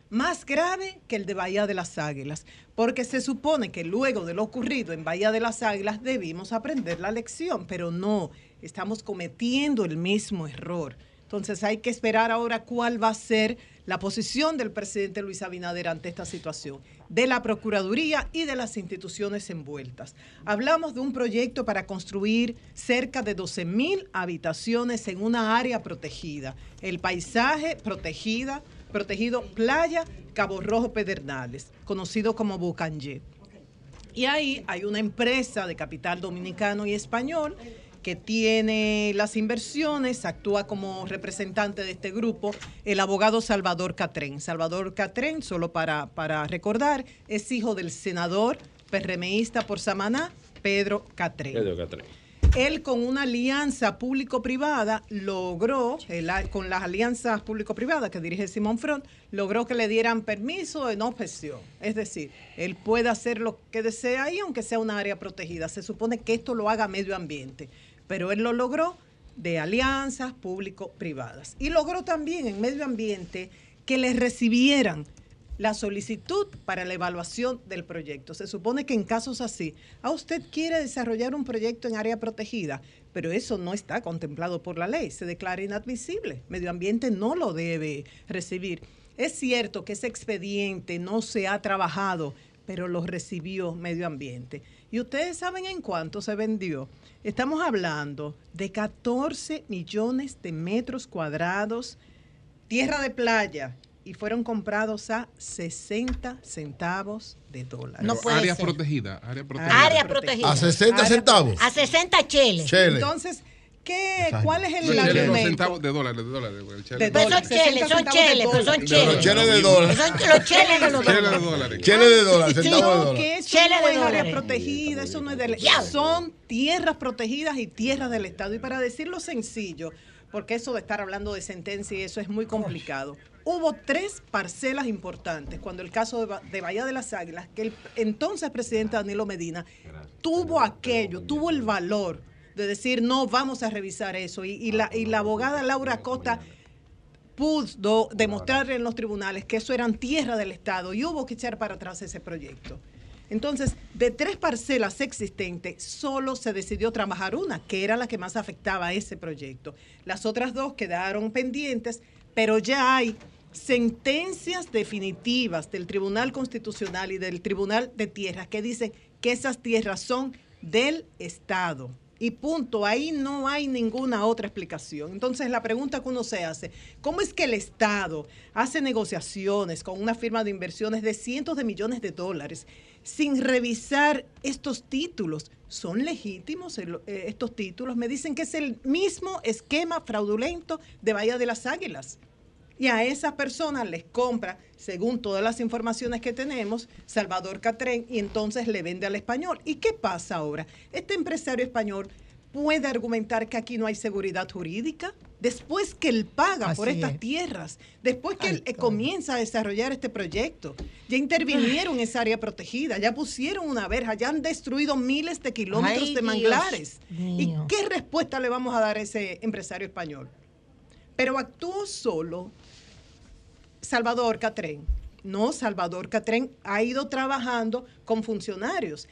más grave que el de Bahía de las Águilas, porque se supone que luego de lo ocurrido en Bahía de las Águilas debimos aprender la lección, pero no, estamos cometiendo el mismo error. Entonces hay que esperar ahora cuál va a ser la posición del presidente Luis Abinader ante esta situación, de la Procuraduría y de las instituciones envueltas. Hablamos de un proyecto para construir cerca de 12 mil habitaciones en una área protegida, el paisaje protegida protegido Playa Cabo Rojo Pedernales, conocido como Bucanje. Y ahí hay una empresa de capital dominicano y español que tiene las inversiones, actúa como representante de este grupo, el abogado Salvador Catrén. Salvador Catrén, solo para, para recordar, es hijo del senador PRMista por Samaná, Pedro Catrén. Pedro Catrén él con una alianza público-privada logró, con las alianzas público-privadas que dirige Simón Front, logró que le dieran permiso de no objeción. Es decir, él puede hacer lo que desea ahí, aunque sea una área protegida. Se supone que esto lo haga medio ambiente, pero él lo logró de alianzas público-privadas. Y logró también en medio ambiente que le recibieran la solicitud para la evaluación del proyecto. Se supone que en casos así, a usted quiere desarrollar un proyecto en área protegida, pero eso no está contemplado por la ley, se declara inadmisible. Medio ambiente no lo debe recibir. Es cierto que ese expediente no se ha trabajado, pero lo recibió medio ambiente. ¿Y ustedes saben en cuánto se vendió? Estamos hablando de 14 millones de metros cuadrados, tierra de playa, y fueron comprados a 60 centavos de dólar. No puede área protegida, área protegida. Área protegida. A 60 centavos. A 60 cheles. Entonces, ¿Qué, ¿Cuál es el argumento? centavos de dólares, de dólares. De son cheles, son cheles, pero son cheles. Los cheles de dólares. Son los cheles de los dólares. Cheles de dólares, centavos de dólares. Cheles de área protegida, eso no es de Son tierras protegidas y tierras del Estado. Y para decirlo sencillo, porque eso de estar hablando de sentencia y eso es muy complicado hubo tres parcelas importantes cuando el caso de, Bahía de las Águilas, que el entonces presidente Danilo Medina tuvo aquello, tuvo el valor de decir, no, vamos a revisar eso. Y, la, y la abogada Laura Costa pudo demostrar en los tribunales que eso eran tierra del Estado y hubo que echar para atrás ese proyecto. Entonces, de tres parcelas existentes, solo se decidió trabajar una, que era la que más afectaba a ese proyecto. Las otras dos quedaron pendientes, pero ya hay sentencias definitivas del Tribunal Constitucional y del Tribunal de Tierras que dicen que esas tierras son del Estado. Y punto, ahí no hay ninguna otra explicación. Entonces la pregunta que uno se hace, ¿cómo es que el Estado hace negociaciones con una firma de inversiones de cientos de millones de dólares sin revisar estos títulos? ¿Son legítimos eh, estos títulos? Me dicen que es el mismo esquema fraudulento de Bahía de las Águilas. Y a esas personas les compra, según todas las informaciones que tenemos, Salvador Catrén y entonces le vende al español. ¿Y qué pasa ahora? Este empresario español puede argumentar que aquí no hay seguridad jurídica después que él paga por estas tierras, después que él comienza a desarrollar este proyecto. Ya intervinieron en esa área protegida, ya pusieron una verja, ya han destruido miles de kilómetros de manglares. ¿Y qué respuesta le vamos a dar a ese empresario español? Pero actuó solo Salvador Catrén. No, Salvador Catrén ha ido trabajando con funcionarios.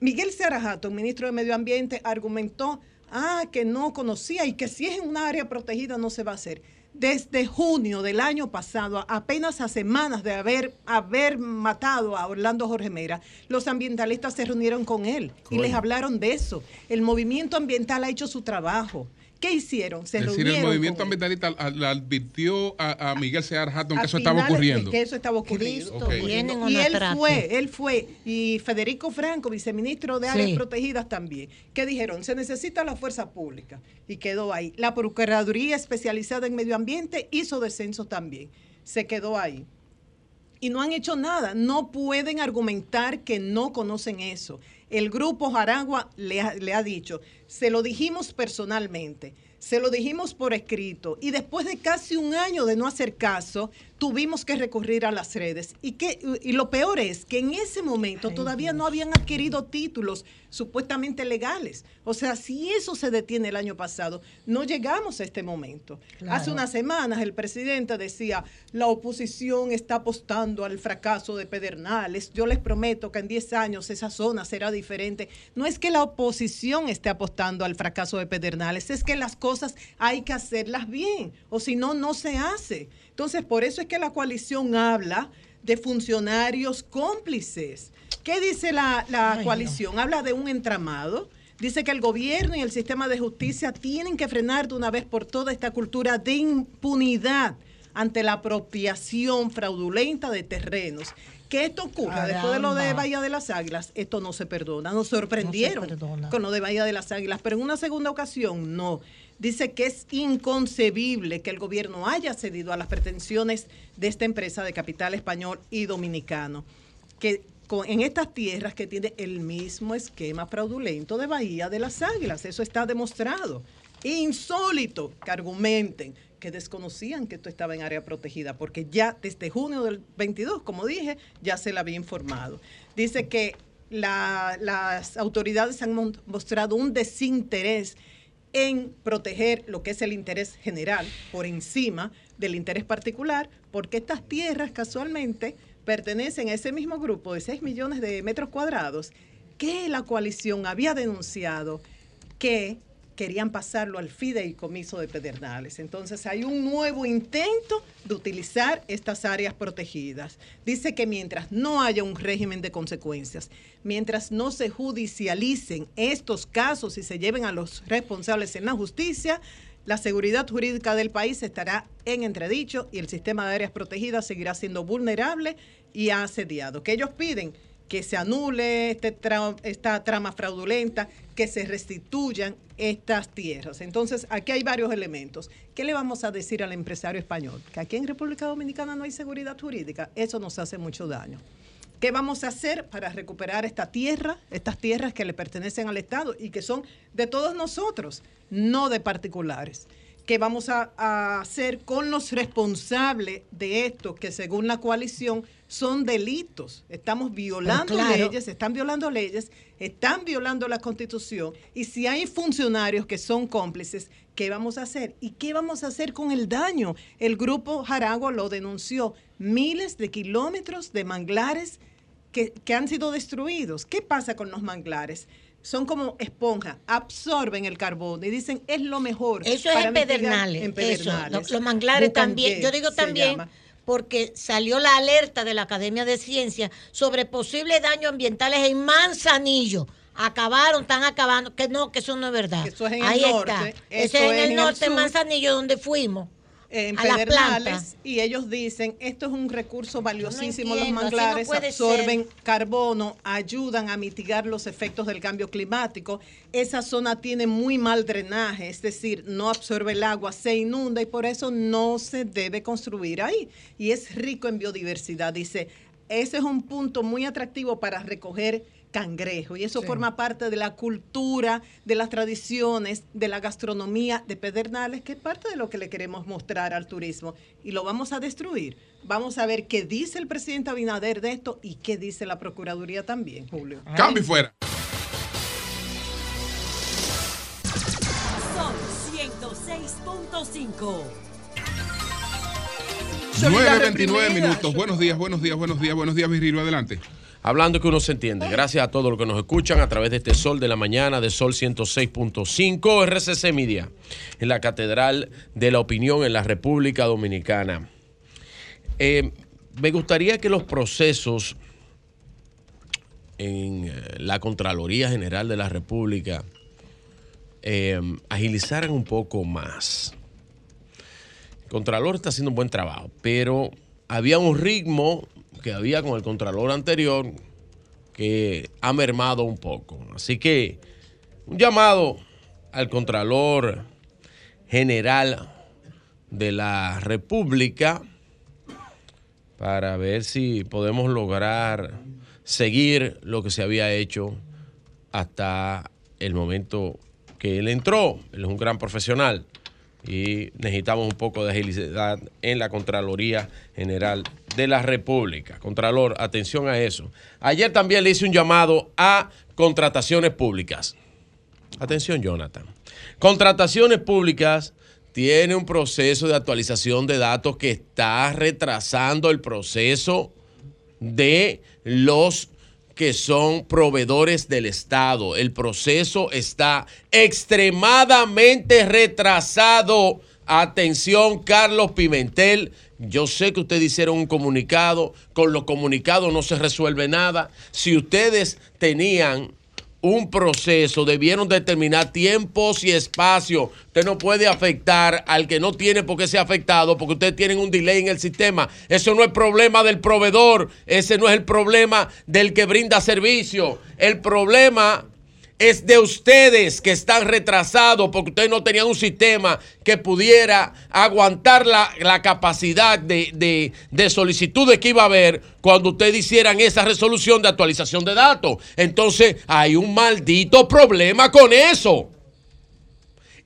Miguel Sarajato, ministro de Medio Ambiente, argumentó ah, que no conocía y que si es en un área protegida no se va a hacer. Desde junio del año pasado, apenas a semanas de haber, haber matado a Orlando Jorge Mera, los ambientalistas se reunieron con él y les hablaron de eso. El movimiento ambiental ha hecho su trabajo. ¿Qué hicieron? Se es decir, el movimiento ambientalista le advirtió a, Miguel Sear Hatton que eso estaba ocurriendo. Que eso estaba ocurriendo. Y él fue, él fue, y Federico Franco, viceministro de Áreas Protegidas también, que dijeron, se necesita la fuerza pública. Y quedó ahí. La Procuraduría especializada en medio ambiente hizo descenso también. Se quedó ahí y no han hecho nada. No pueden argumentar que no conocen eso. El grupo Jaragua le ha, le ha dicho, se lo dijimos personalmente. Se lo dijimos por escrito y después de casi un año de no hacer caso, tuvimos que recurrir a las redes. Y, que, y lo peor es que en ese momento todavía no habían adquirido títulos supuestamente legales. O sea, si eso se detiene el año pasado, no llegamos a este momento. Hace unas semanas el presidente decía, la oposición está apostando al fracaso de Pedernales. Yo les prometo que en 10 años esa zona será diferente. No es que la oposición esté apostando al fracaso de Pedernales, es que las cosas hay que hacerlas bien, o si no, no se hace. Entonces, por eso es que la coalición habla de funcionarios cómplices. ¿Qué dice la, coalición? Habla de un entramado. Dice que el gobierno y el sistema de justicia tienen que frenar de una vez por todas esta cultura de impunidad ante la apropiación fraudulenta de terrenos. Que esto ocurra después de lo de Bahía de las Águilas, esto no se perdona. Nos sorprendieron con lo de Bahía de las Águilas, pero en una segunda ocasión no dice que es inconcebible que el gobierno haya cedido a las pretensiones de esta empresa de capital español y dominicano, que en estas tierras que tiene el mismo esquema fraudulento de Bahía de las Águilas, eso está demostrado. Insólito que argumenten que desconocían que esto estaba en área protegida, porque ya desde junio del 22, como dije, ya se le había informado. Dice que las autoridades han mostrado un desinterés en proteger lo que es el interés general por encima del interés particular, porque estas tierras casualmente pertenecen a ese mismo grupo de 6 millones de metros cuadrados que la coalición había denunciado que querían pasarlo al fideicomiso de Pedernales. Entonces hay un nuevo intento de utilizar estas áreas protegidas. Dice que mientras no haya un régimen de consecuencias, mientras no se judicialicen estos casos y se lleven a los responsables en la justicia, la seguridad jurídica del país estará en entredicho y el sistema de áreas protegidas seguirá siendo vulnerable y asediado. Que ellos piden que se anule este esta trama fraudulenta, que se restituyan estas tierras. Entonces, aquí hay varios elementos. ¿Qué le vamos a decir al empresario español? Que aquí en República Dominicana no hay seguridad jurídica. Eso nos hace mucho daño. ¿Qué vamos a hacer para recuperar esta tierra, estas tierras que le pertenecen al Estado y que son de todos nosotros, no de particulares? ¿Qué vamos a, a hacer con los responsables de esto que según la coalición son delitos. Estamos violando leyes, están violando leyes, están violando la constitución. Y si hay funcionarios que son cómplices, ¿qué vamos a hacer? ¿Y qué vamos a hacer con el daño? El grupo Jaragua lo denunció. Miles de kilómetros de manglares que, han sido destruidos. ¿Qué pasa con los manglares? Son como esponja, absorben el carbón y dicen es lo mejor. Eso es en pedernales. los, manglares también. Yo digo también porque salió la alerta de la Academia de Ciencias sobre posibles daños ambientales en Manzanillo. Acabaron, están acabando, que no, que eso no es verdad. Eso es en el norte. Está. Ese es en el norte, en Manzanillo, donde fuimos en Pedernales y ellos dicen esto es un recurso valiosísimo los manglares absorben carbono ayudan a mitigar los efectos del cambio climático. Esa zona tiene muy mal drenaje es decir no absorbe el agua se inunda y por eso no se debe construir ahí. Y es rico en biodiversidad dice. Ese es un punto muy atractivo para recoger cangrejo. Y eso forma parte de la cultura, de las tradiciones, de la gastronomía de Pedernales, que es parte de lo que le queremos mostrar al turismo. Y lo vamos a destruir. Vamos a ver qué dice el presidente Abinader de esto y qué dice la Procuraduría también, Julio. Cambio fuera. Son 106.5. 9.29 minutos. Buenos días, buenos días, buenos días, buenos días, Virgilio. Adelante. Hablando que uno se entiende. Gracias a todos los que nos escuchan a través de este Sol de la Mañana, de Sol 106.5, RCC Media, en la Catedral de la Opinión en la República Dominicana. Eh, me gustaría que los procesos en eh, la Contraloría General de la República eh, agilizaran un poco más. El Contralor está haciendo un buen trabajo, pero había un ritmo que había con el Contralor anterior que ha mermado un poco. Así que un llamado al Contralor General de la República para ver si podemos lograr seguir lo que se había hecho hasta el momento que él entró, él es un gran profesional y necesitamos un poco de agilidad en la Contraloría General de la República. Contralor, atención a eso. Ayer también le hice un llamado a contrataciones públicas. Atención, Jonathan. Contrataciones públicas tiene un proceso de actualización de datos que está retrasando el proceso de los que son proveedores del Estado. El proceso está extremadamente retrasado. Atención, Carlos Pimentel. Yo sé que ustedes hicieron un comunicado. Con los comunicados no se resuelve nada. Si ustedes tenían un proceso, debieron determinar tiempos y espacio. Usted no puede afectar al que no tiene por qué ser afectado porque ustedes tienen un delay en el sistema. Eso no es problema del proveedor, ese no es el problema del que brinda servicio. El problema es de ustedes que están retrasados porque ustedes no tenían un sistema que pudiera aguantar la, capacidad de, de, solicitudes que iba a haber cuando ustedes hicieran esa resolución de actualización de datos. Entonces hay un maldito problema con eso.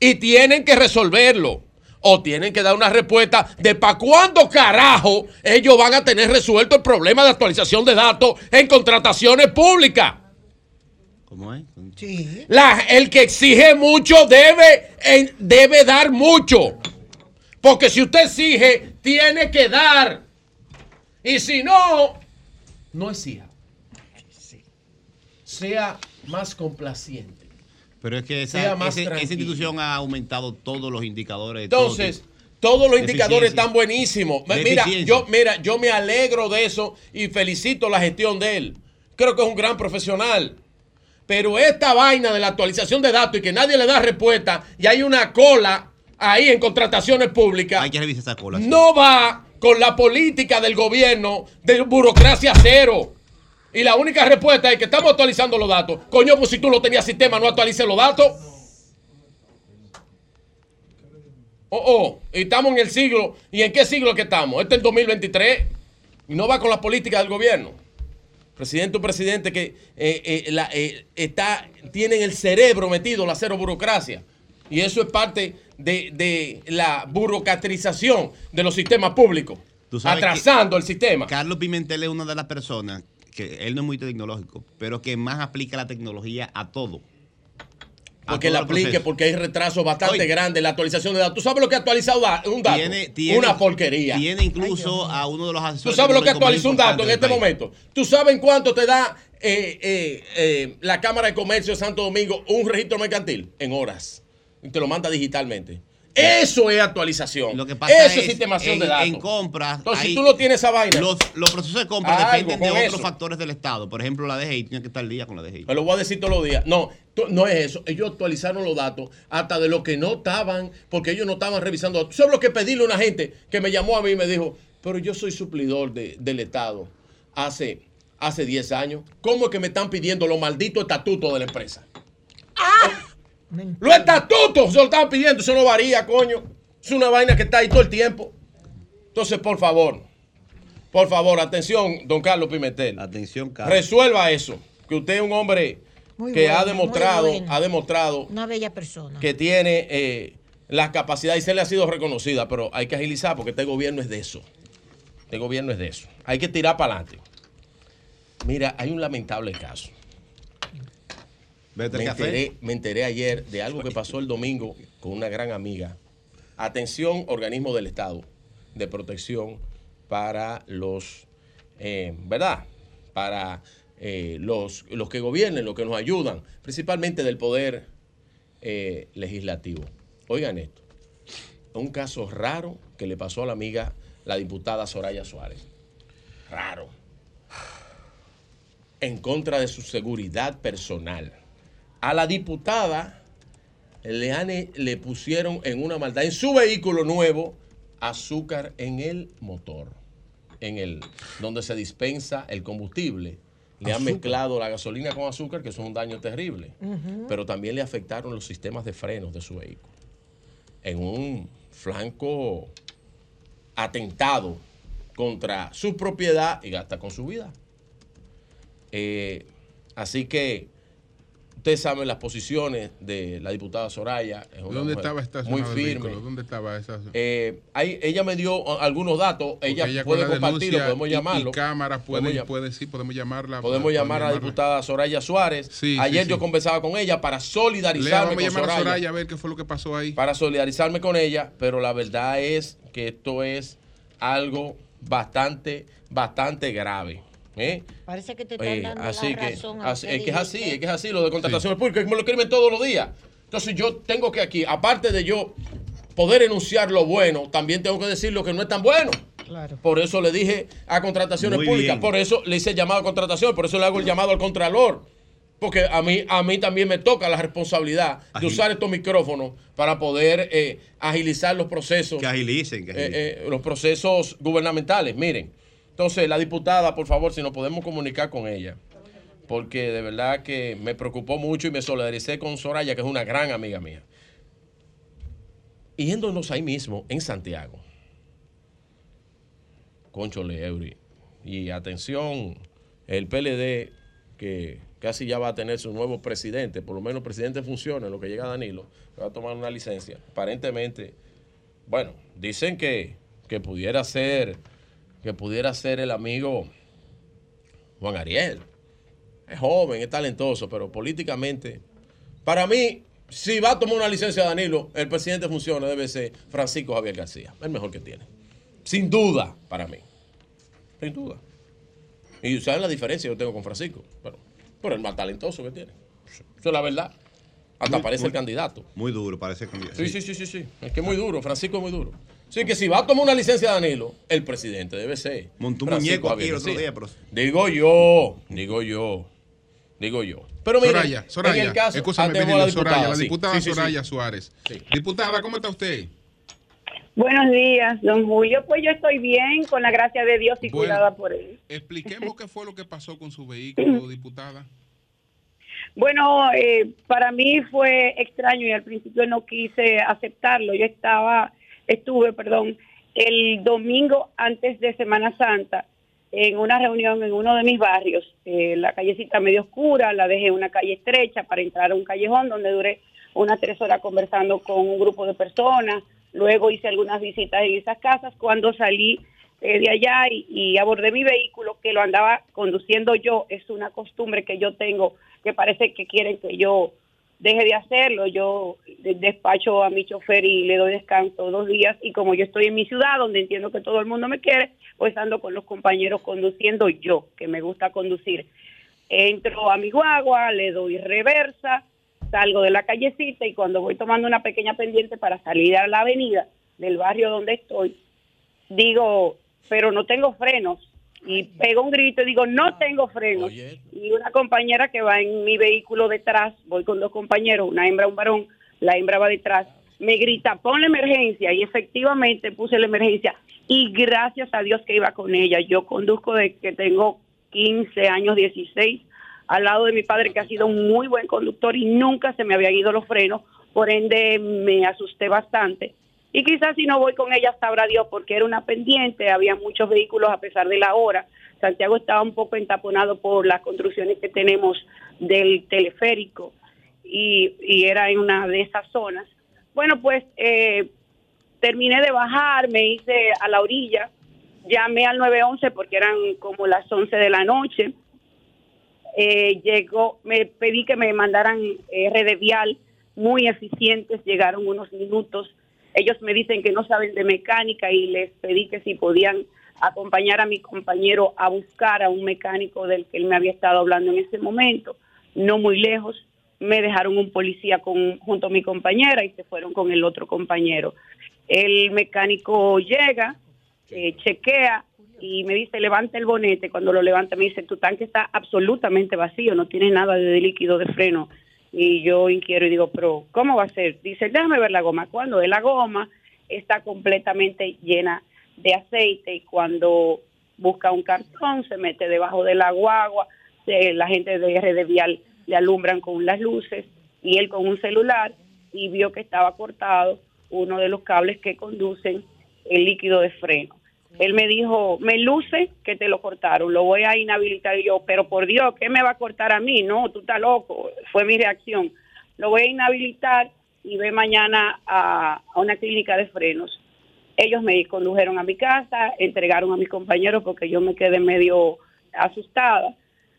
Y tienen que resolverlo. O tienen que dar una respuesta de para cuándo carajo ellos van a tener resuelto el problema de actualización de datos en contrataciones públicas. ¿Cómo es? La, el que exige mucho debe, debe dar mucho. Porque si usted exige, tiene que dar. Y si no, no exija. Sea más complaciente. Pero es que esa, institución ha aumentado todos los indicadores. Entonces, todos los indicadores están buenísimos. Mira yo, mira, yo me alegro de eso y felicito la gestión de él. Creo que es un gran profesional. Pero esta vaina de la actualización de datos y que nadie le da respuesta y hay una cola ahí en contrataciones públicas. Hay que revisar esa cola. No va con la política del gobierno de burocracia cero. Y la única respuesta es que estamos actualizando los datos. Coño, pues si tú lo tenías sistema, no actualices los datos. Oh, oh, y estamos en el siglo. ¿Y en qué siglo que estamos? Este es el 2023. Y no va con la política del gobierno presidente o presidente que eh, eh, eh, está, tienen el cerebro metido la cero burocracia. Y eso es parte de, la burocratización de los sistemas públicos, atrasando el sistema. Carlos Pimentel es una de las personas que él no es muy tecnológico, pero que más aplica la tecnología a todo porque la aplique, porque hay retrasos bastante grandes la actualización de datos. ¿Tú sabes lo que ha actualizado un dato? una porquería. Tiene incluso a uno de los asesores. ¿Tú sabes lo que actualizó un dato en este momento? ¿Tú sabes en cuánto te da eh, eh, eh, la Cámara de Comercio de Santo Domingo un registro mercantil? En horas. Y te lo manda digitalmente. Eso es actualización. Lo que pasa Eso es, sistemación de datos. En compras. Entonces, si tú no tienes esa vaina. Los, procesos de compra dependen de otros factores del Estado. Por ejemplo, la DGI tiene que estar al día con la DGI. Me lo voy a decir todos los días. No, no es eso. Ellos actualizaron los datos hasta de lo que no estaban, porque ellos no estaban revisando datos. Solo que pedirle a una gente que me llamó a mí y me dijo, pero yo soy suplidor del Estado hace, hace 10 años. ¿Cómo es que me están pidiendo los malditos estatutos de la empresa? ¡Ah! Los estatutos se lo estaban pidiendo, eso no varía, coño. Es una vaina que está ahí todo el tiempo. Entonces, por favor, por favor, atención, don Carlos Pimentel. Atención, Carlos. Resuelva eso. Que usted es un hombre que ha demostrado, ha demostrado. Una bella persona. Que tiene eh, las capacidades y se le ha sido reconocida, pero hay que agilizar porque este gobierno es de eso. Este gobierno es de eso. Hay que tirar para adelante. Mira, hay un lamentable caso. Me enteré, ayer de algo que pasó el domingo con una gran amiga. Atención, organismo del Estado de protección para los, eh, ¿verdad? Para eh, los, los que gobiernen, los que nos ayudan, principalmente del poder eh, legislativo. Oigan esto, un caso raro que le pasó a la amiga, la diputada Soraya Suárez. Raro. En contra de su seguridad personal a la diputada le, le pusieron en una maldad, en su vehículo nuevo, azúcar en el motor, en el donde se dispensa el combustible. Le han mezclado la gasolina con azúcar, que es un daño terrible. Pero también le afectaron los sistemas de frenos de su vehículo. En un flanco atentado contra su propiedad y hasta con su vida. Eh, así que Ustedes saben las posiciones de la diputada Soraya. ¿Dónde estaba Muy firme. ¿Dónde estaba esa? Eh, ahí, ella me dio algunos datos. Ella, puede compartirlo, podemos llamarlo. Y, cámaras pueden, puede, sí, podemos llamarla. Podemos llamar a la diputada Soraya Suárez. Ayer yo conversaba con ella para solidarizarme con Soraya. a Soraya a ver qué fue lo que pasó ahí. Para solidarizarme con ella, pero la verdad es que esto es algo bastante, bastante grave. ¿Eh? Parece que te están eh, dando así la razón. es que es así, es que es así lo de contrataciones públicas, que me lo escriben todos los días. Entonces yo tengo que aquí, aparte de yo poder enunciar lo bueno, también tengo que decir lo que no es tan bueno. Claro. Por eso le dije a contrataciones públicas, por eso le hice el llamado a contratación, por eso le hago el llamado al contralor. Porque a mí, a mí también me toca la responsabilidad de usar estos micrófonos para poder eh, agilizar los procesos. Que agilicen, que agilicen. los procesos gubernamentales. Miren, entonces, la diputada, por favor, si nos podemos comunicar con ella, porque de verdad que me preocupó mucho y me solidaricé con Soraya, que es una gran amiga mía. yéndonos ahí mismo, en Santiago, Conchole Eury, y atención, el PLD, que casi ya va a tener su nuevo presidente, por lo menos presidente funciona lo que llega Danilo, va a tomar una licencia. Aparentemente, bueno, dicen que, que pudiera ser que pudiera ser el amigo Juan Ariel. Es joven, es talentoso, pero políticamente, para mí, si va a tomar una licencia Danilo, el presidente funciona, debe ser Francisco Javier García, el mejor que tiene. Sin duda, para mí. Sin duda. Y saben la diferencia que yo tengo con Francisco, pero por el más talentoso que tiene. Eso es la verdad. Hasta parece el candidato. Muy duro, parece el candidato. Sí, sí, sí, sí, sí. Es que es muy duro, Francisco es muy duro. Sí, que si va a tomar una licencia Danilo, el presidente debe ser. Montó un muñeco aquí el otro día, pero... Digo yo, digo yo, digo yo. Pero mire, Soraya, Soraya, en el caso, escúchame, la Soraya, la diputada Soraya Suárez. Diputada, ¿cómo está usted? Buenos días, don Julio. Pues yo estoy bien, con la gracia de Dios y cuidada por él. Expliquemos qué fue lo que pasó con su vehículo, diputada. Bueno, eh, para mí fue extraño y al principio no quise aceptarlo. Yo estaba estuve, perdón, el domingo antes de Semana Santa en una reunión en uno de mis barrios, eh, la callecita medio oscura, la dejé en una calle estrecha para entrar a un callejón donde duré unas tres horas conversando con un grupo de personas, luego hice algunas visitas en esas casas, cuando salí eh, de allá y, y, abordé mi vehículo que lo andaba conduciendo yo, es una costumbre que yo tengo, que parece que quieren que yo deje de hacerlo. Yo despacho a mi chofer y le doy descanso dos días y como yo estoy en mi ciudad donde entiendo que todo el mundo me quiere, pues ando con los compañeros conduciendo yo, que me gusta conducir. Entro a mi guagua, le doy reversa, salgo de la callecita y cuando voy tomando una pequeña pendiente para salir a la avenida del barrio donde estoy, digo, pero no tengo frenos y pego un grito y digo, no tengo frenos. Y una compañera que va en mi vehículo detrás, voy con dos compañeros, una hembra, un varón, la hembra va detrás, me grita, pon la emergencia y efectivamente puse la emergencia y gracias a Dios que iba con ella. Yo conduzco de que tengo 15 años, 16, al lado de mi padre que ha sido un muy buen conductor y nunca se me habían ido los frenos, por ende me asusté bastante y quizás si no voy con ella sabrá Dios porque era una pendiente, había muchos vehículos a pesar de la hora. Santiago estaba un poco entaponado por las construcciones que tenemos del teleférico y, era en una de esas zonas. Bueno, pues eh, terminé de bajar, me hice a la orilla, llamé al 911 porque eran como las 11 de la noche. Eh, llegó, me pedí que me mandaran eh, red vial muy eficientes, llegaron unos minutos ellos me dicen que no saben de mecánica y les pedí que si podían acompañar a mi compañero a buscar a un mecánico del que él me había estado hablando en ese momento, no muy lejos. Me dejaron un policía con, junto a mi compañera y se fueron con el otro compañero. El mecánico llega, eh, chequea y me dice, levanta el bonete. Cuando lo levanta me dice, tu tanque está absolutamente vacío, no tiene nada de líquido de freno y yo inquiero y digo, pero ¿cómo va a ser? Dice, déjame ver la goma. Cuando de la goma está completamente llena de aceite y cuando busca un cartón se mete debajo de la guagua, la gente de RD Vial le alumbran con las luces y él con un celular y vio que estaba cortado uno de los cables que conducen el líquido de freno. Él me dijo, me luce que te lo cortaron, lo voy a inhabilitar Y yo, pero por Dios, ¿qué me va a cortar a mí? No, tú estás loco, fue mi reacción. Lo voy a inhabilitar y ve mañana a, una clínica de frenos. Ellos me condujeron a mi casa, entregaron a mis compañeros porque yo me quedé medio asustada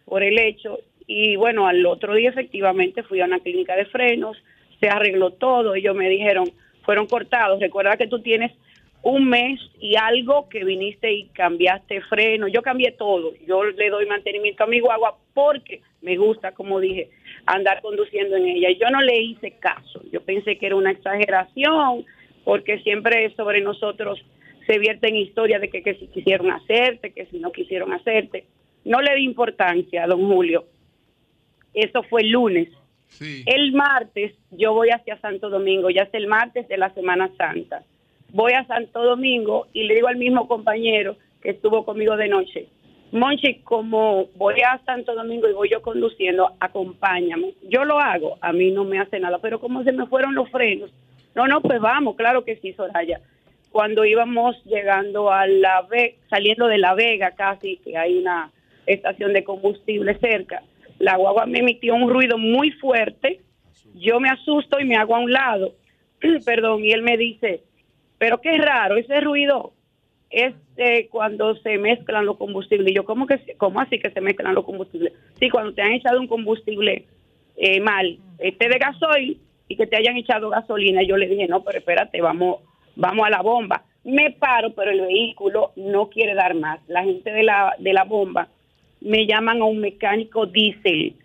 por el hecho. Y bueno, al otro día efectivamente fui a una clínica de frenos, se arregló todo, ellos me dijeron, fueron cortados. Recuerda que tú tienes un mes y algo que viniste y cambiaste freno. Yo cambié todo. Yo le doy mantenimiento a mi guagua porque me gusta, como dije, andar conduciendo en ella. Y yo no le hice caso. Yo pensé que era una exageración porque siempre sobre nosotros se vierten historias de que, que si quisieron hacerte, que si no quisieron hacerte. No le di importancia, don Julio. Eso fue el lunes. El martes yo voy hacia Santo Domingo, ya es el martes de la Semana Santa voy a Santo Domingo y le digo al mismo compañero que estuvo conmigo de noche, Monchi, como voy a Santo Domingo y voy yo conduciendo, acompáñame. Yo lo hago, a mí no me hace nada, pero como se me fueron los frenos, no, no, pues vamos, claro que sí, Soraya. Cuando íbamos llegando a la Vega, saliendo de La Vega casi, que hay una estación de combustible cerca, la guagua me emitió un ruido muy fuerte, yo me asusto y me hago a un lado, perdón, y él me dice, pero qué raro, ese ruido es cuando se mezclan los combustibles. Yo, ¿cómo, que, ¿cómo así que se mezclan los combustibles? Sí, cuando te han echado un combustible eh, mal, este de gasoil, y que te hayan echado gasolina. Yo le dije, no, pero espérate, vamos, vamos a la bomba. Me paro, pero el vehículo no quiere dar más. La gente de la, de la bomba me llaman a un mecánico diésel,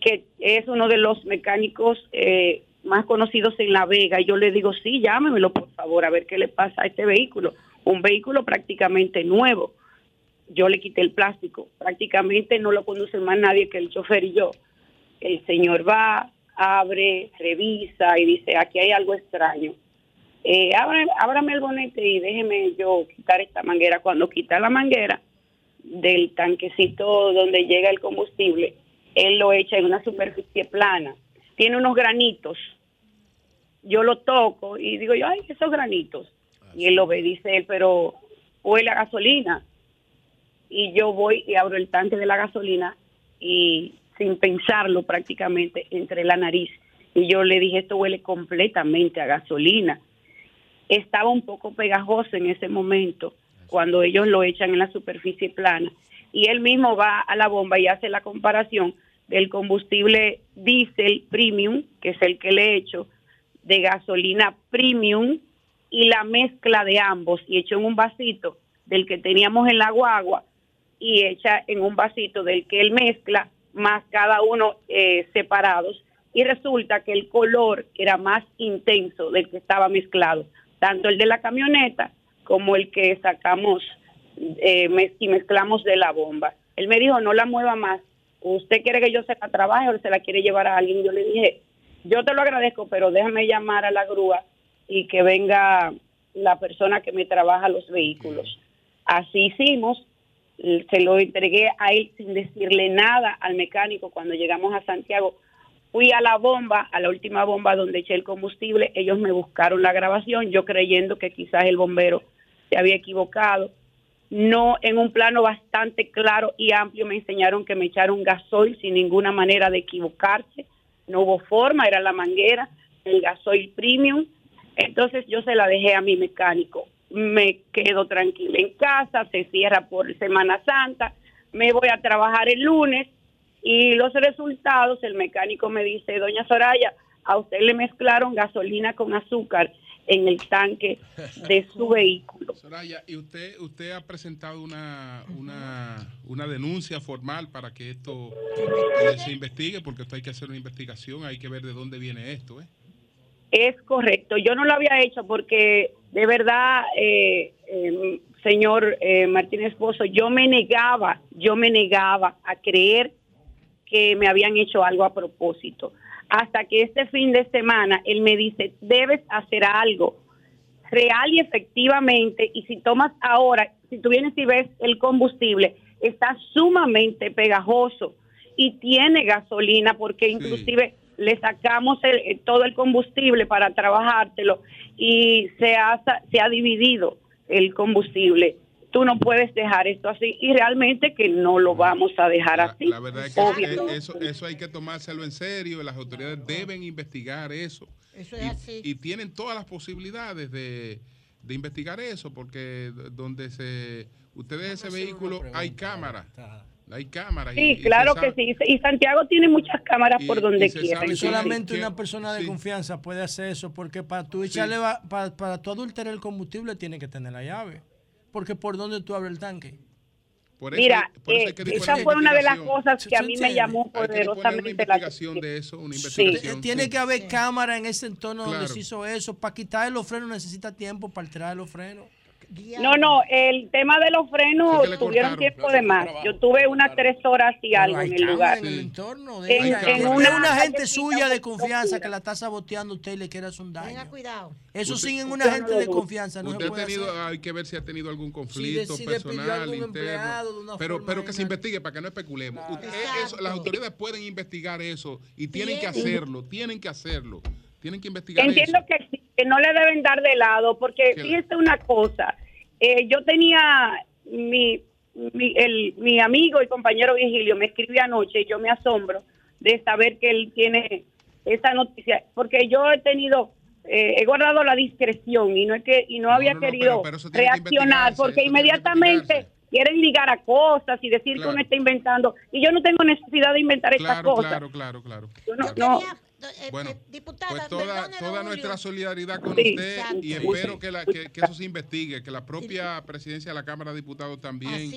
que es uno de los mecánicos eh, más conocidos en La Vega. Y yo le digo, sí, llámemelo por favor, a ver qué le pasa a este vehículo. Un vehículo prácticamente nuevo. Yo le quité el plástico. Prácticamente no lo conduce más nadie que el chofer y yo. El señor va, abre, revisa y dice, aquí hay algo extraño. Eh, ábrame, el bonete y déjeme yo quitar esta manguera. Cuando quita la manguera del tanquecito donde llega el combustible, él lo echa en una superficie plana. Tiene unos granitos yo lo toco y digo yo, ay, esos granitos. Y él lo ve, dice él, pero huele a gasolina. Y yo voy y abro el tanque de la gasolina y sin pensarlo prácticamente entre la nariz. Y yo le dije, esto huele completamente a gasolina. Estaba un poco pegajoso en ese momento cuando ellos lo echan en la superficie plana. Y él mismo va a la bomba y hace la comparación del combustible diésel premium, que es el que le he hecho, de gasolina premium y la mezcla de ambos y hecho en un vasito del que teníamos en la guagua y hecha en un vasito del que él mezcla más cada uno eh, separados y resulta que el color era más intenso del que estaba mezclado, tanto el de la camioneta como el que sacamos eh, y mezclamos de la bomba. Él me dijo, no la mueva más, usted quiere que yo se la trabaje o se la quiere llevar a alguien. Yo le dije, yo te lo agradezco, pero déjame llamar a la grúa y que venga la persona que me trabaja los vehículos. Así hicimos, se lo entregué a él sin decirle nada al mecánico cuando llegamos a Santiago. Fui a la bomba, a la última bomba donde eché el combustible, ellos me buscaron la grabación, yo creyendo que quizás el bombero se había equivocado. No, en un plano bastante claro y amplio me enseñaron que me echaron gasoil sin ninguna manera de equivocarse no hubo forma, era la manguera, el gasoil premium. Entonces yo se la dejé a mi mecánico. Me quedo tranquila en casa, se cierra por Semana Santa, me voy a trabajar el lunes y los resultados, el mecánico me dice, doña Soraya, a usted le mezclaron gasolina con azúcar en el tanque de su vehículo. Soraya, ¿y usted usted ha presentado una, una, una denuncia formal para que esto eh, se investigue? Porque esto hay que hacer una investigación, hay que ver de dónde viene esto. ¿eh? Es correcto, yo no lo había hecho porque de verdad, eh, em, señor eh, Martínez Pozo, yo me negaba, yo me negaba a creer que me habían hecho algo a propósito hasta que este fin de semana él me dice, debes hacer algo real y efectivamente, y si tomas ahora, si tú vienes y ves el combustible, está sumamente pegajoso y tiene gasolina porque inclusive le sacamos todo el combustible para trabajártelo y se ha, se ha dividido el combustible. Tú no puedes dejar esto así y realmente que no lo vamos a dejar así. La verdad es que eso, eso hay que tomárselo en serio, las autoridades deben investigar eso. Eso es así. Y tienen todas las posibilidades de, de investigar eso, porque donde se ustedes ese vehículo hay cámaras. Hay cámaras. Sí, claro que sí. Y Santiago tiene muchas cámaras por donde quiera. Y solamente una persona de confianza puede hacer eso, porque para tú echarle, para, para tu adulterar el combustible tiene que tener la llave. Porque por donde tú abres el tanque. Mira, eh, esa fue una de las cosas que a mí me llamó poderosamente la atención. de eso, una investigación. Tiene que haber cámara en ese entorno donde se hizo eso. Para quitar los frenos necesita tiempo, para alterar los frenos. No, no, el tema de los frenos tuvieron tiempo de más. Yo tuve unas tres horas y algo en el lugar. En el entorno. En, una, gente suya de confianza que la está saboteando usted y le quiere hacer un daño. Tenga cuidado. Eso sí, en una gente de confianza. No usted ha tenido, hay que ver si ha tenido algún conflicto personal, interno. Pero, pero que se investigue para que no especulemos. las autoridades pueden investigar eso y tienen que hacerlo, tienen que hacerlo. Tienen que investigar Entiendo que, que no le deben dar de lado, porque fíjese una cosa. Eh, yo tenía mi, mi, el, mi amigo y compañero Vigilio me escribió anoche y yo me asombro de saber que él tiene esa noticia, porque yo he tenido eh, he guardado la discreción y no es que y no había querido reaccionar porque inmediatamente quieren ligar a cosas y decir que uno está inventando y yo no tengo necesidad de inventar estas cosas. Claro, claro, claro. no, eh, bueno, eh, diputada, pues toda, toda nuestra solidaridad con usted y espero que, la, que, eso se investigue, que la propia presidencia de la Cámara de Diputados también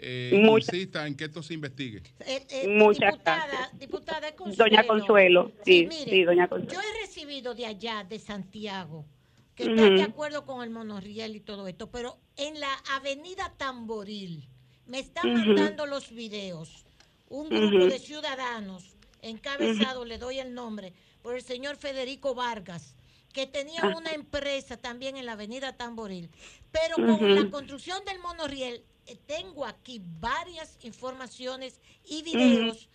eh, insista en que esto se investigue. Muchas diputada, diputada Doña Consuelo, sí, sí, doña Consuelo. Yo he recibido de allá, de Santiago, que está de acuerdo con el monorriel y todo esto, pero en la avenida Tamboril me están mandando los videos. Un grupo de ciudadanos encabezado, le doy el nombre, por el señor Federico Vargas, que tenía ah. una empresa también en la avenida Tamboril. Pero con la construcción del monorriel, eh, tengo aquí varias informaciones y videos,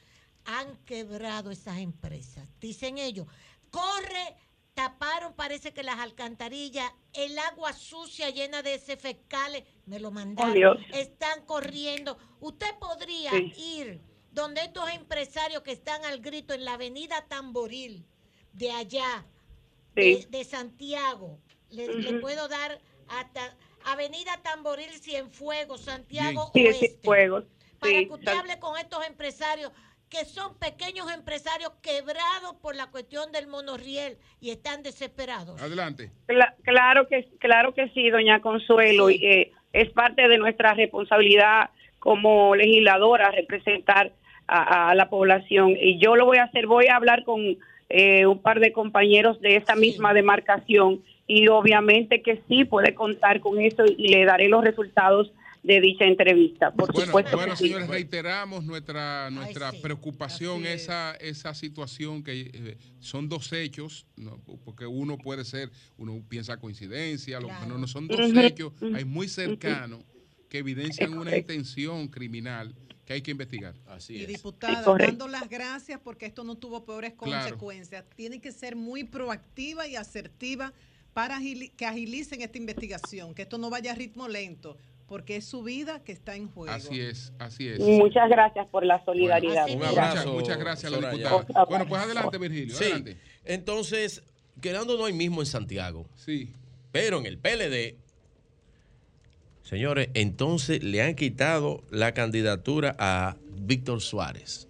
han quebrado esas empresas. Dicen ellos, corre, taparon, parece que las alcantarillas, el agua sucia llena de ese fecales, me lo mandaron, están corriendo. Usted podría ir donde estos empresarios que están al grito en la avenida Tamboril, de allá, de, Santiago, le, puedo dar hasta Avenida Tamboril Cienfuegos, Santiago Oeste. Para que usted hable con estos empresarios que son pequeños empresarios quebrados por la cuestión del monorriel y están desesperados. Adelante. claro que claro que sí, doña Consuelo, y, eh, es parte de nuestra responsabilidad como legisladora representar a, la población. Y yo lo voy a hacer, voy a hablar con eh, un par de compañeros de esa misma demarcación y obviamente que sí puede contar con eso y le daré los resultados de dicha entrevista. Por bueno, supuesto bueno señores, reiteramos nuestra nuestra preocupación, esa esa situación que eh, son dos hechos, porque uno puede ser, uno piensa coincidencia, no, no son dos hechos, hay muy cercanos que evidencian una intención criminal que hay que investigar. y diputada, dando las gracias porque esto no tuvo peores consecuencias. Tiene que ser muy proactiva y asertiva para que agilicen esta investigación, que esto no vaya a ritmo lento, porque es su vida que está en juego. Así es, así es. Muchas gracias por la solidaridad. un abrazo. Muchas, gracias a la diputada. Bueno, pues adelante, Virgilio. Sí. Adelante. Entonces, quedándonos ahí mismo en Santiago. Sí. Pero en el PLD Señores, entonces le han quitado la candidatura a Víctor Suárez.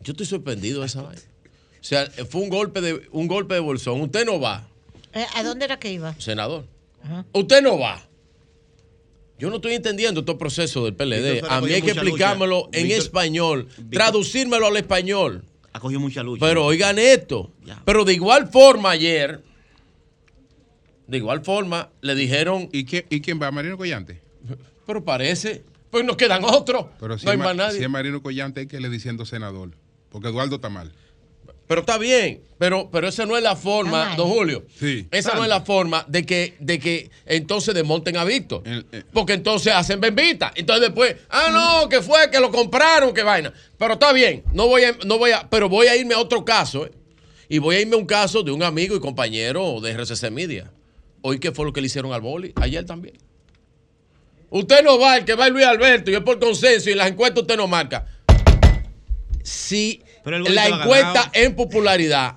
Yo estoy sorprendido de esa vaina. O sea, fue un golpe de un golpe de bolsón. Usted no va. Eh, ¿A dónde era que iba? Senador. Usted no va. Yo no estoy entendiendo todo el proceso del PLD. A mí hay que explicármelo en español, traducírmelo al español. Ha cogido mucha lucha. Pero oigan esto. Pero de igual forma ayer de igual forma, le dijeron. ¿Y, ¿y quién va? ¿Marino Collante? Pero parece. Pues nos quedan otros. Pero si no hay más nadie. Si es Marino Collante, hay que le diciendo senador. Porque Eduardo está mal. Pero está bien, pero, pero esa no es la forma, don Julio. Sí. Esa no es la forma de que, de que entonces desmonten a Víctor. Porque entonces hacen bembita. Entonces después, ah, no, que fue, que lo compraron, que vaina. Pero está bien, no voy a, no voy a, pero voy a irme a otro caso, ¿eh? Y voy a irme a un caso de un amigo y compañero de RCC Media. Hoy, ¿qué fue lo que le hicieron al boli? Ayer también. Usted no va, el que va es Luis Alberto y es por consenso y en las encuestas usted no marca. Si la encuesta en popularidad,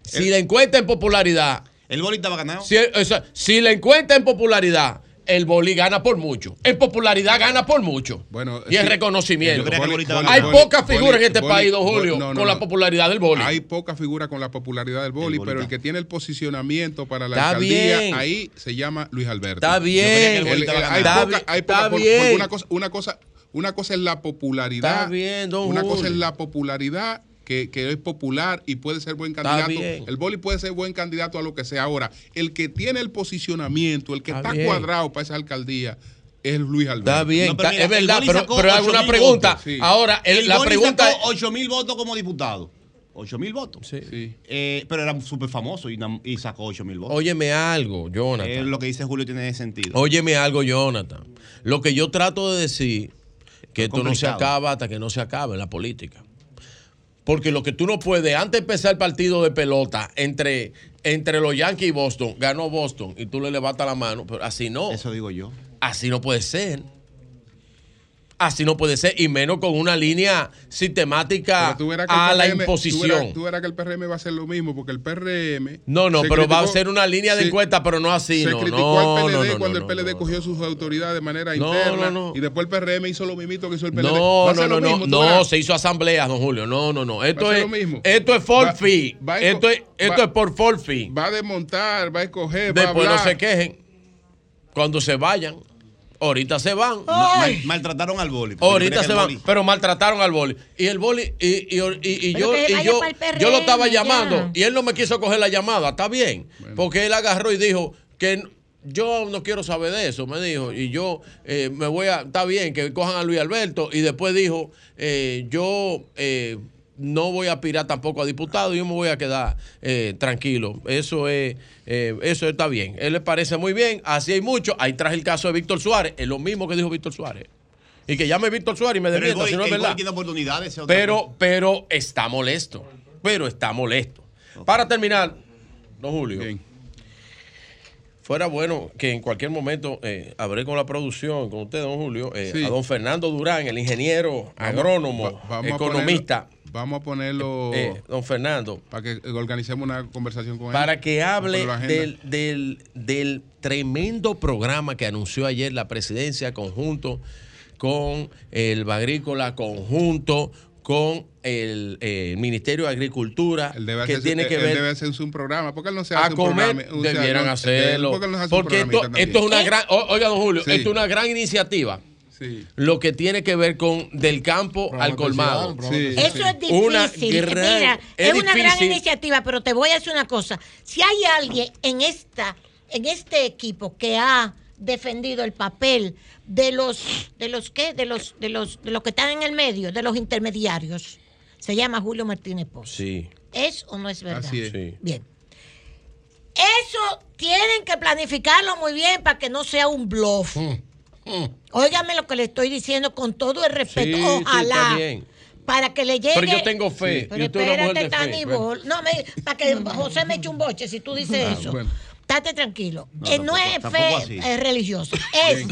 si la encuesta en popularidad. El boli estaba ganado. Si, o sea, si la encuesta en popularidad el boli gana por mucho. En popularidad gana por mucho. Bueno, y en sí. reconocimiento. Boli- boli- Hay pocas figuras en este boli- país, don boli- Julio, no, no, con la popularidad del boli. Hay poca figura con la popularidad del boli, pero el que tiene el posicionamiento para la Está alcaldía bien. ahí se llama Luis Alberto. Está bien. El El- ganando. está hay poca, bien, hay poca- está por- una cosa, una cosa, una cosa es la popularidad. Está bien, don Una cosa es la popularidad que, que es popular y puede ser buen candidato. El boli puede ser buen candidato a lo que sea. Ahora, el que tiene el posicionamiento, el que Está cuadrado para esa alcaldía es Luis Alberto. Está bien, No, pero está- mira, es verdad, pero, pero hago 8.000 una pregunta. votos. Sí. Ahora, el- El la Boli pregunta sacó 8 mil votos como diputado. 8 mil votos. Eh, pero era súper famoso y, sacó 8 mil votos. Óyeme algo, Jonathan. Eh, lo que dice Julio tiene sentido. Óyeme algo, Jonathan. Lo que yo trato de decir, que esto no se acaba hasta que no se acabe en la política. Porque lo que tú no puedes, antes de empezar el partido de pelota entre, entre los Yankees y Boston, ganó Boston y tú le levantas la mano, pero así no. Eso digo yo. Así no puede ser. Así no puede ser, y menos con una línea sistemática a la tú imposición. verás- Tú verás, que el PRM va a hacer lo mismo, porque el PRM. No, no, pero va a ser una línea de encuesta, pero no así. Se no, criticó no, al PLD no, cuando el PLD cogió sus autoridades de manera interna. no, no. Y después el PRM hizo lo mismito que hizo el PLD. No, no, no, mismo, no, se hizo asamblea, don Julio. No, no, no. Esto es, lo mismo. esto es for Va- va esto es, esto va- es por for fee. Va a desmontar, va a escoger, va a Después no hablar. se quejen. Cuando se vayan, ahorita se van. Mal- maltrataron al boli. Ahorita se van, boli- pero maltrataron al boli. Y el boli, y, y, y- yo, yo, pa'l PRM, yo lo estaba ya. llamando y él no me quiso coger la llamada. Está bien, porque él agarró y dijo que yo no quiero saber de eso, me dijo. Y yo eh, me voy a, está bien que cojan a Luis Alberto. Y después dijo, eh, yo eh, no voy a aspirar tampoco a diputado, yo me voy a quedar eh, tranquilo. Eso es, eh, eso está bien. Él le parece muy bien, así hay mucho. Ahí traje el caso de Víctor Suárez, es lo mismo que dijo Víctor Suárez. Y que llame Víctor Suárez y me boli, si no es verdad. oportunidades. Pero, pero está molesto. Pero está molesto. Para terminar, don Julio. Fuera bueno que en cualquier momento eh, hablé con la producción, con usted, don Julio, eh, Sí. a don Fernando Durán, el ingeniero, Vamos- agrónomo, va- vamos a economista. ponerlo- vamos a ponerlo. Eh, don Fernando. Para que organicemos una conversación con él. Para que hable del, del, del tremendo programa que anunció ayer la presidencia conjunto con el Bagrícola, conjunto con el, eh, Ministerio de Agricultura, Él debe que hacer- tiene que él ver debe hacerse un programa. ¿Por qué él no se a hace un comer, programa? O sea, debieran no, hacerlo. ¿Por qué él no se hace un Porque esto, es una también? gran, oiga, don Julio, Sí. esto es una gran iniciativa. Sí. Lo que tiene que ver con del campo al colmado. Eso es difícil. Una Mira, es, es una gran iniciativa, pero te voy a decir una cosa. Si hay alguien en esta, en este equipo que ha defendido el papel de los, de los qué, de los, de los, de los que están en el medio, de los intermediarios, se llama Julio Martínez Pozo. Sí. ¿Es o no es verdad? Así es. Sí. Bien. Eso tienen que planificarlo muy bien para que no sea un bluff. Óigame lo que le estoy diciendo con todo el respeto. Sí, Ojalá. Para que le llegue. Pero yo tengo fe, Pero espérate, fe. Bueno. No, me, para que José me eche un boche si tú dices Ah, eso. bueno. Estate tranquilo. No, Eh, No, tampoco- es fe así. religiosa. Es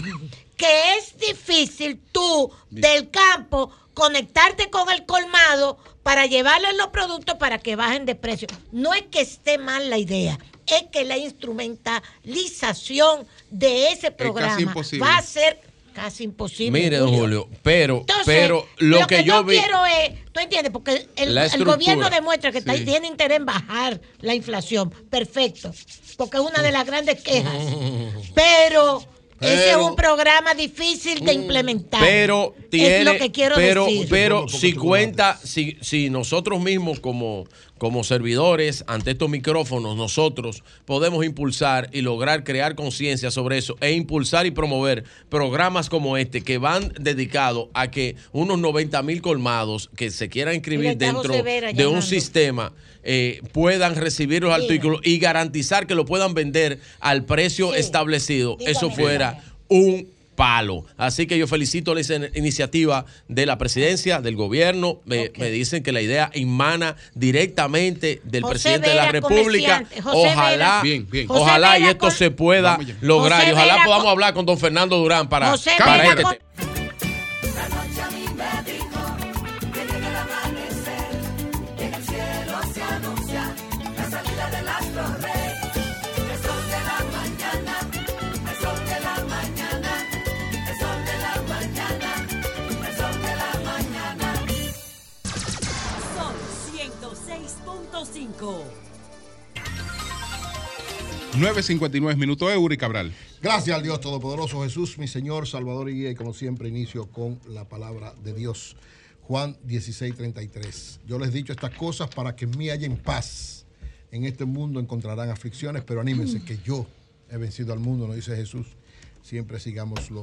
que es difícil tú del campo conectarte con el colmado para llevarle los productos para que bajen de precio. No es que esté mal la idea, es que la instrumentalización de ese programa imposible. va a ser casi imposible. Mire, don Julio, pero, Entonces, pero lo, que, yo no vi. quiero es, tú entiendes, porque el, gobierno demuestra que está- Sí. tiene interés en bajar la inflación. Perfecto, porque es una de las grandes quejas. Pero, ese es un programa difícil de implementar. Pero tiene, es lo que quiero pero, decir. pero si cuenta, si, si nosotros mismos como, como servidores ante estos micrófonos, nosotros podemos impulsar y lograr crear conciencia sobre eso e impulsar y promover programas como este que van dedicados a que unos 90 mil colmados que se quieran inscribir dentro de un sistema eh, puedan recibir los artículos y garantizar que lo puedan vender al precio establecido. Dígame. Eso fuera un palo. Así que yo felicito la iniciativa de la presidencia, del gobierno. Me, dicen que la idea emana directamente del presidente de la República. Ojalá, ojalá y esto se pueda lograr. y ojalá podamos hablar con don Fernando Durán para, para este tema. Cinco. 9.59 minutos, Eury Cabral. Gracias al Dios Todopoderoso Jesús, mi Señor, Salvador y Guía. Y como siempre, inicio con la palabra de Dios. Juan 16:33. Yo les he dicho estas cosas para que en mí haya en paz. En este mundo encontrarán aflicciones, pero anímense que yo he vencido al mundo, nos dice Jesús. Siempre sigámoslo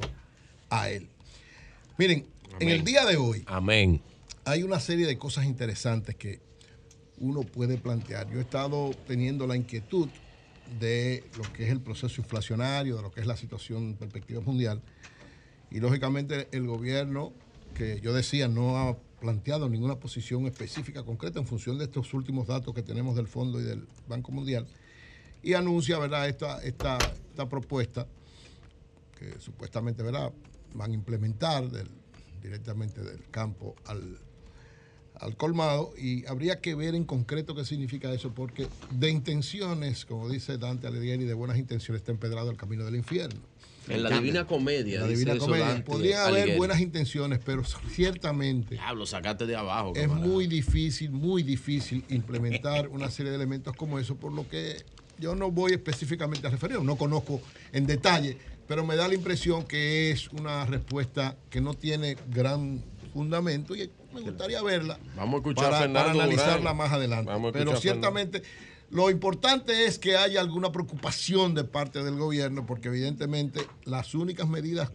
a Él. Miren, en el día de hoy. Amén. Hay una serie de cosas interesantes que uno puede plantear. Yo he estado teniendo la inquietud de lo que es el proceso inflacionario, de lo que es la situación en perspectiva mundial. Y lógicamente el gobierno, que yo decía, no ha planteado ninguna posición específica, concreta, en función de estos últimos datos que tenemos del Fondo y del Banco Mundial. Y anuncia, ¿verdad?, esta, esta, esta propuesta que supuestamente, ¿verdad?, van a implementar directamente del campo al, al colmado y habría que ver en concreto qué significa eso, porque de intenciones, como dice Dante Alighieri, de buenas intenciones está empedrado el camino del infierno. En la Divina Comedia. La Divina Comedia. Podría haber buenas intenciones, pero ciertamente. Diablo, sacate de abajo. Es muy difícil, muy difícil implementar una serie de elementos como eso, por lo que yo no voy específicamente a referir, no conozco en detalle, pero me da la impresión que es una respuesta que no tiene gran fundamento y me gustaría verla Vamos a escuchar para, analizarla más adelante. Pero ciertamente lo importante es que haya alguna preocupación de parte del gobierno, porque evidentemente las únicas medidas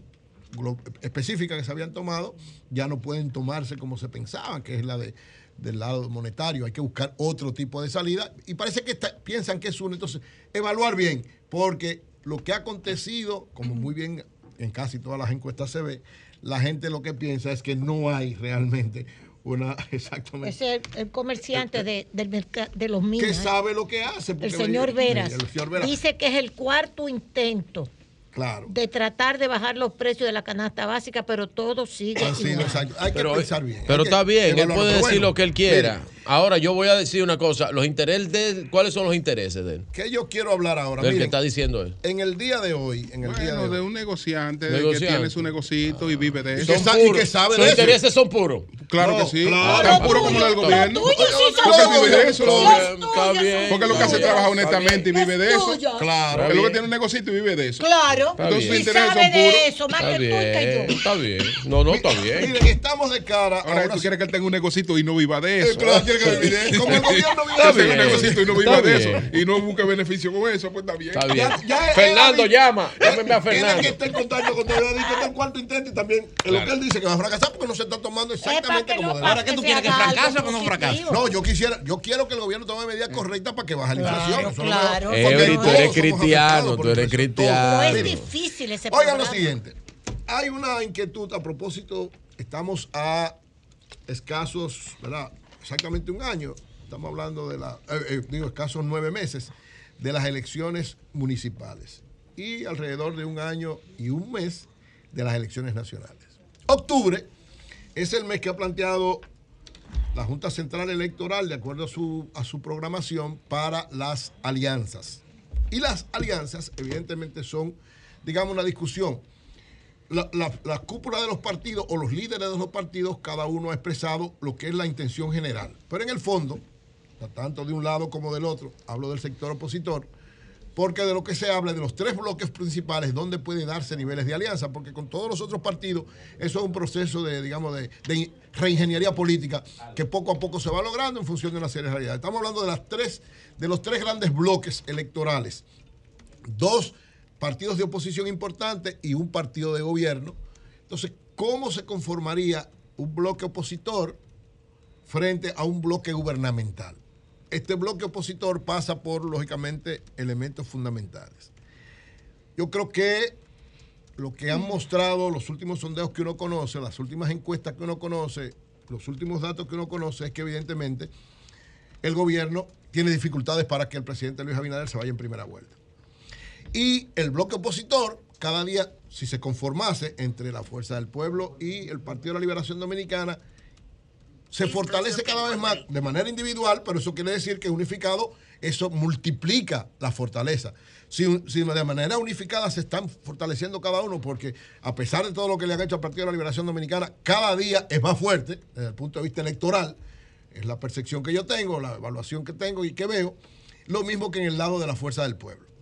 específicas que se habían tomado ya no pueden tomarse como se pensaban, que es la de del lado monetario, hay que buscar otro tipo de salida y parece que piensan que es uno, entonces evaluar bien, porque lo que ha acontecido, como muy bien en casi todas las encuestas se ve, la gente lo que piensa es que no hay realmente una exactamente. Es el, comerciante de, de los minas. Que sabe lo que hace. El señor, Veras, el señor Veras dice que es el cuarto intento Claro. de tratar de bajar los precios de la canasta básica, pero todo sigue. Hay que pensar bien. Pero está bien, él puede decir lo que él quiera. Ahora, yo voy a decir una cosa. Los intereses de ¿Cuáles son los intereses de él? ¿Qué yo quiero hablar ahora? Del que está diciendo él. En el día de hoy, en el día de, un negociante, que tiene su negocito y vive de eso. Y que, sabe Sus intereses son puros. Claro que sí. Tan puros como el del gobierno. Porque vive de eso. Está bien. Porque lo que hace trabaja honestamente y vive de eso. Claro. Es lo que tiene un negocito y vive de eso. Claro. Entonces sus intereses son puros. Eso, más está bien, está bien. No, no, está bien. Miren, estamos de cara. Ahora, tú quieres que él tenga un negocito y no viva de eso. Claro, que eso. Como el gobierno vive de un negocito y no viva de eso. Y no busque beneficio con eso, pues está bien. Está bien. Fernando, llama. Llámeme a Fernando. Tiene que estar en contacto con todo. Está en cuarto intento y también lo que él dice que va a fracasar porque no se está tomando exactamente como debe. Ahora, ¿qué tú quieres? ¿Que fracase o que no fracase? No, yo quisiera, yo quiero que el gobierno tome medidas correctas para que baje la inflación. Claro. tú eres cristiano, tú eres cristiano. No es difícil ese Oigan lo siguiente. Hay una inquietud a propósito, estamos a escasos, ¿verdad? Exactamente un año, estamos hablando de la, eh, eh, digo, escasos nueve meses de las elecciones municipales y alrededor de un año y un mes de las elecciones nacionales. Octubre es el mes que ha planteado la Junta Central Electoral, de acuerdo a su, a su programación, para las alianzas. Y las alianzas, evidentemente, son, digamos, una discusión la, cúpula de los partidos o los líderes de los partidos, cada uno ha expresado lo que es la intención general. Pero en el fondo, tanto de un lado como del otro, hablo del sector opositor, porque de lo que se habla de los tres bloques principales, donde puede darse niveles de alianza, porque con todos los otros partidos, eso es un proceso de, digamos, de, reingeniería política que poco a poco se va logrando en función de una serie de realidades. Estamos hablando de las tres, de los tres grandes bloques electorales. Dos partidos de oposición importantes y un partido de gobierno. Entonces, ¿cómo se conformaría un bloque opositor frente a un bloque gubernamental? Este bloque opositor pasa por, lógicamente, elementos fundamentales. Yo creo que lo que han mostrado los últimos sondeos que uno conoce, las últimas encuestas que uno conoce, los últimos datos que uno conoce, es que evidentemente el gobierno tiene dificultades para que el presidente Luis Abinader se vaya en primera vuelta. Y el bloque opositor, cada día, si se conformase entre la Fuerza del Pueblo y el Partido de la Liberación Dominicana, se fortalece cada vez más de manera individual, pero eso quiere decir que unificado, eso multiplica la fortaleza. Si, de manera unificada se están fortaleciendo cada uno, porque a pesar de todo lo que le han hecho al Partido de la Liberación Dominicana, cada día es más fuerte desde el punto de vista electoral, es la percepción que yo tengo, la evaluación que tengo y que veo, lo mismo que en el lado de la fuerza del pueblo.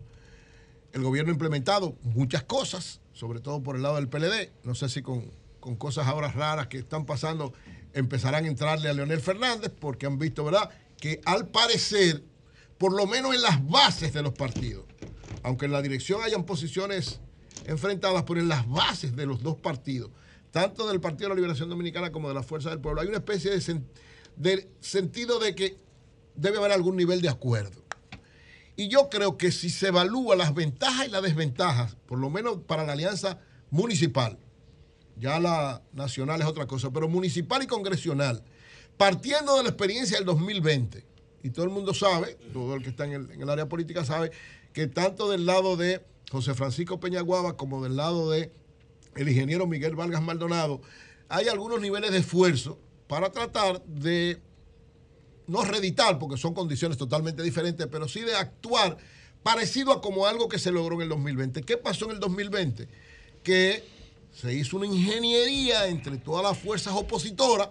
El gobierno ha implementado muchas cosas, sobre todo por el lado del PLD, no sé si con, con cosas ahora raras que están pasando empezarán a entrarle a Leonel Fernández porque han visto, ¿verdad?, que al parecer, por lo menos en las bases de los partidos, aunque en la dirección hayan posiciones enfrentadas, pero en las bases de los dos partidos, tanto del Partido de la Liberación Dominicana como de la Fuerza del Pueblo, hay una especie de, de sentido de que debe haber algún nivel de acuerdo. Y yo creo que si se evalúa las ventajas y las desventajas, por lo menos para la alianza municipal, ya la nacional es otra cosa, pero municipal y congresional, partiendo de la experiencia del 2020, y todo el mundo sabe, todo el que está en el, área política sabe, que tanto del lado de José Francisco Peñaguaba como del lado de el ingeniero Miguel Vargas Maldonado, hay algunos niveles de esfuerzo para tratar de no reeditar, porque son condiciones totalmente diferentes, pero sí de actuar parecido a como algo que se logró en el 2020. ¿Qué pasó en el 2020? Que se hizo una ingeniería entre todas las fuerzas opositoras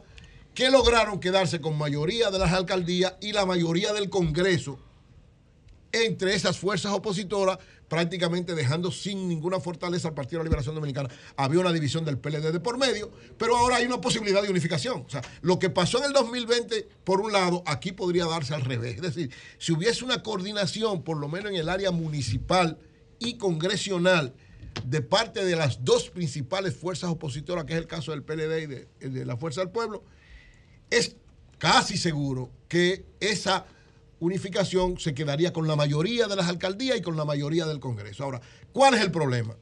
que lograron quedarse con mayoría de las alcaldías y la mayoría del Congreso entre esas fuerzas opositoras, prácticamente dejando sin ninguna fortaleza al Partido de la Liberación Dominicana. Había una división del PLD de por medio, pero ahora hay una posibilidad de unificación. O sea, lo que pasó en el 2020, por un lado, aquí podría darse al revés. Es decir, si hubiese una coordinación, por lo menos en el área municipal y congresional, de parte de las dos principales fuerzas opositoras, que es el caso del PLD y de, la Fuerza del Pueblo, es casi seguro que esa unificación se quedaría con la mayoría de las alcaldías y con la mayoría del Congreso. Ahora, ¿cuál es el problema?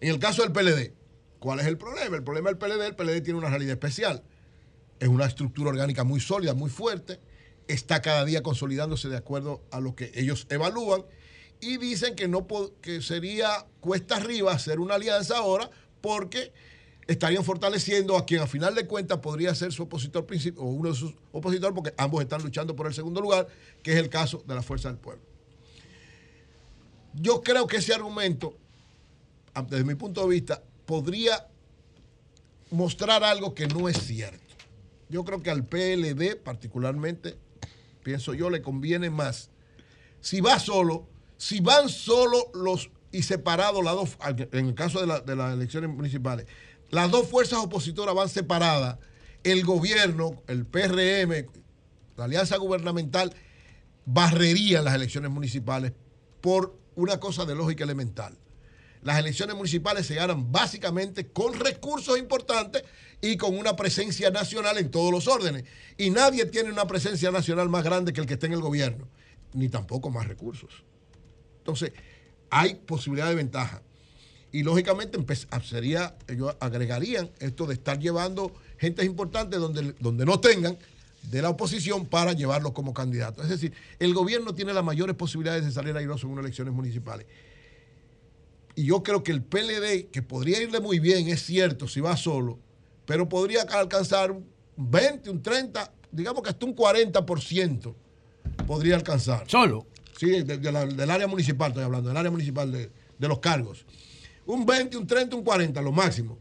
En el caso del PLD, ¿cuál es el problema? El problema del PLD, el PLD tiene una realidad especial. Es una estructura orgánica muy sólida, muy fuerte, está cada día consolidándose de acuerdo a lo que ellos evalúan y dicen que, no, que sería cuesta arriba hacer una alianza ahora porque estarían fortaleciendo a quien a final de cuentas podría ser su opositor principal o uno de sus opositores porque ambos están luchando por el segundo lugar, que es el caso de la Fuerza del Pueblo. Yo creo que ese argumento, desde mi punto de vista, podría mostrar algo que no es cierto. Yo creo que al PLD particularmente, pienso yo, le conviene más si va solo si van solo los y separados en el caso de, las elecciones municipales, las dos fuerzas opositoras van separadas, el gobierno, el PRM, la alianza gubernamental, barrería las elecciones municipales por una cosa de lógica elemental. Las elecciones municipales se ganan básicamente con recursos importantes y con una presencia nacional en todos los órdenes. Y nadie tiene una presencia nacional más grande que el que esté en el gobierno, ni tampoco más recursos. Entonces, hay posibilidad de ventaja. Y lógicamente sería, ellos agregarían esto de estar llevando gente importante donde, donde no tengan de la oposición para llevarlos como candidatos. Es decir, el gobierno tiene las mayores posibilidades de salir airoso en unas elecciones municipales. Y yo creo que el PLD, que podría irle muy bien, es cierto, si va solo, pero podría alcanzar un 20, un 30, digamos que hasta un 40% podría alcanzar. ¿Solo? Sí, del área municipal estoy hablando, del área municipal de, los cargos. Un 20, un 30, un 40, lo máximo.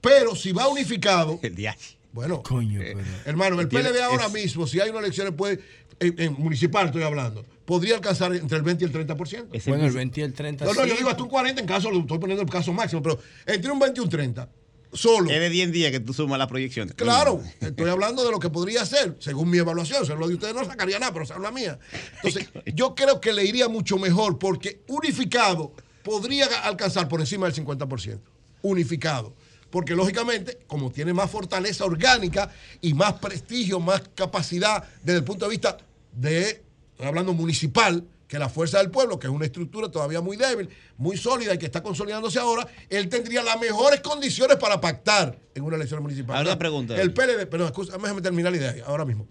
Pero si va unificado. El día. Bueno, Coño, eh, hermano, el PLD ahora mismo, si hay una elección puede, en, municipal estoy hablando, podría alcanzar entre el 20 y el 30%. bueno, el 20 y el 30%. No, no, yo digo hasta un 40 en caso, estoy poniendo el caso máximo, pero entre un 20 y un 30 solo. Es de 10 días que tú sumas la proyección. Claro, estoy hablando de lo que podría ser, según mi evaluación. Según lo de ustedes no sacaría nada, pero según la mía. Entonces, yo creo que le iría mucho mejor porque unificado podría alcanzar por encima del 50%. Unificado. Porque lógicamente, como tiene más fortaleza orgánica y más prestigio, más capacidad desde el punto de vista de, estoy hablando municipal, que la fuerza del pueblo, que es una estructura todavía muy débil, muy sólida y que está consolidándose ahora, él tendría las mejores condiciones para pactar en una elección municipal. Ahora pregunta. El PLD, perdón, déjame terminar la idea ahora mismo.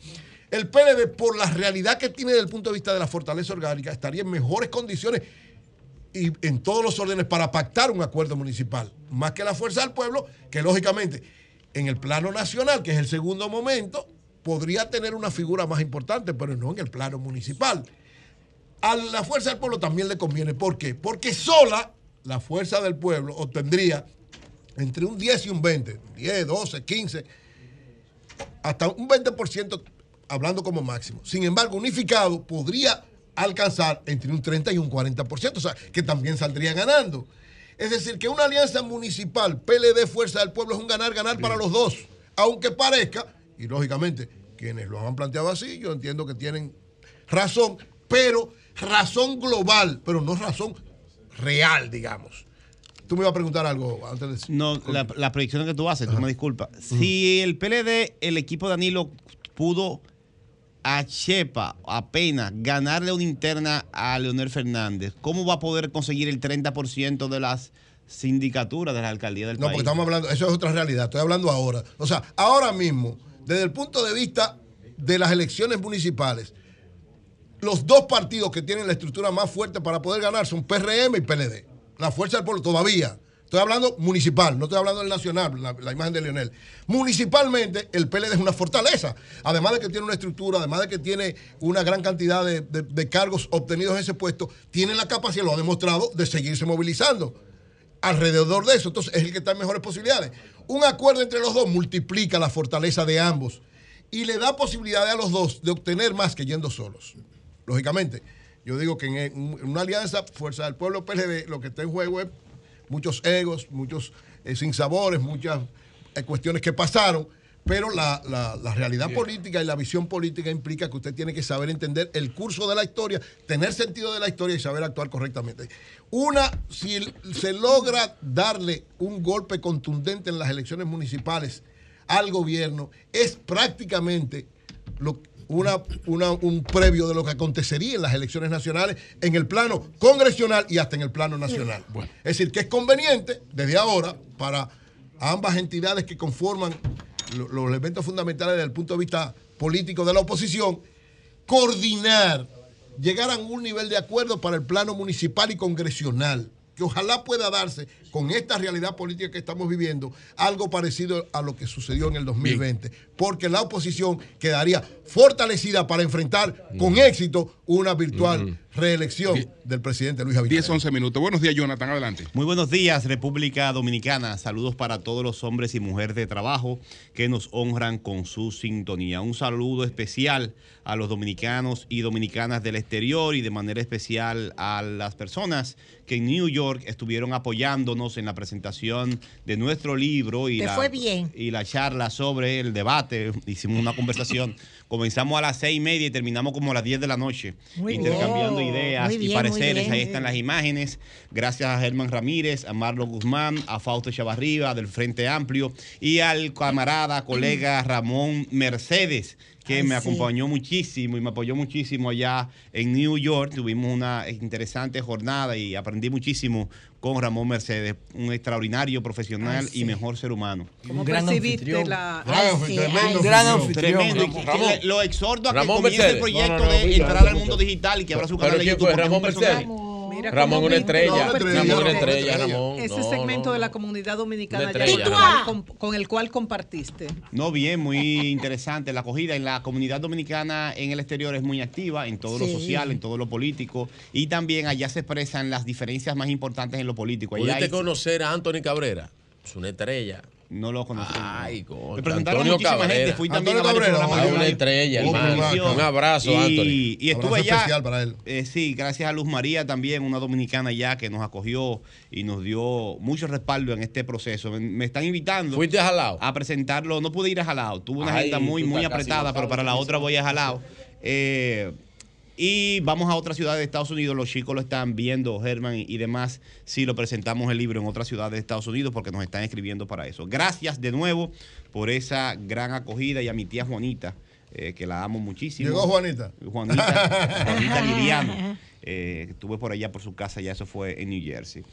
El PLD, por la realidad que tiene desde el punto de vista de la fortaleza orgánica, estaría en mejores condiciones y en todos los órdenes para pactar un acuerdo municipal, más que la fuerza del pueblo, que lógicamente en el plano nacional, que es el segundo momento, podría tener una figura más importante, pero no en el plano municipal. A la fuerza del pueblo también le conviene. ¿Por qué? Porque sola la fuerza del pueblo obtendría entre un 10 y un 20, 10, 12, 15, hasta un 20% hablando como máximo. Sin embargo, unificado podría alcanzar entre un 30 y un 40%, o sea, que también saldría ganando. Es decir, que una alianza municipal, PLD, Fuerza del Pueblo, es un ganar-ganar para los dos. Aunque parezca, y lógicamente quienes lo han planteado así, yo entiendo que tienen razón, pero razón global, pero no razón real, digamos. Tú me ibas a preguntar algo antes de... No, la, la que tú haces, tú me disculpas. Si el PLD, el equipo de Danilo, pudo a Chepa apenas ganarle una interna a Leonel Fernández, ¿cómo va a poder conseguir el 30% de las sindicaturas de la alcaldía del no, país? No, porque estamos hablando, eso es otra realidad, estoy hablando ahora. O sea, ahora mismo, desde el punto de vista de las elecciones municipales, los dos partidos que tienen la estructura más fuerte para poder ganar son PRM y PLD. La fuerza del pueblo todavía. Estoy hablando municipal, no estoy hablando del nacional, la, imagen de Lionel. Municipalmente, el PLD es una fortaleza. Además de que tiene una estructura, además de que tiene una gran cantidad de, cargos obtenidos en ese puesto, tiene la capacidad, lo ha demostrado, de seguirse movilizando. Alrededor de eso, entonces es el que está en mejores posibilidades. Un acuerdo entre los dos multiplica la fortaleza de ambos y le da posibilidades a los dos de obtener más que yendo solos. Lógicamente, yo digo que en, una alianza, Fuerza del Pueblo PLD, lo que está en juego es muchos egos, muchos eh, sinsabores, muchas eh, cuestiones que pasaron, pero la, realidad política y la visión política implica que usted tiene que saber entender el curso de la historia, tener sentido de la historia y saber actuar correctamente. Una, si se logra darle un golpe contundente en las elecciones municipales al gobierno, es prácticamente lo, una, un previo de lo que acontecería en las elecciones nacionales en el plano congresional y hasta en el plano nacional. Es decir, que es conveniente desde ahora para ambas entidades que conforman los elementos fundamentales desde el punto de vista político de la oposición, coordinar, llegar a un nivel de acuerdo para el plano municipal y congresional que ojalá pueda darse con esta realidad política que estamos viviendo algo parecido a lo que sucedió en el 2020, porque la oposición quedaría fortalecida para enfrentar con éxito una virtual reelección del presidente Luis Abinader. 10, 11 minutos. Buenos días, Jonathan, adelante. Muy buenos días, República Dominicana. Saludos para todos los hombres y mujeres de trabajo que nos honran con su sintonía. Un saludo especial a los dominicanos y dominicanas del exterior y de manera especial a las personas que en New York estuvieron apoyándonos en la presentación de nuestro libro y, la, y la charla sobre el debate. Hicimos una conversación. Comenzamos a las seis y media y terminamos como a las 10 de la noche, intercambiando ideas y pareceres. Ahí están las imágenes. Gracias a Germán Ramírez, a Marlon Guzmán, a Fausto Chavarriba del Frente Amplio y al camarada, colega Ramón Mercedes que me acompañó muchísimo y me apoyó muchísimo allá en New York. Tuvimos una interesante jornada y aprendí muchísimo con Ramón Mercedes, un extraordinario profesional y mejor ser humano. ¿Cómo percibiste la... tremendo, gran anfitrión. Ramón. Lo exhorto a que comience el proyecto de entrar al mundo digital y que abra su canal de YouTube. Ramón Mercedes. Ramón una estrella. Ramón una estrella, Ramón. Ese segmento de la comunidad dominicana con, el cual compartiste. No, bien, muy interesante la acogida. En la comunidad dominicana en el exterior es muy activa, en todo lo social, en todo lo político. Y también allá se expresan las diferencias más importantes en lo político. ¿Pudiste conocer a Anthony Cabrera? Es una estrella. No lo conocí. Ay, Me presentaron Antonio muchísima Cabrera. gente. Fui también a varios programas. Una estrella, hermano. Un abrazo, Anthony. Y estuve allá. especial para él. Eh, sí, gracias a Luz María también, una dominicana ya que nos acogió y nos dio mucho respaldo en este proceso. Me, están invitando. ¿Fuiste a Jalao? A presentarlo. No pude ir a Jalao. Tuve una agenda muy, muy apretada, pero para la otra voy a Jalao. Eh, y vamos a otra ciudad de Estados Unidos. Los chicos lo están viendo, Germán y, demás, si lo presentamos el libro en otra ciudad de Estados Unidos, porque nos están escribiendo para eso. Gracias de nuevo por esa gran acogida y a mi tía Juanita eh, que la amo muchísimo. Llegó Juanita. Juanita, Juanita Liriano. Eh, estuve por allá por su casa, ya eso fue en New Jersey.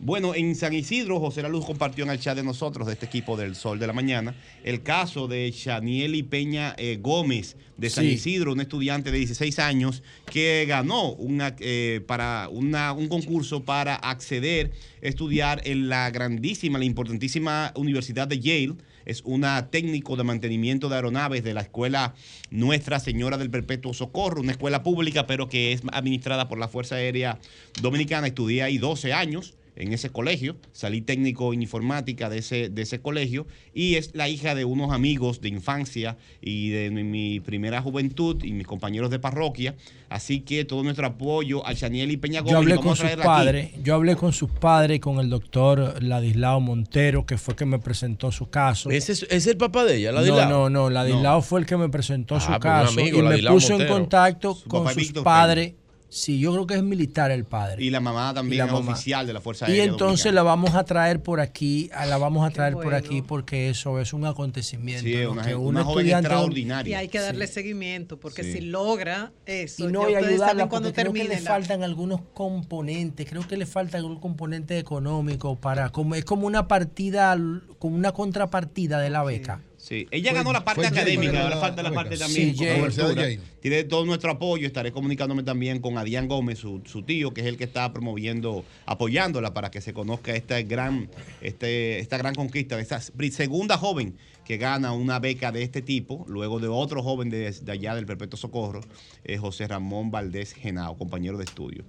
Bueno, en San Isidro, José La Luz compartió en el chat de nosotros, de este equipo del Sol de la Mañana, el caso de Chanieli Peña eh, Gómez de San Sí. Isidro, un estudiante de 16 años que ganó una, eh, para una- un concurso para acceder a estudiar en la grandísima, la importantísima Universidad de Yale. Es una técnico de mantenimiento de aeronaves de la escuela Nuestra Señora del Perpetuo Socorro, una escuela pública, pero que es administrada por la Fuerza Aérea Dominicana. Estudié ahí 12 años en ese colegio, salí técnico en informática de ese, de ese colegio y es la hija de unos amigos de infancia y de mi, mi primera juventud y mis compañeros de parroquia. Así que todo nuestro apoyo a Chaniel y Peña Gómez. Yo hablé con sus padres, yo hablé con sus padres y con el doctor Ladislao Montero, que fue que me presentó su caso. ¿Ese es, es el papá de ella, No, Ladislao? no, no, Ladislao fue el que me presentó Ah, su caso amigo, y me puso en contacto Su con sus Víctor padres. Sí, yo creo que es militar el padre. Y la mamá también Y la es mamá. oficial de la Fuerza Y Aérea entonces la vamos a traer por aquí, la vamos a traer por aquí porque eso es un acontecimiento. Sí, ¿no? una que una joven extraordinaria. Y hay que darle seguimiento, porque Sí. si logra eso, Y no, ya y ayudarla saben cuando creo que le la- faltan algunos componentes, creo que le falta algún componente económico para, como es como una partida, como una contrapartida de la beca. Sí, ella Fue- ganó la parte académica, ahora falta la La parte también Sí, Yale. Tiene todo nuestro apoyo, estaré comunicándome también con Adrián Gómez, su, su tío, que es el que está promoviendo, apoyándola para que se conozca esta gran, este, esta gran conquista de esta segunda joven que gana una beca de este tipo, luego de otro joven de, de allá del Perpetuo Socorro, eh, José Ramón Valdés Genao, compañero de estudio.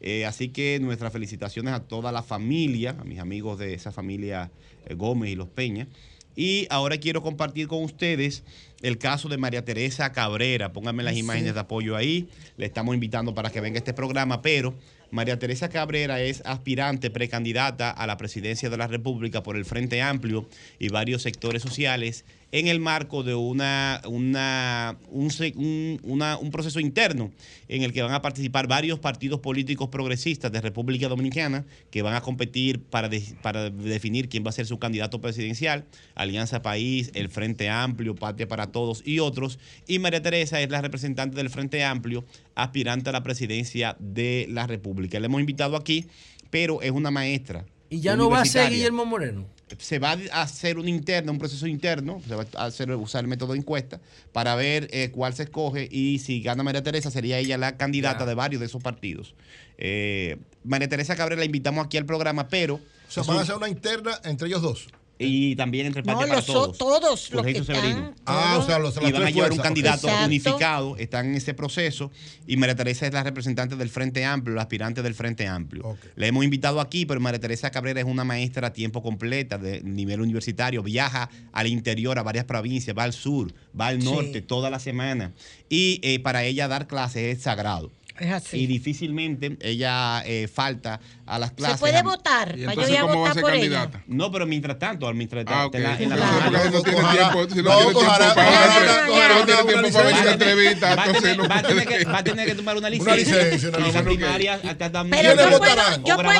Eh, así que nuestras felicitaciones a toda la familia, a mis amigos de esa familia eh, Gómez y los Peña. Y ahora quiero compartir con ustedes el caso de María Teresa Cabrera. Pónganme las Sí. imágenes de apoyo ahí. Le estamos invitando para que venga este programa, pero María Teresa Cabrera es aspirante precandidata a la presidencia de la República por el Frente Amplio y varios sectores sociales en el marco de una, una, un, se- un- una- un proceso interno en el que van a participar varios partidos políticos progresistas de República Dominicana que van a competir para, de- para definir quién va a ser su candidato presidencial, Alianza País, el Frente Amplio, Patria para Todos y otros. Y María Teresa es la representante del Frente Amplio, aspirante a la presidencia de la República. Le hemos invitado aquí, pero es una maestra. Y ya no va a ser Guillermo Moreno. Se va a hacer un interno, un proceso interno, se va a hacer usar el método de encuesta para ver eh, cuál se escoge y si gana María Teresa sería ella la candidata de varios de esos partidos. Eh, María Teresa Cabrera la invitamos aquí al programa, pero O sea, van a hacer una interna entre ellos dos. Y también entre No, Patria para todos. todos los que están. Ah, o sea, los- y van a llevar un candidato. Exacto. unificado, están en ese proceso y María Teresa es la representante del Frente Amplio, la aspirante del Frente Amplio. Le hemos invitado aquí, pero María Teresa Cabrera es una maestra a tiempo completa de nivel universitario, viaja al interior, a varias provincias, va al sur, va al norte Sí. toda la semana y eh, para ella dar clases es sagrado. Es así. Y difícilmente ella eh, falta a las clases. Se puede a- votar. para yo ir a votar por ella. No, pero mientras tanto, al mientras Ah, ok. en la- en la Sí, nacional. porque si no tiene Ojalá- tiempo, si no No, tiene tiempo ojalá- para no tiempo para va a hacer tener- entrevista, va a tener- a que- a tomar una Una licencia. licencia, una licencia. primarias hasta también Pero yo ¿Quiénes puedo- votarán? yo puedo-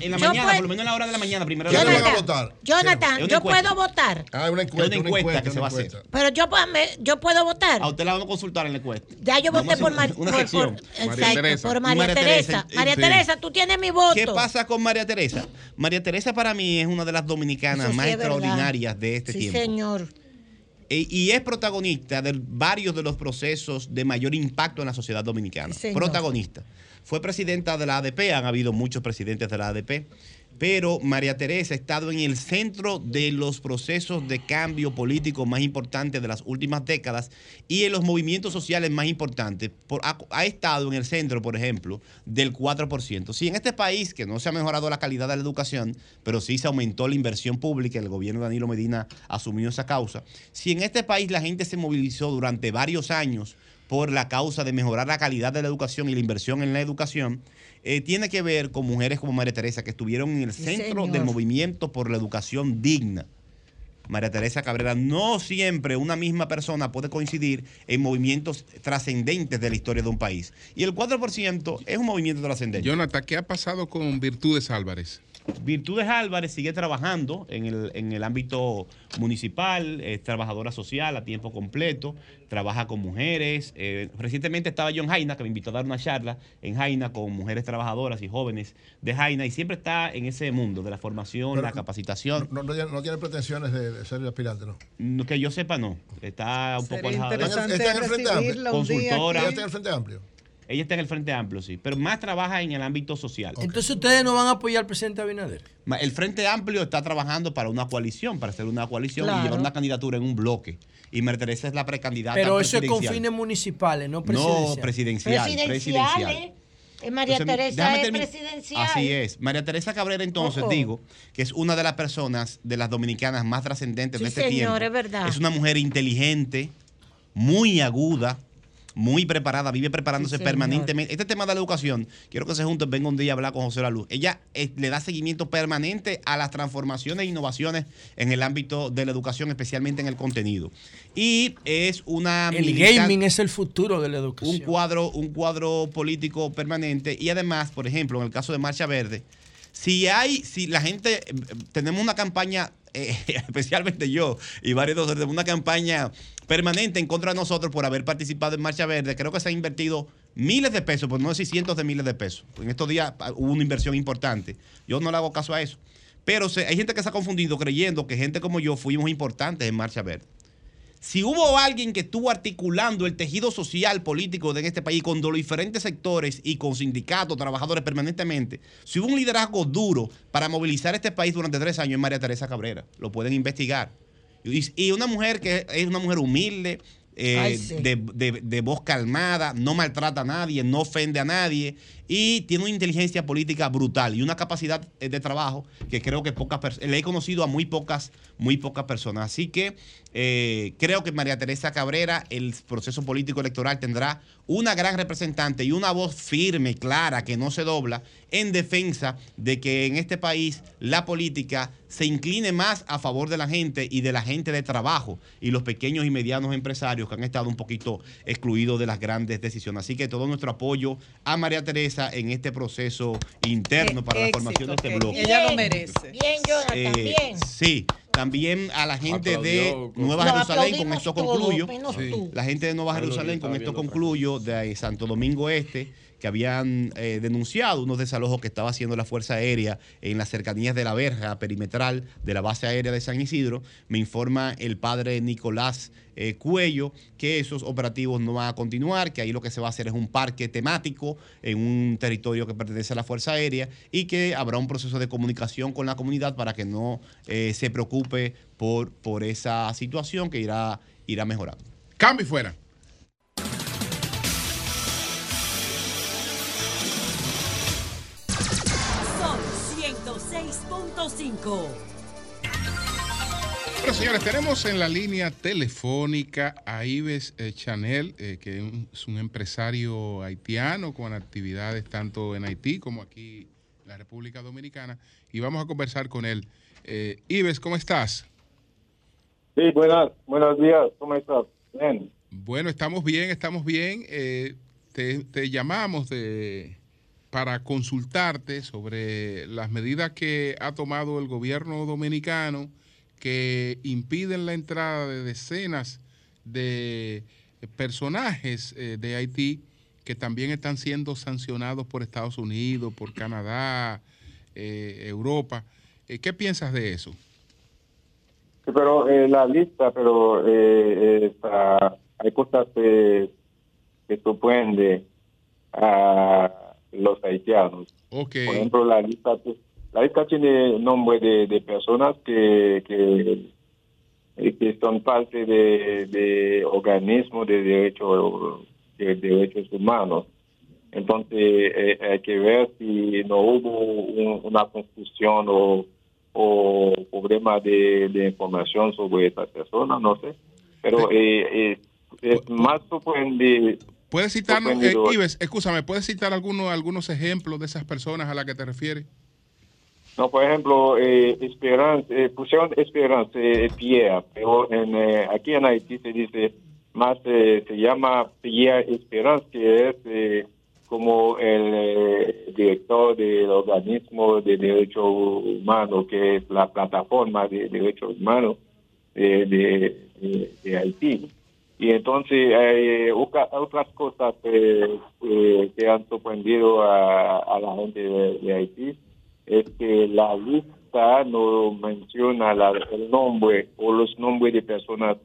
en la mañana, por lo menos en la hora de la mañana, primero. ¿Quiénes de la van a mañana. votar? Jonathan, una yo puedo votar. Ah, una encuesta, Es una encuesta que se va a hacer. Pero yo, yo puedo votar. A usted la vamos a consultar en la encuesta. Ya yo a voté por, Mar- una por- sección. por- exacto, por María, Teresa. María. Teresa, tú tienes mi voto. ¿Qué pasa con María Teresa? María Teresa para mí es una de las dominicanas sí más verdad. extraordinarias de este sí, tiempo. señor. E- y es protagonista de varios de los procesos de mayor impacto en la sociedad dominicana. Sí, señor. protagonista. Fue presidenta de la ADP, han habido muchos presidentes de la ADP, pero María Teresa ha estado en el centro de los procesos de cambio político más importantes de las últimas décadas y en los movimientos sociales más importantes. Por- ha, ha estado en el centro, por ejemplo, del 4%. Si en este país, que no se ha mejorado la calidad de la educación, pero sí se aumentó la inversión pública, el gobierno de Danilo Medina asumió esa causa, si en este país la gente se movilizó durante varios años por la causa de mejorar la calidad de la educación y la inversión en la educación, eh, tiene que ver con mujeres como María Teresa, que estuvieron en el Sí, centro señor. del movimiento por la educación digna. María Teresa Cabrera, no siempre una misma persona puede coincidir en movimientos trascendentes de la historia de un país. Y el 4% es un movimiento trascendente. Jonathan, ¿qué ha pasado con Virtudes Álvarez? Virtudes Álvarez sigue trabajando en el, en el ámbito municipal, es trabajadora social a tiempo completo, trabaja con mujeres. Eh, recientemente estaba yo en Jaina, que me invitó a dar una charla en Jaina con mujeres trabajadoras y jóvenes de Jaina, y siempre está en ese mundo de la formación, la capacitación. No, no, tiene pretensiones de, ser aspirante, ¿no? Que yo sepa, no. Está un poco alejado. Está en el Frente Amplio. Consultora. Está en el Frente Amplio. Ella está en el Frente Amplio, sí, pero más trabaja en el ámbito social. Entonces ustedes no van a apoyar al presidente Abinader. El Frente Amplio está trabajando para una coalición, para hacer una coalición y llevar una candidatura en un bloque. Y María Teresa es la precandidata. Pero eso es con fines municipales, no presidenciales. No, presidencial. Presidencial. María Teresa es presidencial. Así es. María Teresa Cabrera, entonces, digo, que es una de las personas de las dominicanas más trascendentes de este tiempo. Es, verdad. es una mujer inteligente, muy aguda, muy preparada, vive preparándose permanentemente. Este tema de la educación, quiero que se junten, venga un día a hablar con José La Luz. Ella eh, le da seguimiento permanente a las transformaciones e innovaciones en el ámbito de la educación, especialmente en el contenido. Y es una... El gaming es el futuro de la educación. Un cuadro, un cuadro político permanente y además, por ejemplo, en el caso de Marcha Verde, si hay, si la gente, eh, tenemos una campaña eh, especialmente yo y varios de una campaña permanente en contra de nosotros por haber participado en Marcha Verde. Creo que se ha invertido miles de pesos, por no decir cientos de miles de pesos. En estos días ah, hubo una inversión importante. Yo no le hago caso a eso. Pero hay gente que se ha confundido creyendo que gente como yo fuimos importantes en Marcha Verde. Si hubo alguien que estuvo articulando el tejido social político de este país con los diferentes sectores y con sindicatos, trabajadores permanentemente, si hubo un liderazgo duro para movilizar este país durante tres años es María Teresa Cabrera. Lo pueden investigar. Y una mujer que es una mujer humilde, eh, de, voz calmada, no maltrata a nadie, no ofende a nadie y tiene una inteligencia política brutal y una capacidad eh, de trabajo que creo que pocas le he conocido a muy pocas, muy pocas personas. Así que eh, creo que María Teresa Cabrera, el proceso político electoral tendrá una gran representante y una voz firme, clara, que no se dobla en defensa de que en este país la política se incline más a favor de la gente y de la gente de trabajo y los pequeños y medianos empresarios que han estado un poquito excluidos de las grandes decisiones. Así que todo nuestro apoyo a María Teresa en este proceso interno para la formación de este bloque. Ella lo merece. Bien, Jonathan, eh, bien. Sí, también a la gente de Nueva Jerusalén, con esto concluyo. La gente de Nueva Jerusalén, con esto concluyo, de Santo Domingo Este que habían eh, denunciado unos desalojos que estaba haciendo la Fuerza Aérea en las cercanías de la verja perimetral de la base aérea de San Isidro. Me informa el padre Nicolás eh, Cuello que esos operativos no van a continuar, que ahí lo que se va a hacer es un parque temático en un territorio que pertenece a la Fuerza Aérea y que habrá un proceso de comunicación con la comunidad para que no eh, se preocupe por, por esa situación que irá, irá mejorando. Cambio fuera. Bueno, señores, tenemos en la línea telefónica a Ives eh, Chanel, eh, que es un empresario haitiano con actividades tanto en Haití como aquí en la República Dominicana, y vamos a conversar con él. Eh, Ives, ¿cómo estás? Sí, buenas, buenos días, ¿cómo estás? Bien. Bueno, estamos bien, estamos bien. te llamamos de para consultarte sobre las medidas que ha tomado el gobierno dominicano que impiden la entrada de decenas de personajes eh, de Haití que también están siendo sancionados por Estados Unidos, por Canadá, eh, Europa. Eh, ¿Qué piensas de eso? pero la lista, pero hay cosas que, que sorprende a los haitianos. Por ejemplo, la lista, la lista tiene nombre de, personas que, que, eh, son parte de, organismos de, derecho, de derechos humanos. Entonces, eh, hay que ver si no hubo una confusión o, o problema de, información sobre estas personas, no sé. Pero eh, es más sorprendente ¿Puedes citarnos, eh, Ives, escúchame, ¿puedes citar algunos, algunos ejemplos de esas personas a las que te refieres? No, por ejemplo, eh, Esperanza, eh, pusieron Esperanza eh, Pierre, pero en, eh, aquí en Haití se dice más, se llama Pierre Esperanza, que es como el director del organismo de derechos humanos, que es la plataforma de derechos humanos de, de, Haití. Y entonces hay otras cosas que han sorprendido a, la gente de, Haití, es que la lista no menciona el nombre o los nombres de personas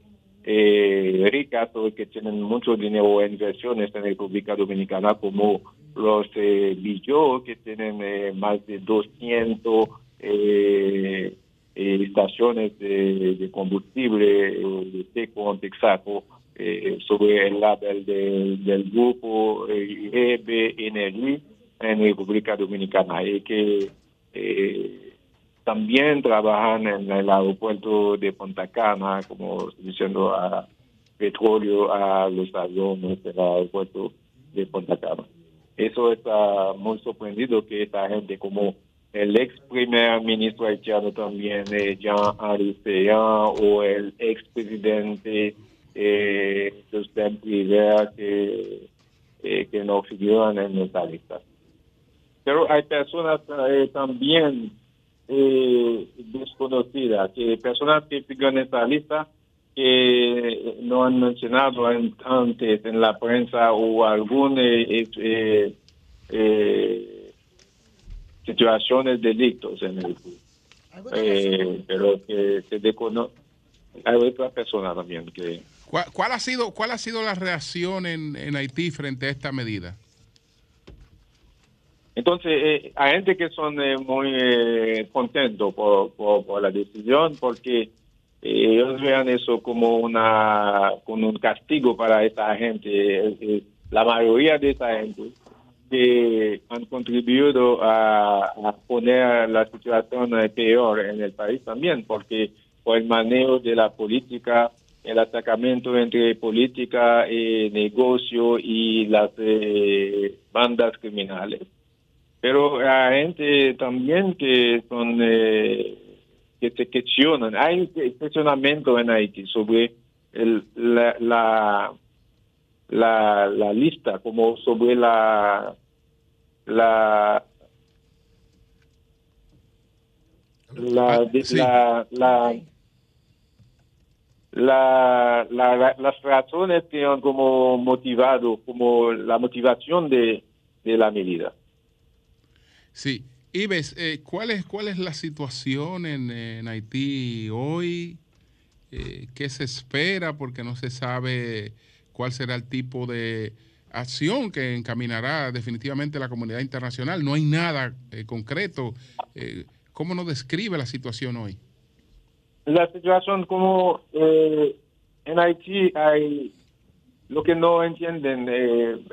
eh, ricas o que tienen mucho dinero en inversiones en República Dominicana, como los eh, que tienen eh, más de 200 eh, eh, estaciones de, combustible de seco en Texaco sobre el label del grupo EBNI en República Dominicana y que también trabajan en el aeropuerto de Punta Cana, como diciendo a petróleo a los aviones del aeropuerto de Punta Cana. Eso está muy sorprendido que esta gente como el ex primer ministro haitiano también, eh, Jean Aristean, o el ex presidente eh, Rivera, que, eh, que no figuran en esta lista. Pero hay personas eh, también eh, desconocida, que personas que figuran en esta lista que no han mencionado antes en la prensa o algún eh, eh, eh, situaciones delictos en el eh, pero que se desconoce hay otra persona también que ¿Cuál, ha sido cuál ha sido la reacción en, Haití frente a esta medida? Entonces, eh, hay gente que son eh, muy eh, contentos por, la decisión porque eh, ellos vean eso como una como un castigo para esta gente. la mayoría de esta gente que han contribuido a, a, poner la situación peor en el país también, porque por el manejo de la política, el atacamiento entre política y negocio y las bandas criminales pero hay gente también que son eh, que se cuestionan. Hay cuestionamiento en Haití sobre el, la, la, la, lista, como sobre la la la, ah, la, la, la, las razones que han como motivado, como la motivación de, de la medida. Sí. Ives, eh, ¿cuál, es, ¿cuál es la situación en, Haití hoy? Eh, ¿Qué se espera? Porque no se sabe cuál será el tipo de acción que encaminará definitivamente la comunidad internacional. No hay nada eh, concreto. ¿Cómo nos describe la situación hoy? La situación como en Haití hay lo que no entienden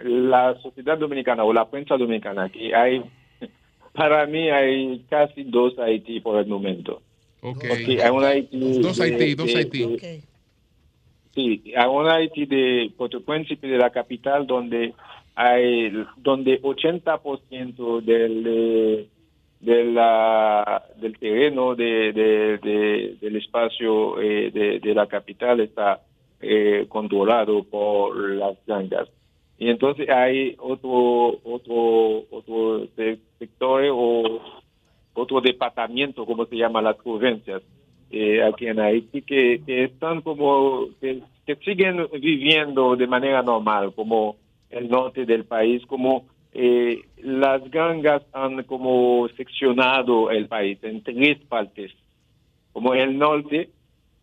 la sociedad dominicana o la prensa dominicana, que hay para mí hay casi dos Haití por el momento. Okay. hay un Haití dos Haití, dos Haití. Sí, hay un Haití de Puerto Príncipe, de la capital, donde hay donde 80% del de la, del terreno de, de, del espacio eh, de, la capital está eh, controlado por las gangas. Y entonces hay otro, otro, otro sector o otro departamento, como se llama las provincias, eh, aquí en Haití, que, están como, que, siguen viviendo de manera normal, como el norte del país, como eh, las gangas han como seccionado el país en tres partes, como el norte,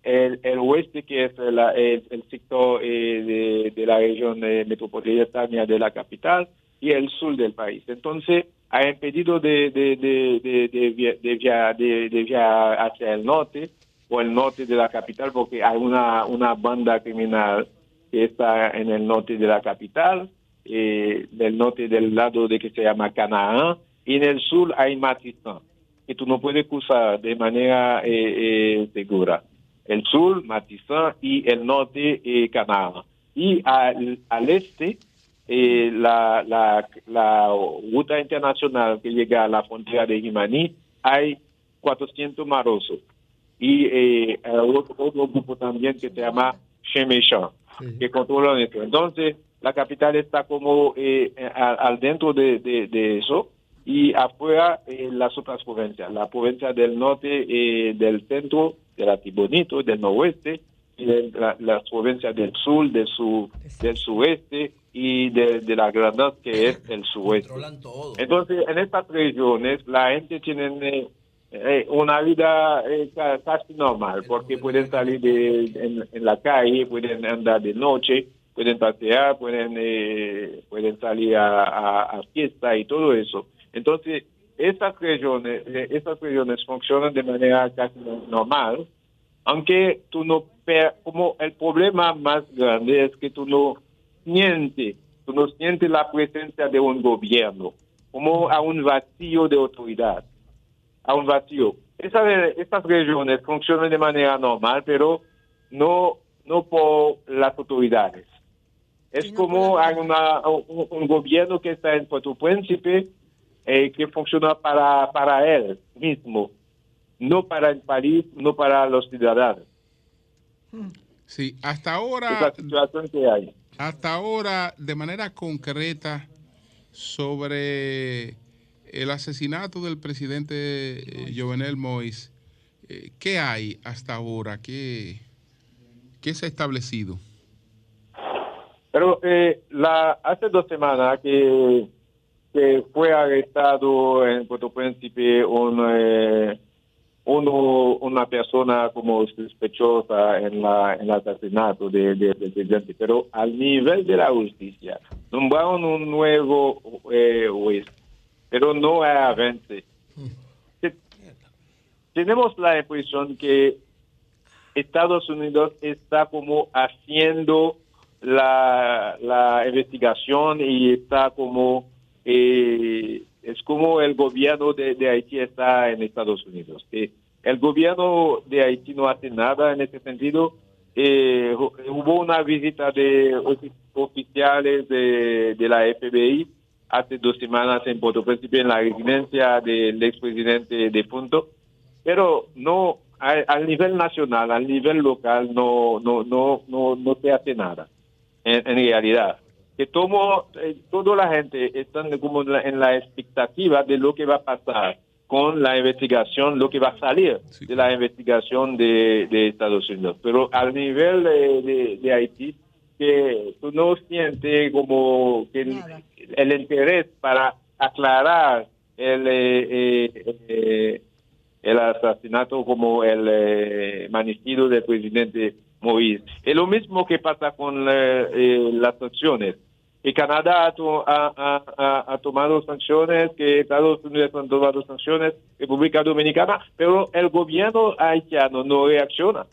el, el oeste, que es el, el, sector eh, de, la región eh, metropolitana de la capital, y el sur del país. Entonces, ha impedido de, de, de, de, viajar hacia el norte o el norte de la capital porque hay una, una banda criminal que está en el norte de la capital, eh, del norte del lado de que se llama Canaán, y en el sur hay Matistán, que tú no puedes cruzar de manera eh, eh, segura el sur, Matizán, y el norte, eh, Canadá. Y al, al este, eh, la, la, la, ruta internacional que llega a la frontera de Jimaní, hay 400 marosos. Y eh, otro, grupo también que se llama Chemechan, que controlan esto. Entonces, la capital está como eh, al, dentro de, de, eso y afuera eh, las otras provincias, la provincia del norte, eh, del centro, de la Tibonito, del noroeste, y las provincias del sur, del, sur, del sureste y de, de la Granada, que es el suroeste. Entonces, en estas regiones la gente tiene eh, una vida casi normal, porque pueden salir de, en la calle, pueden andar de noche, pueden pasear, pueden, eh, pueden salir a, fiesta y todo eso. Entonces, estas regiones, eh, estas regiones funcionan de manera casi normal, aunque tú no, como el problema más grande es que tú no sientes, tú no sientes la presencia de un gobierno, como a un vacío de autoridad, a un vacío. estas regiones funcionan de manera normal, pero no, no por las autoridades. Es como hay una, un, gobierno que está en Puerto Príncipe eh, que funciona para, para él mismo, no para el país, no para los ciudadanos. Sí, hasta ahora. que hay. Hasta ahora, de manera concreta, sobre el asesinato del presidente eh, Jovenel Mois, eh, ¿qué hay hasta ahora? ¿Qué, ¿Qué se ha establecido? Pero eh, la, hace dos semanas que, que fue arrestado en Puerto Príncipe un, eh, uno, una persona como sospechosa en, la, en el asesinato del de, presidente, pero al nivel de la justicia, nombraron un nuevo eh, juez, pero no hay avance. Tenemos la impresión que Estados Unidos está como haciendo la, la investigación y está como eh, es como el gobierno de, Haití está en Estados Unidos. el gobierno de Haití no hace nada en ese sentido. Eh, hubo una visita de oficiales de, la FBI hace dos semanas en Puerto Príncipe en la residencia del expresidente defunto, pero no al nivel nacional, al nivel local no no no no no se hace nada en, realidad. Que todo, eh, toda la gente está como en la, expectativa de lo que va a pasar con la investigación, lo que va a salir de la investigación de, Estados Unidos. Pero al nivel de, Haití, que tú no sientes como que el, interés para aclarar el, eh, eh, el asesinato como el eh, del presidente Moïse. Es lo mismo que pasa con eh, eh, las sanciones. Y Canadá ha, tomado sanciones, que Estados Unidos ha tomado sanciones, República Dominicana, pero el gobierno haitiano no reacciona.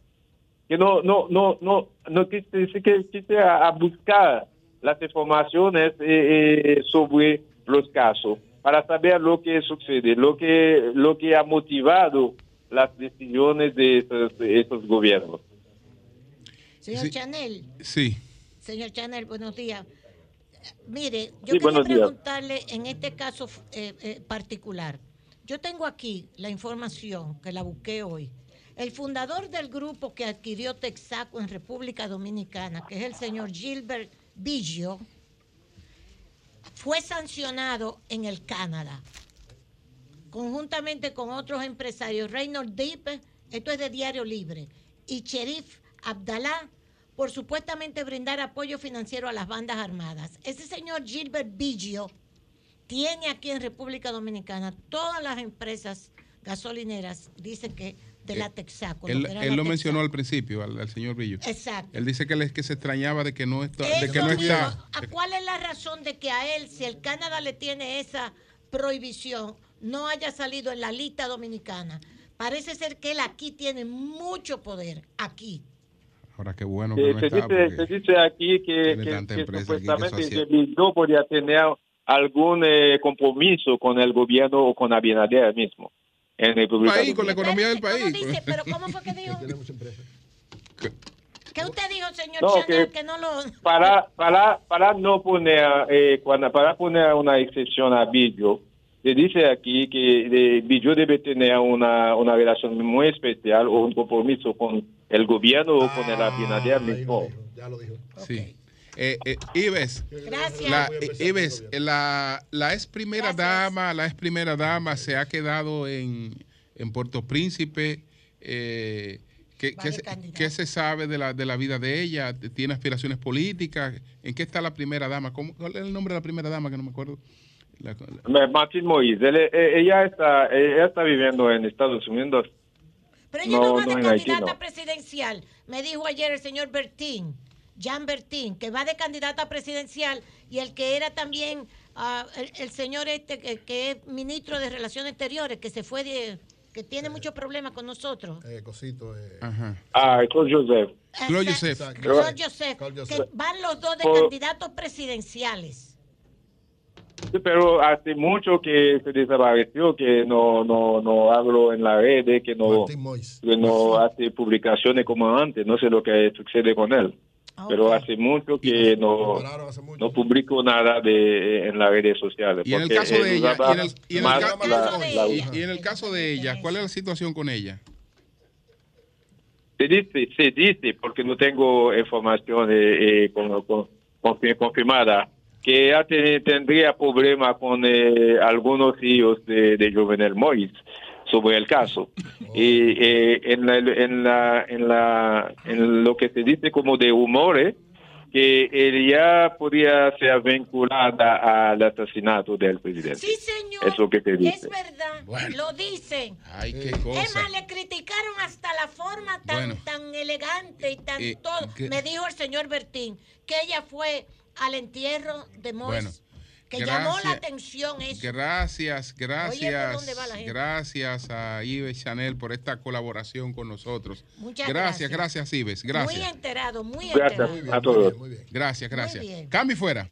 Que no, no, no, no, no quise, que a, buscar las informaciones eh, sobre los casos para saber lo que sucede, lo que, lo que ha motivado las decisiones de estos gobiernos. Señor Chanel. Sí. Señor Chanel, buenos días. Mire, yo quiero preguntarle en este caso eh, eh, particular. Yo tengo aquí la información que la busqué hoy. El fundador del grupo que adquirió Texaco en República Dominicana, que es el señor Gilbert Biggio, fue sancionado en el Canadá, conjuntamente con otros empresarios, Reynolds Deep, esto es de Diario Libre, y Sheriff Abdalá, por supuestamente brindar apoyo financiero a las bandas armadas. Ese señor Gilbert Biggio tiene aquí en República Dominicana todas las empresas gasolineras, dice que de la Texaco. Él lo, mencionó al principio, al, señor Billo. Exacto. Él dice que, él, que se extrañaba de que no está. de que no está. ¿A cuál es la razón de que a él, si el Canadá le tiene esa prohibición, no haya salido en la lista dominicana? Parece ser que él aquí tiene mucho poder, aquí. Ahora qué bueno que no se, está, dice, se dice aquí que, que, supuestamente podría tener algún eh, compromiso con el gobierno o con Abinader mismo. En República país, con la economía del país. Dice, pero ¿cómo fue que dijo? ¿Qué usted dijo, señor no, Chanel, que, no lo... Para, para, para no poner, eh, cuando, para poner una excepción a se dice aquí que de, Billo debe tener una, una relación muy especial o un compromiso con el gobierno o con el Abinader mismo. Ya lo dijo. Sí. Eh, eh, Ives. Gracias. La, Ives, la, la ex primera dama, la ex primera dama se ha quedado en, en Puerto Príncipe. Eh, ¿qué, qué, se, qué, se, sabe de la, de la vida de ella? ¿Tiene aspiraciones políticas? ¿En qué está la primera dama? ¿Cómo, ¿Cuál es el nombre de la primera dama? Que no me acuerdo. La, la... Martín Moïse. Él, ella, está, ella está viviendo en Estados Unidos. Pero ella no, no va de candidata no. presidencial. Me dijo ayer el señor Bertín, Jean Bertín, que va de candidata presidencial y el que era también uh, el, el, señor este que, que, es ministro de Relaciones Exteriores, que se fue de que tiene eh, muchos problemas con nosotros. Eh, cosito, eh. Ajá. Ah, Claude Joseph. Claude Joseph. Claude Joseph. Que van los dos de Por... candidatos presidenciales. Sí, pero hace mucho que se desapareció, que no no no hablo en la red, que no, que no hace publicaciones como antes, no sé lo que sucede con él. Okay. Pero hace mucho que no, no publico nada de en las redes sociales. Y en el caso de ella, y en el, ella. y en caso de ella, ¿cuál es la situación con ella? Se dice, se dice, porque no tengo información eh, eh, con, con, confirmada, que ella tendría problemas con eh, algunos hijos de, de Jovenel Moïse sobre el caso. Oh. Y eh, en, la, en, la, en, la, en lo que se dice como de humores, que ella podía ser vinculada al asesinato del presidente. Sí, señor. Eso que se dice. Es verdad, bueno. lo dicen. Ay, qué cosa. Es más, le criticaron hasta la forma tan, bueno. tan elegante y tan eh, todo. ¿qué? Me dijo el señor Bertín que ella fue al entierro de Mois. Bueno que gracias, llamó la atención eso. Gracias, gracias, Oye, gracias a Ives Chanel por esta colaboración con nosotros. Muchas gracias. Gracias, gracias Ives. Gracias. Muy enterado, muy gracias enterado. Muy bien, a todos. Muy bien, muy bien. Gracias, gracias. Cambio fuera.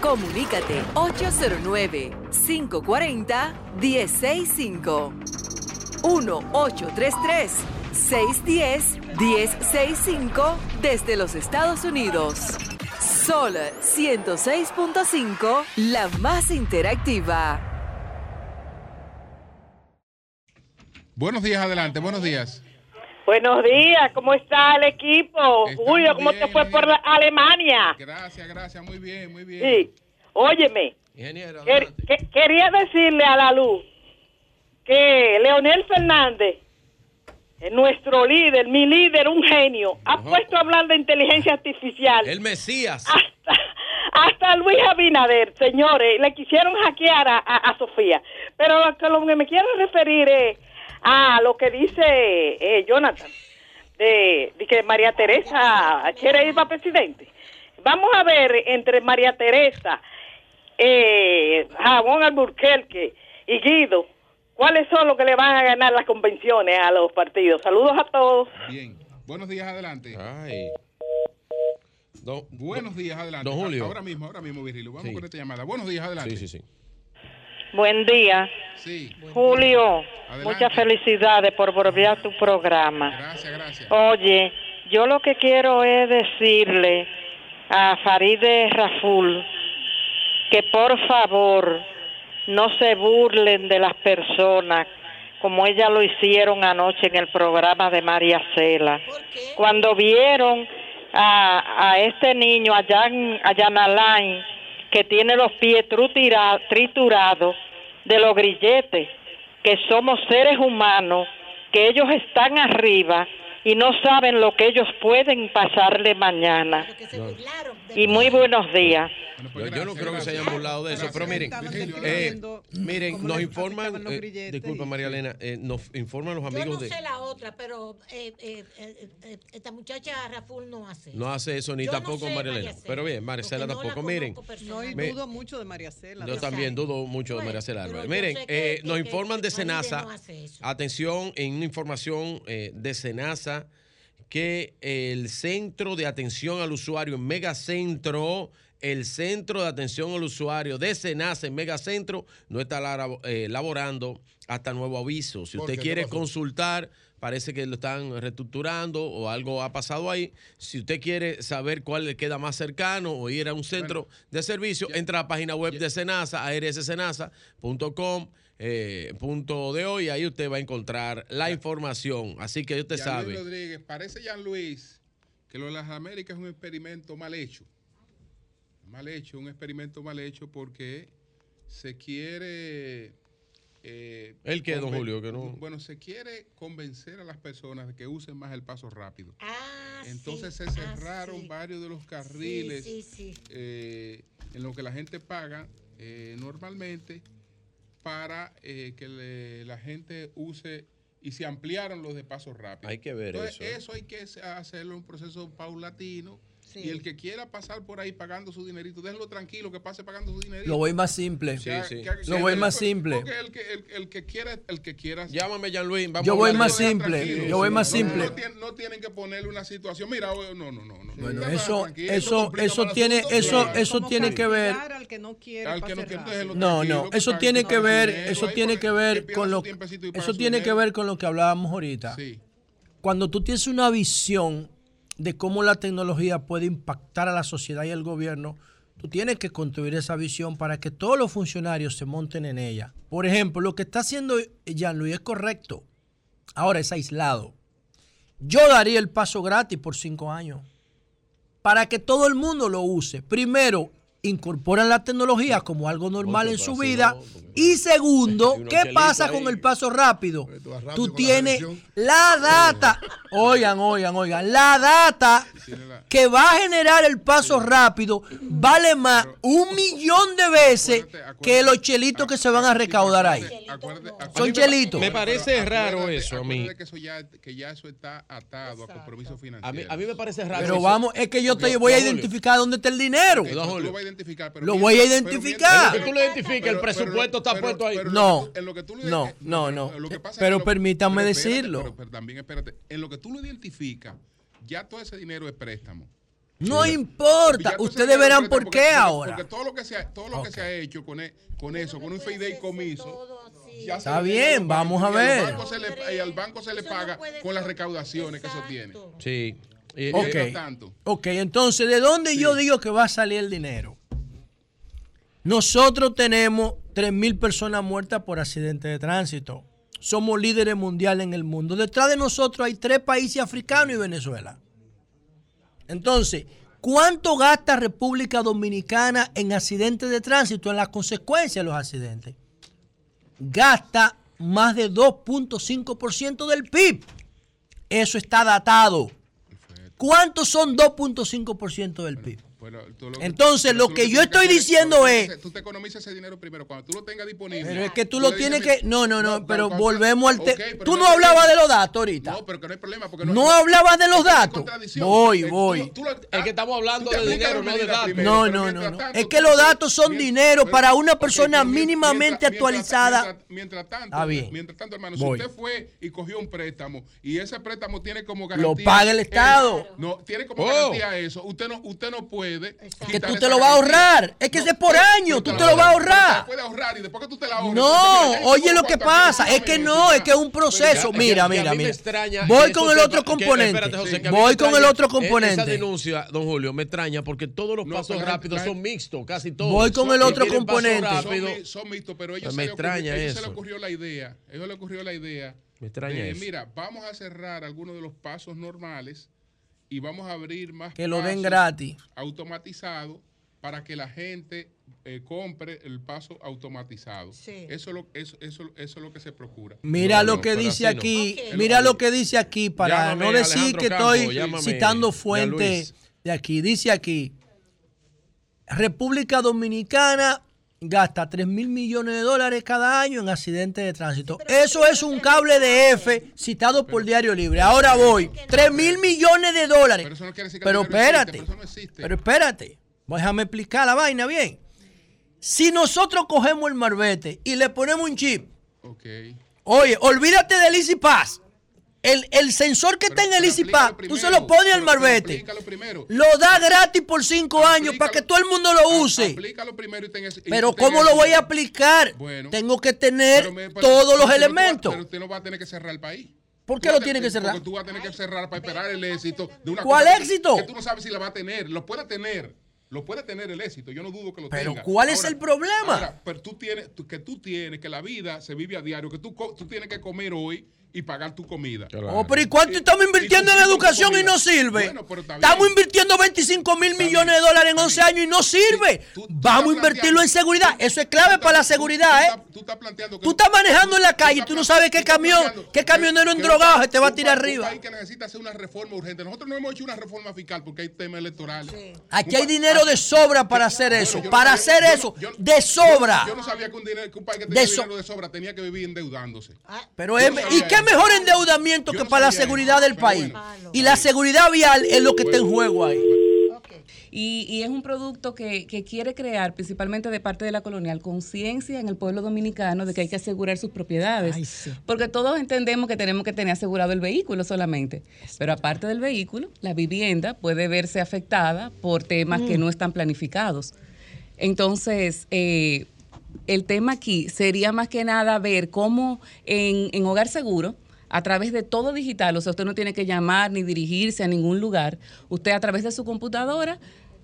Comunícate 809 540 1065 1833 610-1065 desde los Estados Unidos. Sol 106.5, la más interactiva. Buenos días, adelante, buenos días. Buenos días, ¿cómo está el equipo? Julio, ¿cómo bien, te fue por Alemania? Gracias, gracias, muy bien, muy bien. Sí, óyeme. Ingeniero, que, que, quería decirle a la luz que Leonel Fernández nuestro líder, mi líder, un genio, ha puesto a hablar de inteligencia artificial. El Mesías. Hasta, hasta Luis Abinader, señores, le quisieron hackear a, a, a Sofía. Pero lo que, lo que, me quiero referir es a lo que dice eh, Jonathan, de, de, que María Teresa quiere ir para presidente. Vamos a ver entre María Teresa, eh, Jabón Alburquerque y Guido ¿Cuáles son los que le van a ganar las convenciones a los partidos? Saludos a todos. Bien. Buenos días, adelante. Ay. Do, Buenos días, adelante. Don Julio. Ahora mismo, ahora mismo, Virgilio. Vamos sí. con esta llamada. Buenos días, adelante. Sí, sí, sí. Buen día. Sí. Julio, adelante. muchas felicidades por volver a tu programa. Gracias, gracias. Oye, yo lo que quiero es decirle a Faride Raful que por favor no se burlen de las personas como ella lo hicieron anoche en el programa de María Cela. Cuando vieron a, a este niño allá en Alain, que tiene los pies triturados de los grilletes, que somos seres humanos, que ellos están arriba y no saben lo que ellos pueden pasarle mañana. Y muy buenos días. Pues yo, yo, no creo que se hayan burlado de eso, pero miren, eh, miren, nos informan, eh, disculpa María Elena, eh, nos informan los amigos de... Yo no sé la otra, pero eh, eh, esta muchacha Raful no hace eso. No hace eso, ni tampoco María Elena. Pero bien, Maricela tampoco, miren. No, y dudo mucho de María Cela. Yo también dudo mucho de María Cela. Miren, nos informan de Senasa, atención, en una información de Senasa, que el Centro de Atención al Usuario en Megacentro el Centro de Atención al Usuario de Senasa en Megacentro no está eh, laborando hasta nuevo aviso. Si usted quiere consultar, parece que lo están reestructurando o algo ha pasado ahí. Si usted quiere saber cuál le queda más cercano o ir a un centro bueno, de servicio, ya, entra a la página web ya. de Senasa, arssenasa.com eh, punto de hoy. Ahí usted va a encontrar la información. Así que usted Jean sabe. Luis Rodríguez, parece Jean Luis que lo de las Américas es un experimento mal hecho. Mal hecho, un experimento mal hecho porque se quiere. eh, ¿El qué, don Julio? Que no- Bueno, se quiere convencer a las personas de que usen más el paso rápido. Ah, Entonces sí, se ah, cerraron sí. varios de los carriles Sí, sí, sí. eh, en lo que la gente paga eh, normalmente para eh, que le- la gente use y se ampliaron los de paso rápido. Hay que ver Entonces, eso, ¿eh? eso hay que hacerlo un proceso paulatino. Sí. Y el que quiera pasar por ahí pagando su dinerito, déjenlo tranquilo, que pase pagando su dinerito. Lo voy más simple. Que que haga- Lo voy más simple. Porque el que, el, el que quiera, el que quiera. Llámame, Jean Luis. Yo voy más simple. Yo voy más No, simple. No, tienen, no tienen que ponerle una situación. Mira, oh, no, no, no. no Bueno, eso, eso, eso tiene, eso, eso tiene que ver. Al que no quiere Al que no quiere, déjelo eso tiene que ver, eso tiene que ver con lo, eso tiene que ver con lo que hablábamos ahorita. Cuando tú tienes una visión de cómo la tecnología puede impactar a la sociedad y al gobierno, tú tienes que construir esa visión para que todos los funcionarios se monten en ella. Por ejemplo, lo que está haciendo Jean-Louis es correcto. Ahora es aislado. Yo daría el paso gratis por cinco años para que todo el mundo lo use. Primero, incorporan la tecnología como algo normal en su vida. Y segundo, ¿qué pasa ahí. con el paso rápido? rápido Tú la tienes la data. Oigan, oigan, oigan. La data que va a generar el paso rápido vale más un millón de veces que los chelitos que se van a recaudar ahí. Son chelitos. Me parece raro eso a mí. Acuérdate que eso ya, que ya eso está atado a compromiso financiero. A mí, a mí me parece raro. Pero eso. vamos, es que yo te voy a identificar dónde está el dinero. Lo vas a identificar, pero Lo mientras- voy a pero identificar. mientras- Que tú lo identifiques, el presupuesto está puesto ahí. No, en lo que tú lo no, identificas- no, no. lo que pasa es Pero lo- espérate, decirlo. Pero, pero también espérate, en lo que tú lo identificas, ya todo ese dinero es préstamo. No importa. Ustedes verán por qué porque- ahora. Porque todo lo que se ha, todo lo que se ha hecho con, e- con eso, con un fideicomiso, ya Está bien, vamos a y ver. le- y al banco se le paga con las recaudaciones que eso tiene. Sí. Y- Ok. Mientras tanto, Ok, entonces, ¿de dónde yo digo que va a salir el dinero? Nosotros tenemos 3.000 personas muertas por accidentes de tránsito. Somos líderes mundiales en el mundo. Detrás de nosotros hay tres países africanos y Venezuela. Entonces, ¿cuánto gasta República Dominicana en accidentes de tránsito, en las consecuencias de los accidentes? Gasta más de 2.5% del PIB. Eso está datado. ¿Cuántos son 2.5% del PIB? Tú lo- Entonces, lo tú que yo estoy diciendo tú es- Tú te economizas ese dinero primero. Cuando tú lo tengas disponible. Pero es que tú lo tienes que... No, no, no, pero cuando- volvemos al... Ok, te- pero Tú no no hablabas de los datos ahorita. No, pero que no hay problema. Porque No hablabas de los datos. Voy, Eh, voy. lo- Es que estamos hablando tú te de dinero, no de datos. primero, No, no, no, tanto, Es que los datos son mientras- dinero para una persona mínimamente mientras- actualizada. Mientras, tanto, Está bien. mientras tanto, hermano, Voy. si usted fue y cogió un préstamo y ese préstamo tiene como Lo garantía paga el Estado. no, tiene como Oh. garantía eso. Usted no, usted no puede. Que tú te lo vas a ahorrar. Es que ese es por año. Tú te lo vas a ahorrar. puede ahorrar y después que tú te la ahorras. No, oye lo que pasa, es que no, es que es un proceso. Mira, mira, mira. extraña Voy con el otro que- componente. Voy con el otro eh, Esa componente. denuncia, don Julio, me extraña porque todos los No, pasos rápidos son mixtos, casi todos. Voy con el otro componente. rápido. Son, mi- son mixtos, pero ellos, se, me le ocurrió, extraña ellos se eso. le ocurrió la idea. A ellos le ocurrió la idea. Me extraña eso. Mira, vamos a cerrar algunos de los pasos normales y vamos a abrir más Que lo den pasos gratis. automatizados para que la gente eh, compre el paso automatizado. Sí. Eso, es lo, eso, eso, eso es lo que se procura. Mira No, lo no, que dice no. aquí, mira lo que dice aquí para Llámame, no decir Alejandro que Campo, estoy llámame, citando fuentes de aquí. Dice aquí, República Dominicana gasta 3 mil millones de dólares cada año en accidentes de tránsito. Eso es un cable de F citado por Diario Libre. Ahora voy, 3 mil millones de dólares. Pero eso no quiere decir que Pero existe, espérate, pero eso no existe. pero espérate, déjame explicar la vaina bien. Si nosotros cogemos el marbete y le ponemos un chip, Ok. Oye, olvídate del Easy Pass. El, el sensor que está en el Pass, tú se lo pones al marbete. Lo da gratis por cinco años para que todo el mundo lo use. Aplícalo primero y ten ese- y Pero ten ¿cómo lo voy a aplicar? Bueno. Tengo que tener Pero me- pero- todos los usted no elementos. Pero usted no va a tener que cerrar el país. ¿Por qué Tú lo tiene que cerrar? Porque tú vas a tener que cerrar para esperar el éxito de una ¿Cuál cosa éxito? Que tú no sabes si la va a tener. Lo puede tener. lo puede tener el éxito, yo no dudo que lo pero tenga. Pero ¿cuál es el problema? pero tú tienes, que tú tienes, que la vida se vive a diario, que tú, tú tienes que comer hoy y pagar tu comida. Oh, pero ¿y cuánto estamos invirtiendo en educación y no ssirve? estamos invirtiendo 25 mil millones de dólares en 11 años y no sirve. Vamos a invertirlo en seguridad. Eso es clave para la seguridad, ¿eh? Tú estás planteando Tú estás manejando en la calle y tú no sabes qué camión, qué camionero endrogado te va a tirar arriba. Un país que necesita hacer una reforma urgente. Nosotros no hemos hecho una reforma fiscal porque hay temas electorales. Aquí hay dinero de sobra para hacer eso. Para hacer eso, de sobra. Yo no sabía que un, país que tenía dinero de sobra tenía que vivir endeudándose. Pero ¿y qué mejor endeudamiento que para la seguridad del país. Y la seguridad vial es lo que está en juego ahí. Y, es un producto que, quiere crear, principalmente de parte de la colonial, conciencia en el pueblo dominicano de que hay que asegurar sus propiedades. Porque todos entendemos que tenemos que tener asegurado el vehículo solamente. Pero aparte del vehículo, la vivienda puede verse afectada por temas que mm. no están planificados. Entonces, eh, el tema aquí sería más que nada ver cómo en, en Hogar Seguro, a través de todo digital, o sea, usted no tiene que llamar ni dirigirse a ningún lugar, usted a través de su computadora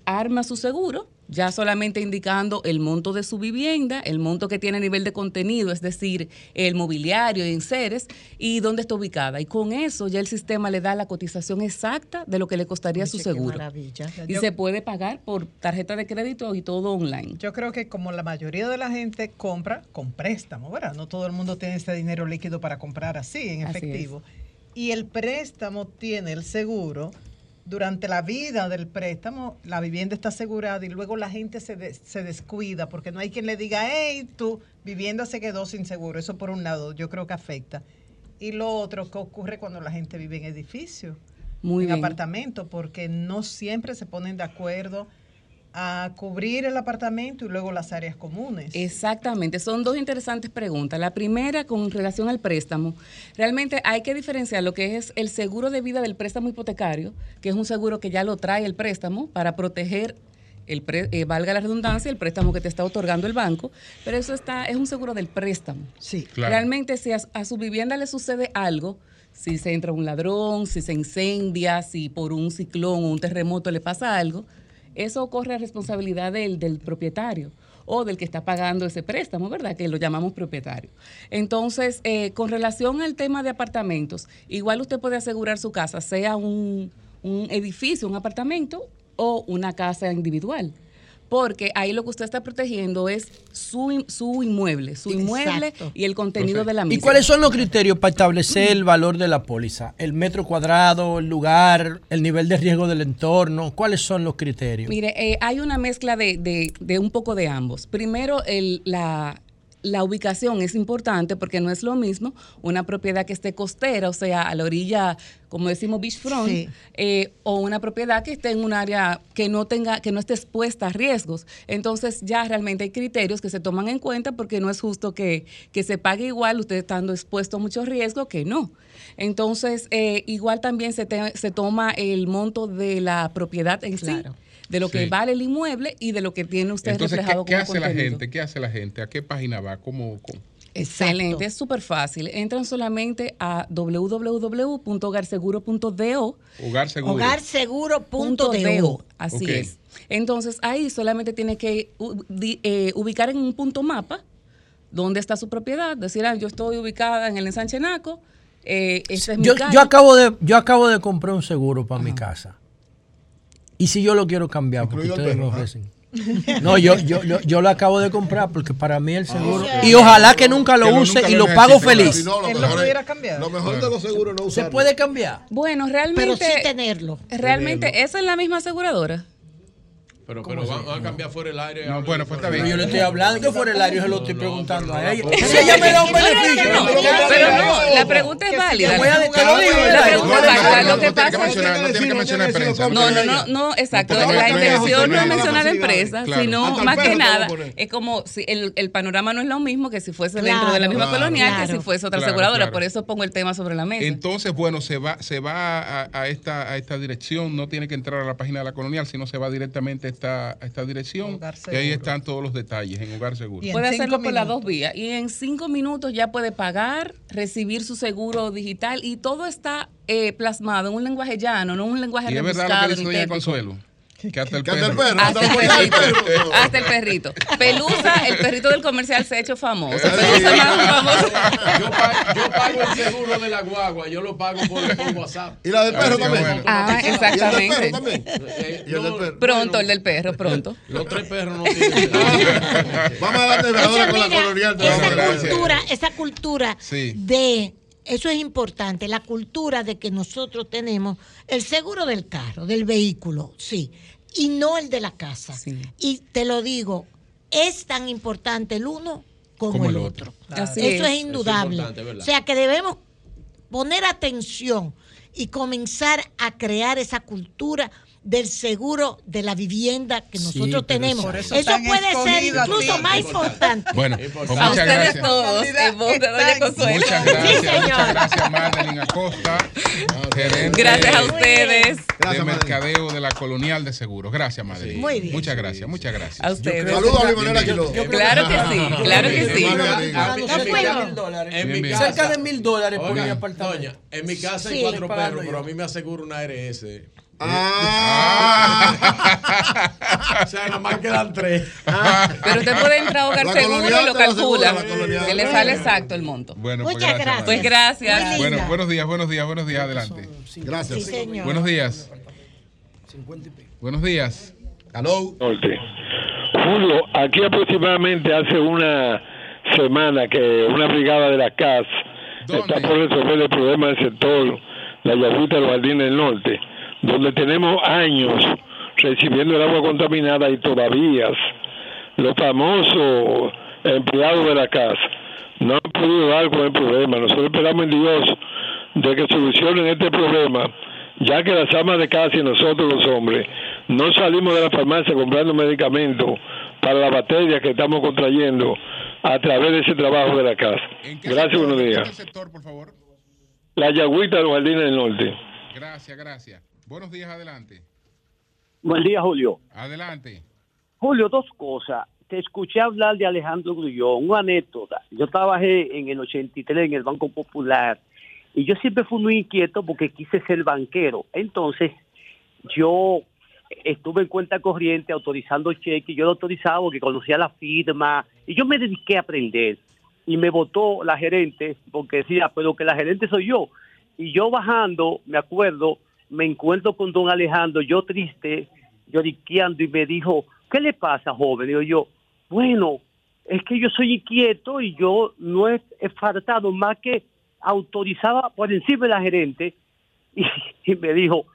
arma su seguro, ya solamente indicando el monto de su vivienda, el monto que tiene a nivel de contenido, es decir, el mobiliario y enseres, y dónde está ubicada. Y con eso ya el sistema le da la cotización exacta de lo que le costaría su seguro. Y se puede pagar por tarjeta de crédito y todo online. Yo creo que como la mayoría de la gente compra con préstamo, ¿verdad? No todo el mundo tiene ese dinero líquido para comprar así, en efectivo. y el préstamo tiene el seguro durante la vida del préstamo la vivienda está asegurada y luego la gente se, se descuida porque no hay quien le diga, hey, tu vivienda se quedó sin seguro. Eso por un lado yo creo que afecta. Y lo otro, ¿qué ocurre cuando la gente vive en edificios? Muy en apartamentos, porque no siempre se ponen de acuerdo a cubrir el apartamento y luego las áreas comunes. Exactamente, son dos interesantes preguntas. La primera con relación al préstamo. Realmente hay que diferenciar lo que es el seguro de vida del préstamo hipotecario, que es un seguro que ya lo trae el préstamo para proteger el eh, valga la redundancia, el préstamo que te está otorgando el banco, pero eso está es un seguro del préstamo. Sí, Realmente si a, su vivienda le sucede algo, si se entra un ladrón, si se incendia, si por un ciclón o un terremoto le pasa algo, eso corre a responsabilidad del, del propietario o del que está pagando ese préstamo, ¿verdad? Que lo llamamos propietario. Entonces, eh, con relación al tema de apartamentos, igual usted puede asegurar su casa, sea un, un edificio, un apartamento o una casa individual porque ahí lo que usted está protegiendo es su, su inmueble, su inmueble y el contenido de la misma. ¿Y cuáles son los criterios para establecer el valor de la póliza? ¿El metro cuadrado, el lugar, el nivel de riesgo del entorno? ¿Cuáles son los criterios? Mire, eh, hay una mezcla de, de, de, un poco de ambos. Primero, el, la, la ubicación es importante porque no es lo mismo una propiedad que esté costera, o sea, a la orilla, como decimos, beachfront, eh, o una propiedad que esté en un área que no tenga, que no esté expuesta a riesgos. Entonces, ya realmente hay criterios que se toman en cuenta porque no es justo que, se pague igual usted estando expuesto a muchos riesgos que no. Entonces, eh, igual también se, se toma el monto de la propiedad en claro. sí de lo que vale el inmueble y de lo que tiene usted Entonces, reflejado ¿qué, qué hace la gente? ¿Qué hace la gente? ¿A qué página va? ¿Cómo? Excelente, es súper fácil. Entran solamente a www.hogarseguro.do. Hogarseguro. Hogarseguro.do. Así es. Entonces ahí solamente tiene que eh, ubicar en un punto mapa dónde está su propiedad. Decir, ah, yo estoy ubicada en el ensanche Naco. Eh, es yo, yo, acabo de, yo acabo de comprar un seguro para mi casa. ¿Y si yo lo quiero cambiar? Porque ustedes me ofrecen. No, yo, yo, yo, lo acabo de comprar porque para mí el seguro. y ojalá que nunca lo use y lo pago feliz. lo, pudiera cambiar. Lo mejor de los seguros no usarlo. ¿Se puede cambiar? Bueno, realmente. Pero sí tenerlo. Realmente, ¿esa es la misma aseguradora? Pero, pero van, a cambiar fuera el aire. No, bueno, pues está bien. Yo le estoy hablando que fuera el aire, se lo estoy preguntando a ella. Si ella me da un beneficio. Pero no, la pregunta es válida. Te lo digo. La pregunta es válida. Lo que pasa es No tiene que mencionar empresa. No, no, no, no, exacto. La intención no es mencionar empresa, sino más que nada, es como si el panorama no es lo mismo que si fuese dentro de la misma colonial que si fuese otra aseguradora. Por eso pongo el tema sobre la mesa. Entonces, bueno, se va se va a esta dirección, no tiene que entrar a la página de la colonial, sino se va directamente a esta dirección dirección y ahí están todos los detalles en Hogar Seguro. Puede hacerlo por las dos vías y en cinco minutos ya puede pagar, recibir su seguro digital y todo está eh, plasmado en un lenguaje llano, no un lenguaje ¿Y es verdad lo que dice Consuelo? Que hasta el Que hasta el perro. perro, hasta el perrito. Hasta el perrito. Pelusa, el perrito del comercial se ha hecho famoso. Pelusa más famoso. Yo pago, yo pago el seguro de la guagua, yo lo pago por, por WhatsApp. ¿Y la del perro también? Ah, exactamente. Eh, ¿Y el del perro? Pronto, el del perro, pronto. Los tres perros no tienen. Vamos a darle ahora Esa, con la colonial. esa cultura, esa cultura Sí. de eso es importante, la cultura de que nosotros tenemos el seguro del carro, del vehículo, sí, y no el de la casa. Y te lo digo, es tan importante el uno como, Como el el otro. otro. Así eso es. es indudable. o sea que debemos poner atención y comenzar a crear esa cultura del seguro de la vivienda que nosotros pero tenemos. eso Eso, puede ser incluso sí. más Importante. Bueno, pues A muchas ustedes gracias. todos, en voz de Doña Consuelo. Muchas gracias, muchas gracias Madeline Acosta, gerente Gracias a ustedes. de mercadeo de la Colonial de Seguros. Gracias, Madeline. Muy bien. Muchas gracias, muchas gracias. A ustedes. Saludos a Luis Manuel Aguiló. Claro que sí, claro que sí. Mi. Cerca de mil dólares por mi apartamento. en mi casa hay Sí. cuatro perros, pero a mí me asegura una ARS. Ah. o sea, nomás quedan tres. Pero usted puede entrar a Hogar Seguro y lo calcula. Que le sale exacto el monto. Bueno, pues Muchas gracias. Pues gracias. Bueno, buenos días, buenos días, buenos días, adelante. Gracias. Sí, señor. Buenos días. Buenos días. Hello. Norte. Julio, aquí aproximadamente hace una semana que una brigada de la CAS está por resolver el problema del sector La Yagüita de los Jardines del Norte, donde tenemos años recibiendo el agua contaminada y todavía los famosos empleados de la CAS no han podido dar con el problema. Nosotros esperamos en Dios de que solucionen este problema, ya que las amas de casa y nosotros los hombres no salimos de la farmacia comprando medicamentos para la bacteria que estamos contrayendo a través de ese trabajo de la casa. Gracias, buenos días. sector, por favor? La Yagüita de los Jardines del Norte. Gracias, gracias. Buenos días, adelante. Buen día, Julio. Adelante. Julio, dos cosas. Te escuché hablar de Alejandro Grullón, una anécdota. Yo trabajé en el 83 en el Banco Popular y yo siempre fui muy inquieto porque quise ser banquero. Entonces, yo estuve en cuenta corriente autorizando cheques, yo lo autorizaba porque conocía la firma y yo me dediqué a aprender. Y me votó la gerente porque decía, pero que la gerente soy yo. Y yo bajando, me acuerdo, me encuentro con don Alejandro, yo triste, lloriqueando, y me dijo, ¿qué le pasa, joven? Digo yo, bueno, es que yo soy inquieto y yo no he, faltado más que autorizaba por encima de la gerente y, me dijo,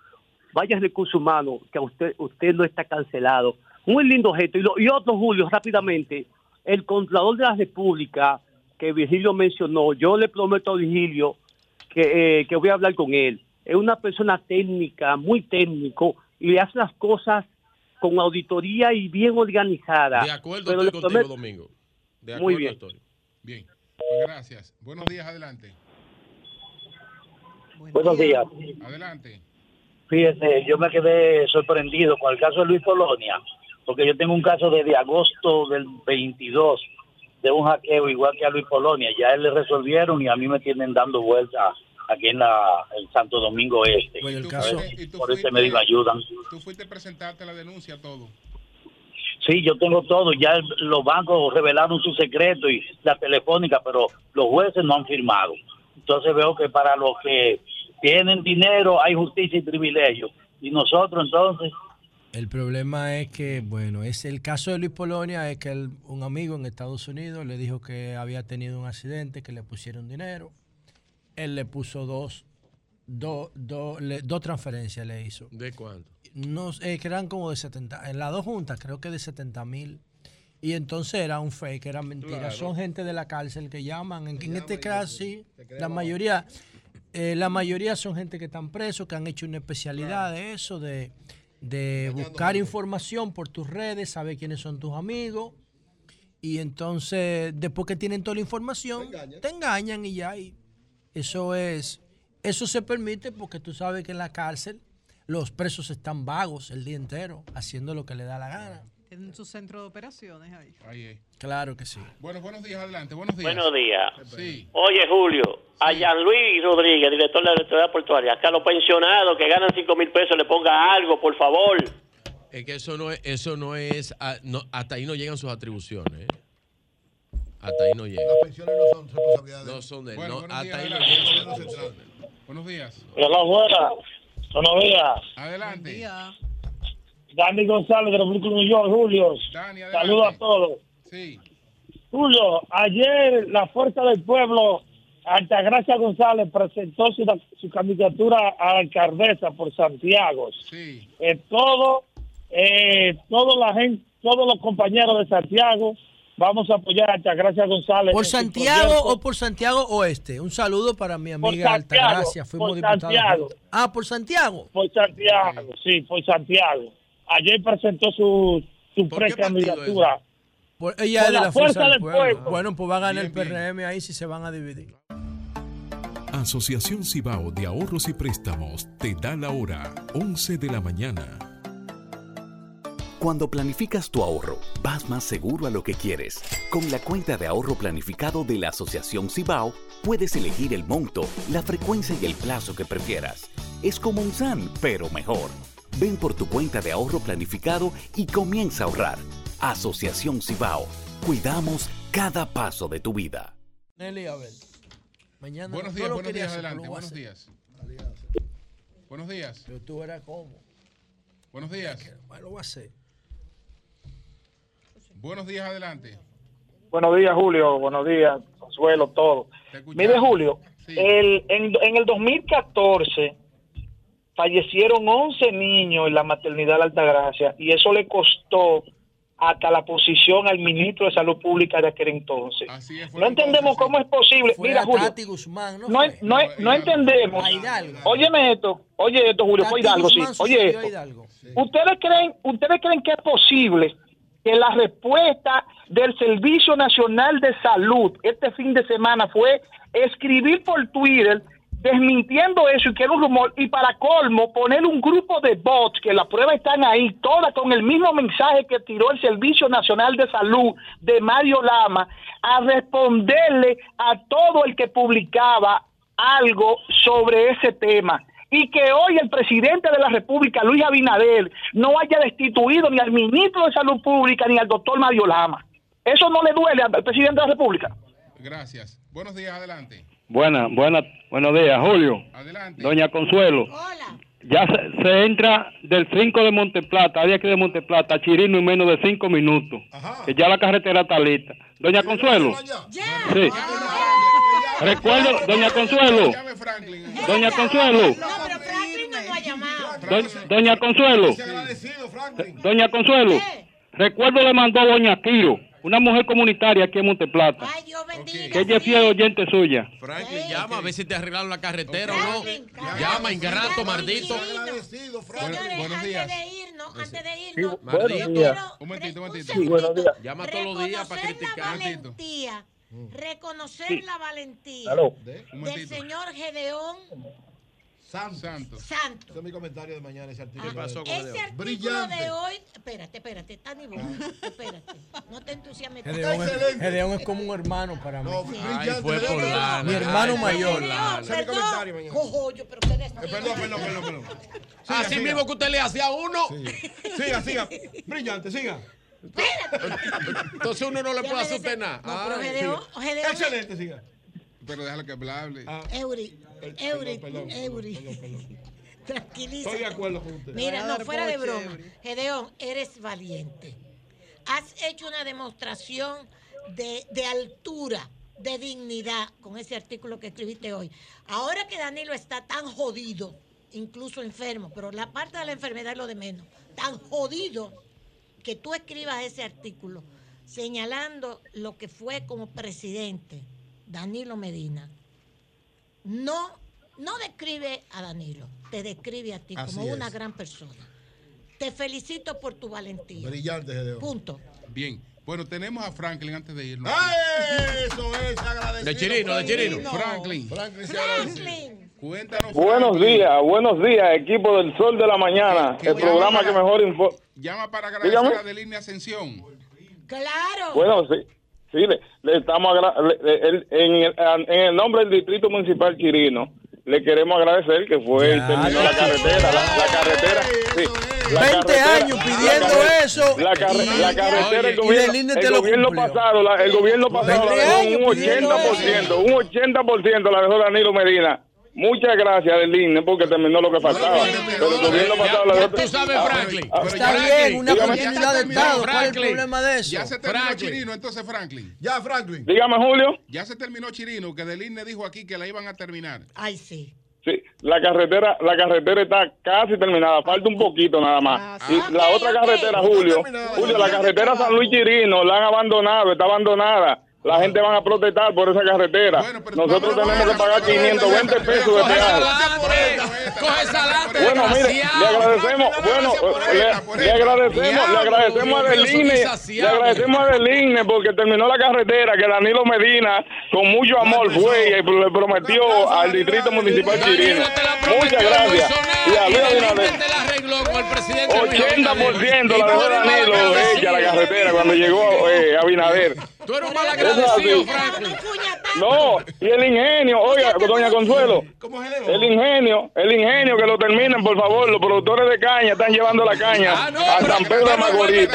vaya recursos humanos, que usted, usted no está cancelado. Muy lindo gesto. Y, lo- y otro, Julio, rápidamente, el Contralor de la República, que Virgilio mencionó, yo le prometo a Virgilio que, eh, que voy a hablar con él. Es una persona técnica, muy técnico, y hace las cosas con auditoría y bien organizada. De acuerdo Pero estoy le contigo, prometo- Domingo. De Muy acuerdo bien. estoy. Bien, pues gracias. Buenos días, adelante. Buenos días. Adelante. Fíjese, yo me quedé sorprendido con el caso de Luis Polonia, porque yo tengo un caso desde agosto del 22 de un hackeo igual que a Luis Polonia. Ya él le resolvieron y a mí me tienen dando vueltas aquí en la el Santo Domingo Este. Pues el A caso- ver, ¿Y tú por ese fuiste- medio me ayudan. Tú fuiste a presentarte la denuncia, todo. Sí, yo tengo todo. Ya el- los bancos revelaron su secreto y la telefónica, pero los jueces no han firmado. Entonces veo que para los que tienen dinero hay justicia y privilegio. Y nosotros entonces El problema es que, bueno, es el caso de Luis Polonia, es que un amigo en Estados Unidos le dijo que había tenido un accidente, que le pusieron dinero. Él le puso dos, dos, dos, le- dos transferencias le hizo. ¿De cuánto? No, sé, que eran como de 70, en las dos juntas creo que de 70 mil. Y entonces era un fake, era mentira. Claro. Son gente de la cárcel que llaman. En, en este caso, sí, la mayoría, eh, la mayoría son gente que están presos, que han hecho una especialidad de eso, de, de buscar información por tus redes, saber quiénes son tus amigos. Y entonces, después que tienen toda la información, te engañan, y ya. Y eso es, eso se permite porque tú sabes que en la cárcel los presos están vagos el día entero, haciendo lo que le da la gana. Tienen su centro de operaciones ahí. Claro que sí. Bueno, buenos días, adelante. Buenos días. Buenos días. Sí. Oye, Julio, a Jean Luis Rodríguez, director de la Autoridad Portuaria, que a los pensionados que ganan 5 mil pesos le ponga algo, por favor. Es que eso no es, eso no es, ah, hasta ahí no llegan sus atribuciones. ¿eh? Hasta ahí no llegan. Las pensiones no son responsabilidad de No son de él. Bueno, no, hasta días, ahí no atribuciones. Buenos días. Hola, buenas. Buenos días. Adelante. Dani González de los Brooklyn, New York, Julio. Dani, adelante. Saludos a todos. Sí. Julio, ayer la Fuerza del Pueblo, Altagracia González, presentó su, su candidatura a alcaldesa por Santiago. Sí. Eh, todo, eh, toda la gente, todos los compañeros de Santiago vamos a apoyar a Altagracia González. ¿Por Santiago o por Santiago Oeste? Un saludo para mi Por amiga Santiago, Altagracia. Fuimos por diputados. Santiago. Ah, por Santiago. Por Santiago, sí, por Santiago. Ayer presentó su, su precandidatura. Por- ella Por es de la la Fuerza, fuerza del del Pueblo. pueblo. Bueno, pues va a ganar Bien, el PRM ahí si se van a dividir. Asociación Cibao de Ahorros y Préstamos te da la hora 11 de la mañana. Cuando planificas tu ahorro, vas más seguro a lo que quieres. Con la cuenta de ahorro planificado de la Asociación Cibao, puedes elegir el monto, la frecuencia y el plazo que prefieras. Es como un SAN, pero mejor. Ven por tu cuenta de ahorro planificado y comienza a ahorrar. Asociación Cibao. Cuidamos cada paso de tu vida. Nelly, a ver. Mañana Buenos no días, buenos días, hacer, adelante. Buenos días. Buenos días. Pero tú verás cómo. Buenos días. Bueno, lo voy a hacer. Buenos días, adelante. Buenos días, Julio. Buenos días, Consuelo, todo. Mire, Julio, el, en, en el 2014 fallecieron 11 niños en la maternidad de Altagracia y eso le costó hasta la posición al ministro de Salud Pública de aquel entonces. No entendemos cómo es posible. Fue Mira, Julio, Tati Guzmán, ¿no? no, fue? no, no entendemos. Óyeme esto, oye esto, Julio, fue Hidalgo, sí. Oye esto. Hidalgo. ¿Ustedes creen, ¿Ustedes creen que es posible que la respuesta del Servicio Nacional de Salud este fin de semana fue escribir por Twitter desmintiendo eso y que era un rumor y para colmo poner un grupo de bots que las pruebas están ahí todas con el mismo mensaje que tiró el Servicio Nacional de Salud de Mario Lama a responderle a todo el que publicaba algo sobre ese tema y que hoy el presidente de la República, Luis Abinader, no haya destituido ni al ministro de Salud Pública ni al doctor Mario Lama. ¿Eso no le duele al presidente de la República? Gracias. Buenos días, adelante. Buena, buena, buenos días, Julio. Adelante. Doña Consuelo. Ya se, se entra del 5 de Monteplata, de aquí de Monteplata, a Chirino en menos de 5 minutos. Que ya la carretera está lista. Doña Consuelo. Sí. Recuerdo, Doña Consuelo. Doña Consuelo. Do- Doña Consuelo. Doña Consuelo. Recuerdo le mandó a Doña Quiro, una mujer comunitaria aquí en Monteplata. Que ella es fiel oyente suya. Franklin, llama a ver si te arreglaron la carretera o no. Llama, ingrato, maldito. buenos días. buenos días. Un momentito, un momentito. Sí, buenos días. Llama todos los días para criticar. valentía, reconocer Sí. la valentía del señor Gedeón Santos. Santos. Santos. Ese es mi comentario de mañana, ese artículo. ¿Qué pasó con Ese Gedeón? artículo Brillante. de hoy, espérate, espérate, está ni vos, espérate, no te entusiasmes. Gedeón es, Gedeón es como un hermano para mí. Ay, fue por lana. Mi hermano Ay, mayor. por lana. Ese es mi comentario mañana. Cojollo, pero destino. Perdón, perdón, perdón, perdón. Así mismo que usted le hacía a uno. Siga, siga. Brillante, siga. Entonces uno no le puede hacer usted nada. No, pero. Gedeón, Gedeón, Excelente, siga. Pero déjalo que hable. Eury, Eury, perdón, Eury. Tranquilízate. Estoy de acuerdo con usted. Mira, no, fuera de broma. Gedeón, eres valiente. Has hecho una demostración de, de altura, de dignidad con ese artículo que escribiste hoy. Ahora que Danilo está tan jodido, incluso enfermo, pero la parte de la enfermedad es lo de menos, tan jodido que tú escribas ese artículo señalando lo que fue como presidente Danilo Medina, no, no describe a Danilo, te describe a ti Así como es. una gran persona. Te felicito por tu valentía. Brillante, Gedeón. Punto. Bien. Bueno, tenemos a Franklin antes de irnos. ¡Ay! Eso es, agradecido. De Chirino, de Chirino. Franklin. Franklin agradece. Cuéntanos. Buenos días, buenos días, equipo del Sol de la Mañana, ¿Qué- qué el programa que mejor informa. Llama para agradecer Dígame. a Delina Ascensión. Claro. Bueno, sí, sí le, le estamos agra- le- le- el- en, el, en el nombre del Distrito Municipal Quirino, le queremos agradecer que fue y terminó la carretera, la, la carretera, sí, 20 años pidiendo eso. La, carretera, el gobierno, el gobierno pasado, el gobierno pasado la dejó un 80%, un 80% la dejó Danilo Medina. Muchas gracias del INE porque terminó lo que faltaba. Pero pasado la Tú sabes, Franklin. Está bien, una continuidad de Estado. ¿Cuál es el problema de eso? Ya se terminó Chirino, entonces, Franklin. Ya, Franklin. Dígame, Julio. Ya se terminó Chirino, que del INE dijo aquí que la iban a terminar. Ay, sí. Sí, la carretera, la carretera está casi terminada, falta un poquito nada más. y la otra carretera, Julio, Julio, la carretera San Luis Chirino la han abandonado, está abandonada la gente van a protestar por esa carretera. Nosotros tenemos que pagar 520 pesos de peaje. Bueno, mire, le agradecemos, bueno, le, agradecemos, le agradecemos a Deline, le agradecemos a Deline porque terminó la carretera que Danilo Medina con mucho amor fue y le prometió al distrito municipal chirino. Muchas gracias. Y a Luis Abinader. 80% la dejó Danilo ella la carretera cuando llegó eh, Abinader. Tú eres un mal agradecido, Franklin. No, y el ingenio, oiga, doña Consuelo, el ingenio, el ingenio que lo terminen, por favor, los productores de caña están llevando la caña ah, a San Pedro de Macorís.